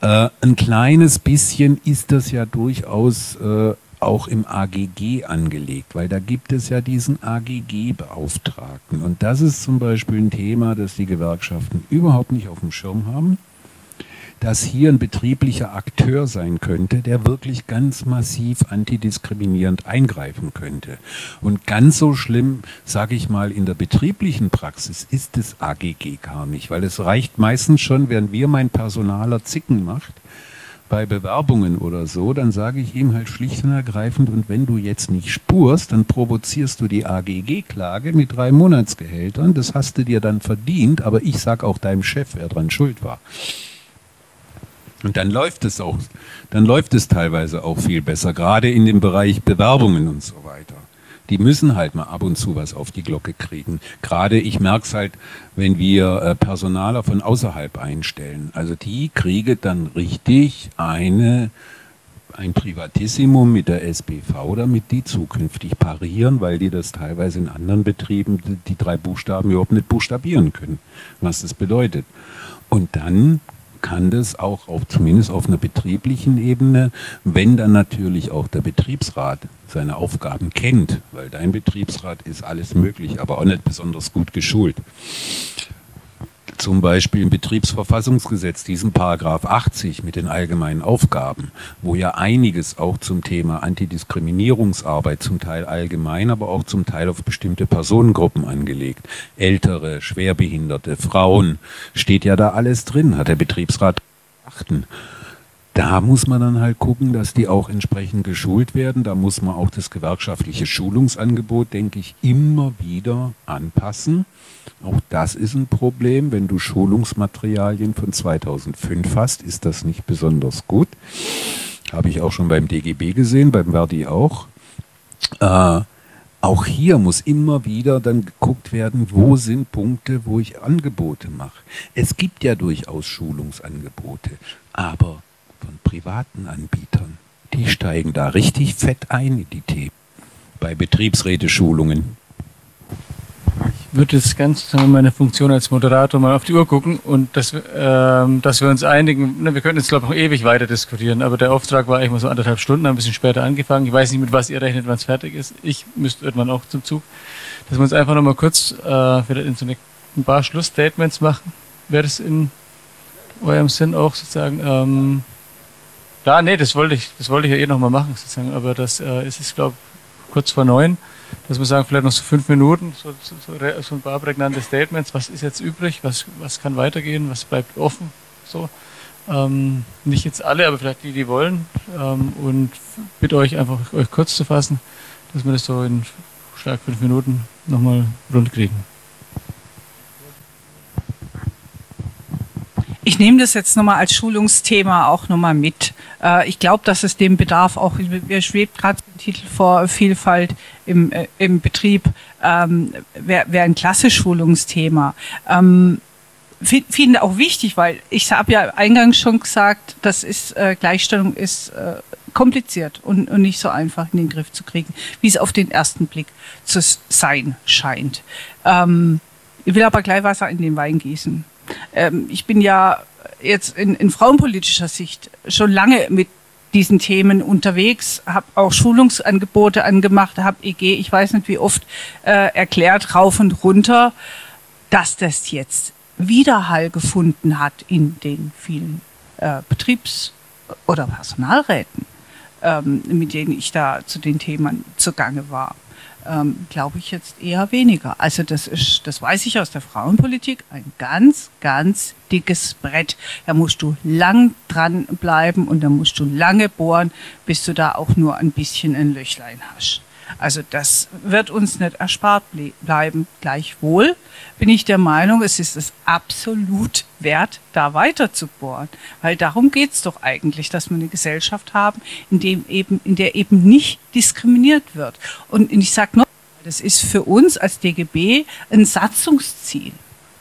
Äh, ein kleines bisschen ist das ja durchaus äh, auch im AGG angelegt, weil da gibt es ja diesen AGG-Beauftragten. Und das ist zum Beispiel ein Thema, das die Gewerkschaften überhaupt nicht auf dem Schirm haben dass hier ein betrieblicher Akteur sein könnte, der wirklich ganz massiv antidiskriminierend eingreifen könnte. Und ganz so schlimm, sage ich mal, in der betrieblichen Praxis ist das AGG gar nicht, weil es reicht meistens schon, während wir mein Personaler Zicken macht, bei Bewerbungen oder so, dann sage ich ihm halt schlicht und ergreifend, und wenn du jetzt nicht spurst, dann provozierst du die AGG-Klage mit drei Monatsgehältern. Das hast du dir dann verdient, aber ich sag auch deinem Chef, wer dran schuld war. Und dann läuft es auch, dann läuft es teilweise auch viel besser, gerade in dem Bereich Bewerbungen und so weiter. Die müssen halt mal ab und zu was auf die Glocke kriegen. Gerade ich merke es halt, wenn wir äh, Personaler von außerhalb einstellen. Also die kriegen dann richtig eine ein Privatissimum mit der SBV, damit die zukünftig parieren, weil die das teilweise in anderen Betrieben die drei Buchstaben überhaupt nicht buchstabieren können, was das bedeutet. Und dann kann das auch auf, zumindest auf einer betrieblichen Ebene, wenn dann natürlich auch der Betriebsrat seine Aufgaben kennt, weil dein Betriebsrat ist alles möglich, aber auch nicht besonders gut geschult. Zum Beispiel im Betriebsverfassungsgesetz, diesen Paragraph 80 mit den allgemeinen Aufgaben, wo ja einiges auch zum Thema Antidiskriminierungsarbeit, zum Teil allgemein, aber auch zum Teil auf bestimmte Personengruppen angelegt, ältere, schwerbehinderte, Frauen, steht ja da alles drin, hat der Betriebsrat achten da muss man dann halt gucken, dass die auch entsprechend geschult werden. Da muss man auch das gewerkschaftliche Schulungsangebot, denke ich, immer wieder anpassen. Auch das ist ein Problem. Wenn du Schulungsmaterialien von 2005 hast, ist das nicht besonders gut. Habe ich auch schon beim DGB gesehen, beim Verdi auch. Äh, auch hier muss immer wieder dann geguckt werden, wo sind Punkte, wo ich Angebote mache. Es gibt ja durchaus Schulungsangebote, aber von privaten Anbietern. Die steigen da richtig fett ein in die Themen. Bei Betriebsräteschulungen.
Ich würde jetzt ganz sagen, meine Funktion als Moderator mal auf die Uhr gucken und dass, ähm, dass wir uns einigen, ne, wir könnten jetzt glaube ich noch ewig weiter diskutieren, aber der Auftrag war eigentlich mal so anderthalb Stunden, ein bisschen später angefangen. Ich weiß nicht, mit was ihr rechnet, wann es fertig ist. Ich müsste irgendwann auch zum Zug. Dass wir uns einfach nochmal kurz äh, vielleicht in so eine, ein paar Schlussstatements machen. Wäre das in eurem Sinn auch sozusagen ähm, ja, nee, das wollte ich, das wollte ich ja eh nochmal machen, sozusagen. Aber das äh, ist, ist glaube kurz vor neun, dass wir sagen, vielleicht noch so fünf Minuten, so, so, so ein paar prägnante Statements. Was ist jetzt übrig? Was, was kann weitergehen? Was bleibt offen? So. Ähm, nicht jetzt alle, aber vielleicht die, die wollen. Ähm, und bitte euch einfach, euch kurz zu fassen, dass wir das so in stark fünf Minuten nochmal rund kriegen.
Ich nehme das jetzt nochmal als Schulungsthema auch nochmal mit. Äh, ich glaube, dass es dem Bedarf auch, mir schwebt gerade der Titel vor Vielfalt im, äh, im Betrieb, ähm, wäre wär ein klasse Schulungsthema. Ähm, Finde auch wichtig, weil ich habe ja eingangs schon gesagt, das ist äh, Gleichstellung ist kompliziert und, und nicht so einfach in den Griff zu kriegen, wie es auf den ersten Blick zu sein scheint. Ähm, ich will aber gleich Wasser in den Wein gießen. Ähm, ich bin ja jetzt in, in frauenpolitischer Sicht schon lange mit diesen Themen unterwegs, habe auch Schulungsangebote angemacht, habe EG, ich weiß nicht wie oft, äh, erklärt, rauf und runter, dass das jetzt Widerhall gefunden hat in den vielen äh, Betriebs- oder Personalräten, ähm, mit denen ich da zu den Themen zugange war ähm, glaube ich jetzt eher weniger. Also das ist, das weiß ich aus der Frauenpolitik, ein ganz, ganz dickes Brett. Da musst du lang dran bleiben und da musst du lange bohren, bis du da auch nur ein bisschen ein Löchlein hast. Also das wird uns nicht erspart bleiben. Gleichwohl bin ich der Meinung, es ist es absolut wert, da weiter zu bohren. Weil darum geht's doch eigentlich, dass wir eine Gesellschaft haben, in, dem eben, in der eben nicht diskriminiert wird. Und ich sage noch, Das ist für uns als DGB ein Satzungsziel.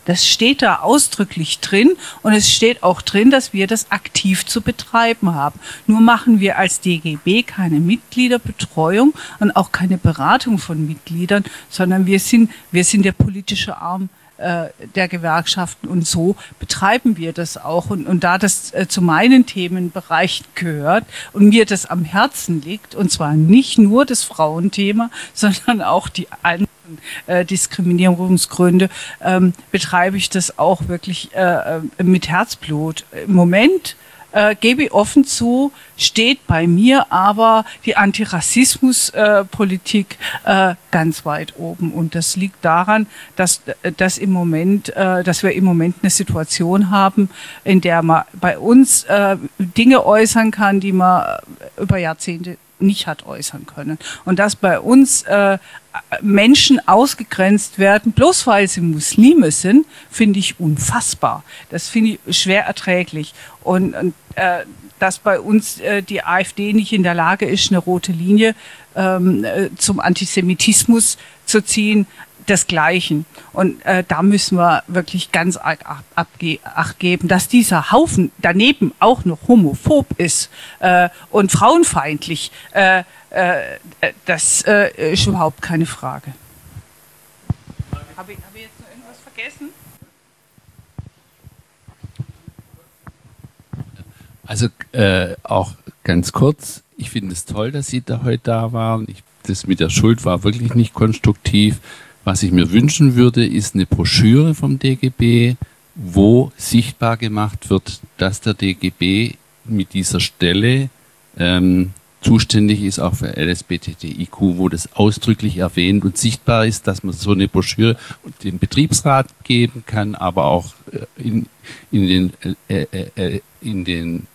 Das steht da ausdrücklich drin und es steht auch drin, dass wir das aktiv zu betreiben haben. Nur machen wir als DGB keine Mitgliederbetreuung und auch keine Beratung von Mitgliedern, sondern wir sind, wir sind der politische Arm äh, der Gewerkschaften und so betreiben wir das auch. Und, und da das äh, zu meinen Themenbereichen gehört und mir das am Herzen liegt, und zwar nicht nur das Frauenthema, sondern auch die anderen äh, Diskriminierungsgründe, ähm, betreibe ich das auch wirklich äh, äh mit Herzblut. Im Moment äh, gebe ich offen zu, steht bei mir aber die Antirassismuspolitik äh, äh, ganz weit oben. Und das liegt daran, dass, dass, im Moment, äh, dass wir im Moment eine Situation haben, in der man bei uns äh, Dinge äußern kann, die man über Jahrzehnte nicht hat äußern können. Und dass bei uns äh, Menschen ausgegrenzt werden, bloß weil sie Muslime sind, finde ich unfassbar. Das finde ich schwer erträglich. Und, und äh, dass bei uns äh, die AfD nicht in der Lage ist, eine rote Linie ähm, äh, zum Antisemitismus zu ziehen, desgleichen. Und äh, da müssen wir wirklich ganz arg Acht geben, dass dieser Haufen daneben auch noch homophob ist äh, und frauenfeindlich. Äh, äh, das äh, ist überhaupt keine Frage. Habe ich, hab ich jetzt noch irgendwas vergessen?
Also äh, auch ganz kurz, ich finde es toll, dass Sie da heute da waren. Ich, das mit der Schuld war wirklich nicht konstruktiv. Was ich mir wünschen würde, ist eine Broschüre vom DGB, wo sichtbar gemacht wird, dass der DGB mit dieser Stelle ähm, zuständig ist auch für LSBTTIQ, wo das ausdrücklich erwähnt und sichtbar ist, dass man so eine Broschüre dem Betriebsrat geben kann, aber auch äh, in, in, den, äh, äh, äh, in den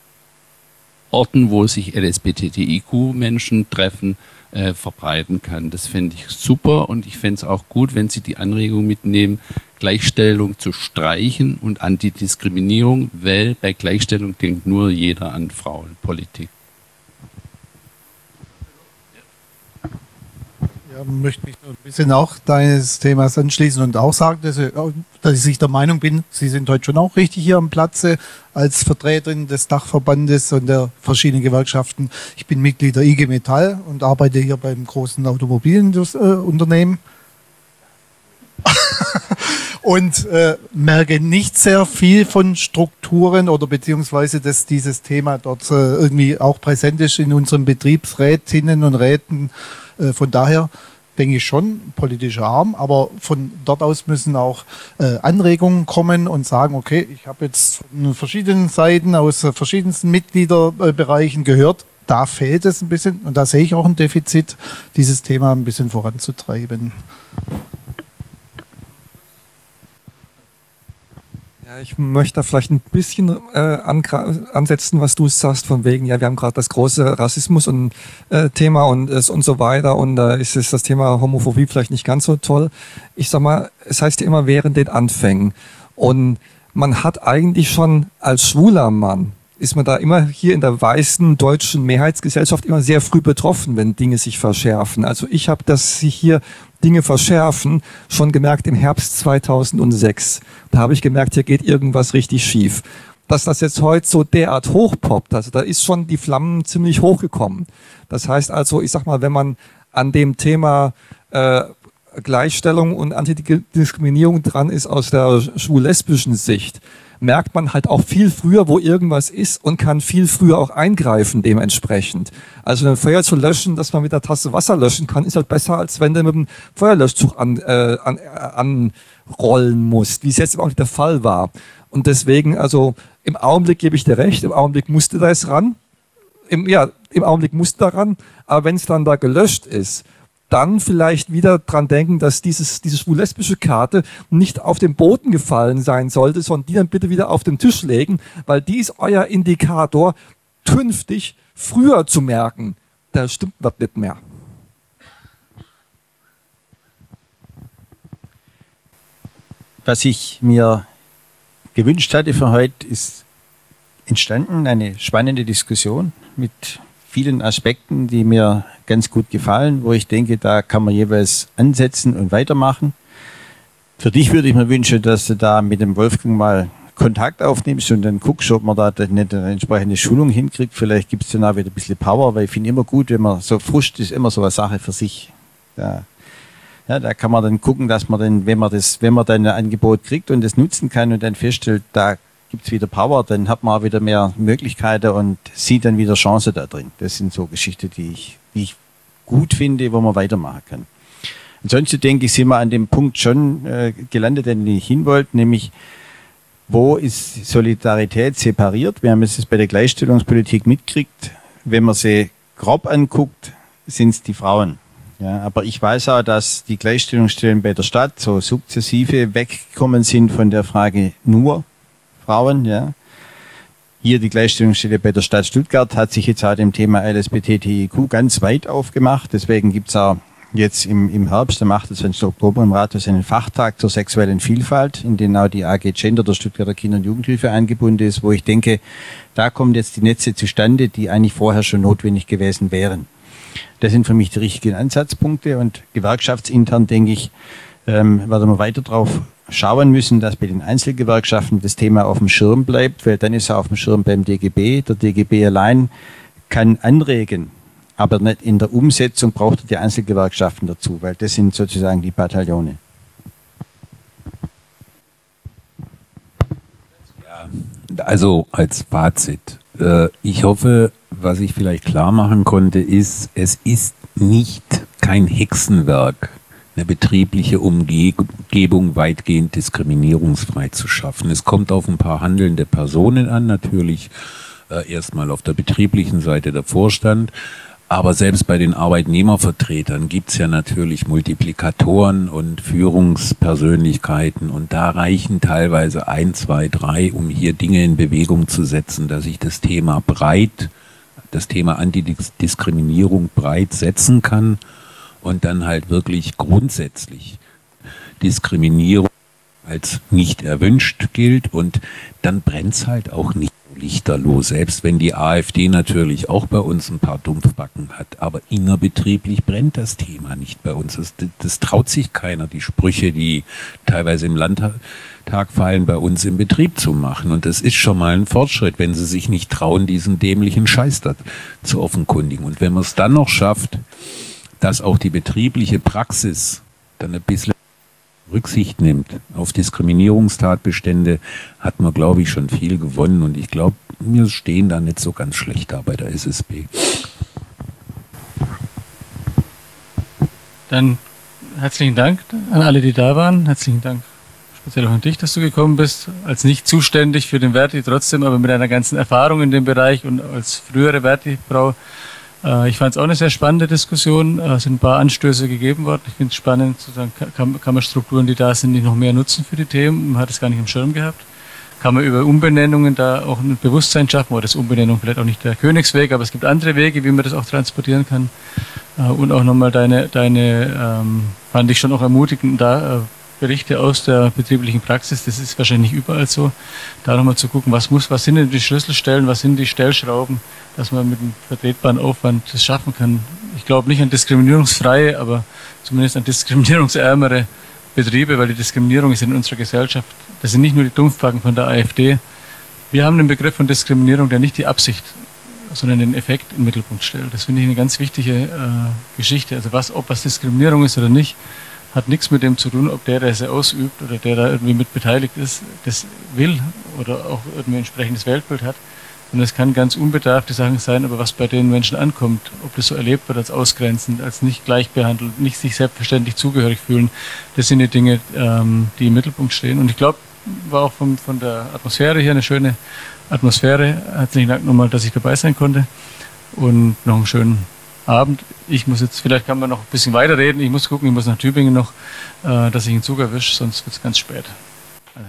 Orten, wo sich LSBTTIQ-Menschen treffen, äh, verbreiten kann. Das fände ich super und ich fände es auch gut, wenn Sie die Anregung mitnehmen, Gleichstellung zu streichen und Antidiskriminierung, weil bei Gleichstellung denkt nur jeder an Frauenpolitik.
Möchte mich ein bisschen auch deines Themas anschließen und auch sagen, dass ich, dass ich der Meinung bin, Sie sind heute schon auch richtig hier am Platze als Vertreterin des Dachverbandes und der verschiedenen Gewerkschaften. Ich bin Mitglied der IG Metall und arbeite hier beim großen Automobilunternehmen. und äh, merke nicht sehr viel von Strukturen oder beziehungsweise, dass dieses Thema dort äh, irgendwie auch präsent ist in unseren Betriebsrätinnen und Räten. Äh, von daher denke ich schon politischer Arm, aber von dort aus müssen auch äh, Anregungen kommen und sagen, okay, ich habe jetzt von verschiedenen Seiten aus verschiedensten Mitgliederbereichen gehört, da fehlt es ein bisschen und da sehe ich auch ein Defizit, dieses Thema ein bisschen voranzutreiben.
Ich möchte da vielleicht ein bisschen äh, ansetzen, was du sagst, von wegen, ja, wir haben gerade das große Rassismus und äh, Thema und, und so weiter und da äh, ist es das Thema Homophobie vielleicht nicht ganz so toll. Ich sag mal, es heißt ja immer während den Anfängen und man hat eigentlich schon als schwuler Mann ist man da immer hier in der weißen deutschen Mehrheitsgesellschaft immer sehr früh betroffen, wenn Dinge sich verschärfen. Also ich habe das hier Dinge verschärfen, schon gemerkt im Herbst 2006. Da habe ich gemerkt, hier geht irgendwas richtig schief. Dass das jetzt heute so derart hochpoppt, also da ist schon die Flammen ziemlich hochgekommen. Das heißt also, ich sag mal, wenn man an dem Thema äh, Gleichstellung und Antidiskriminierung dran ist aus der schwul-lesbischen Sicht, merkt man halt auch viel früher, wo irgendwas ist und kann viel früher auch eingreifen dementsprechend. Also ein Feuer zu löschen, dass man mit der Tasse Wasser löschen kann, ist halt besser, als wenn du mit dem Feuerlöschzug an, äh, an, äh, anrollen musst, wie es jetzt auch nicht der Fall war. Und deswegen, also im Augenblick gebe ich dir recht, im Augenblick musste da es ran. Im, ja, im Augenblick musste da ran, aber wenn es dann da gelöscht ist, dann vielleicht wieder dran denken, dass dieses, diese schwul-lesbische Karte nicht auf den Boden gefallen sein sollte, sondern die dann bitte wieder auf den Tisch legen, weil die ist euer Indikator, künftig früher zu merken, da stimmt was nicht mehr.
Was ich mir gewünscht hatte für heute, ist entstanden eine spannende Diskussion mit vielen Aspekten, die mir ganz gut gefallen, wo ich denke, da kann man jeweils ansetzen und weitermachen. Für dich würde ich mir wünschen, dass du da mit dem Wolfgang mal Kontakt aufnimmst und dann guckst, ob man da nicht eine entsprechende Schulung hinkriegt. Vielleicht gibt es dann auch wieder ein bisschen Power, weil ich finde immer gut, wenn man so Frust ist, immer so eine Sache für sich. Ja. Ja, da kann man dann gucken, dass man dann, wenn man das, wenn man dann ein Angebot kriegt und das nutzen kann und dann feststellt, da gibt es wieder Power, dann hat man auch wieder mehr Möglichkeiten und sieht dann wieder Chance da drin. Das sind so Geschichten, die ich, die ich gut finde, wo man weitermachen kann. Ansonsten denke ich, sind wir an dem Punkt schon äh, gelandet, den ich hin wollte, nämlich wo ist Solidarität separiert? Wir haben es bei der Gleichstellungspolitik mitgekriegt. Wenn man sie grob anguckt, sind es die Frauen. Ja, aber ich weiß auch, dass die Gleichstellungsstellen bei der Stadt so sukzessive weggekommen sind von der Frage nur Frauen. Ja. Hier die Gleichstellungsstelle bei der Stadt Stuttgart hat sich jetzt auch dem Thema LSBTTIQ ganz weit aufgemacht. Deswegen gibt's auch jetzt im, im Herbst, am 28. Oktober im Rathaus einen Fachtag zur sexuellen Vielfalt, in den auch die AG Gender der Stuttgarter Kinder- und Jugendhilfe eingebunden ist, wo ich denke, da kommen jetzt die Netze zustande, die eigentlich vorher schon notwendig gewesen wären. Das sind für mich die richtigen Ansatzpunkte und gewerkschaftsintern denke ich, ähm, werden wir weiter drauf schauen müssen, dass bei den Einzelgewerkschaften das Thema auf dem Schirm bleibt, weil dann ist er auf dem Schirm beim DGB. Der DGB allein kann anregen, aber nicht in der Umsetzung braucht er die Einzelgewerkschaften dazu, weil das sind sozusagen die Bataillone.
Also als Fazit. Äh, ich hoffe, was ich vielleicht klar machen konnte, ist, es ist nicht kein Hexenwerk, eine betriebliche Umgebung weitgehend diskriminierungsfrei zu schaffen. Es kommt auf ein paar handelnde Personen an, natürlich äh, erstmal auf der betrieblichen Seite der Vorstand, aber selbst bei den Arbeitnehmervertretern gibt's ja natürlich Multiplikatoren und Führungspersönlichkeiten. Und da reichen teilweise ein, zwei, drei, um hier Dinge in Bewegung zu setzen, dass ich das Thema breit, das Thema Antidiskriminierung breit setzen kann und dann halt wirklich grundsätzlich Diskriminierung als nicht erwünscht gilt und dann brennt's halt auch nicht lichterloh, selbst wenn die AfD natürlich auch bei uns ein paar Dumpfbacken hat. Aber innerbetrieblich brennt das Thema nicht bei uns. Das, das traut sich keiner, die Sprüche, die teilweise im Landtag fallen, bei uns im Betrieb zu machen. Und das ist schon mal ein Fortschritt, wenn sie sich nicht trauen, diesen dämlichen Scheiß da zu offenkundigen. Und wenn man es dann noch schafft, dass auch die betriebliche Praxis dann ein bisschen Rücksicht nimmt auf Diskriminierungstatbestände, hat man, glaube ich, schon viel gewonnen. Und ich glaube, wir stehen da nicht so ganz schlecht da bei der SSB.
Dann herzlichen Dank an alle, die da waren. Herzlichen Dank speziell auch an dich, dass du gekommen bist. Als nicht zuständig für den Verti trotzdem, aber mit einer ganzen Erfahrung in dem Bereich und als frühere Verti-Frau äh, ich fand es auch eine sehr spannende Diskussion. Es sind ein paar Anstöße gegeben worden. Ich finde es spannend, zu sagen, kann, kann man Strukturen, die da sind, nicht noch mehr nutzen für die Themen. Man hat es gar nicht im Schirm gehabt. Kann man über Umbenennungen da auch ein Bewusstsein schaffen, oder ist Umbenennung vielleicht auch nicht der Königsweg, aber es gibt andere Wege, wie man das auch transportieren kann. Äh, und auch nochmal deine, deine ähm, fand ich schon auch ermutigend, da äh, Berichte aus der betrieblichen Praxis, das ist wahrscheinlich überall so, da nochmal zu gucken, was muss, was sind denn die Schlüsselstellen, was sind die Stellschrauben, dass man mit einem vertretbaren Aufwand das schaffen kann. Ich glaube nicht an diskriminierungsfreie, aber zumindest an diskriminierungsärmere Betriebe, weil die Diskriminierung ist in unserer Gesellschaft, das sind nicht nur die Dumpfbacken von der AfD. Wir haben den Begriff von Diskriminierung, der nicht die Absicht, sondern den Effekt im Mittelpunkt stellt. Das finde ich eine ganz wichtige äh, Geschichte. Also was, ob was Diskriminierung ist oder nicht, hat nichts mit dem zu tun, ob der, der sie ausübt oder der da irgendwie mit beteiligt ist, das will oder auch irgendwie ein entsprechendes Weltbild hat. Und es kann ganz unbedarfte Sachen sein, aber was bei den Menschen ankommt, ob das so erlebt wird als ausgrenzend, als nicht gleich behandelt, nicht sich selbstverständlich zugehörig fühlen, das sind die Dinge, ähm, die im Mittelpunkt stehen. Und ich glaube, war auch von, von der Atmosphäre hier eine schöne Atmosphäre. Herzlichen Dank nochmal, dass ich dabei sein konnte und noch einen schönen Abend. Ich muss jetzt, vielleicht kann man noch ein bisschen weiterreden. Ich muss gucken, ich muss nach Tübingen noch, äh, dass ich einen Zug erwische, sonst wird es ganz spät. Also,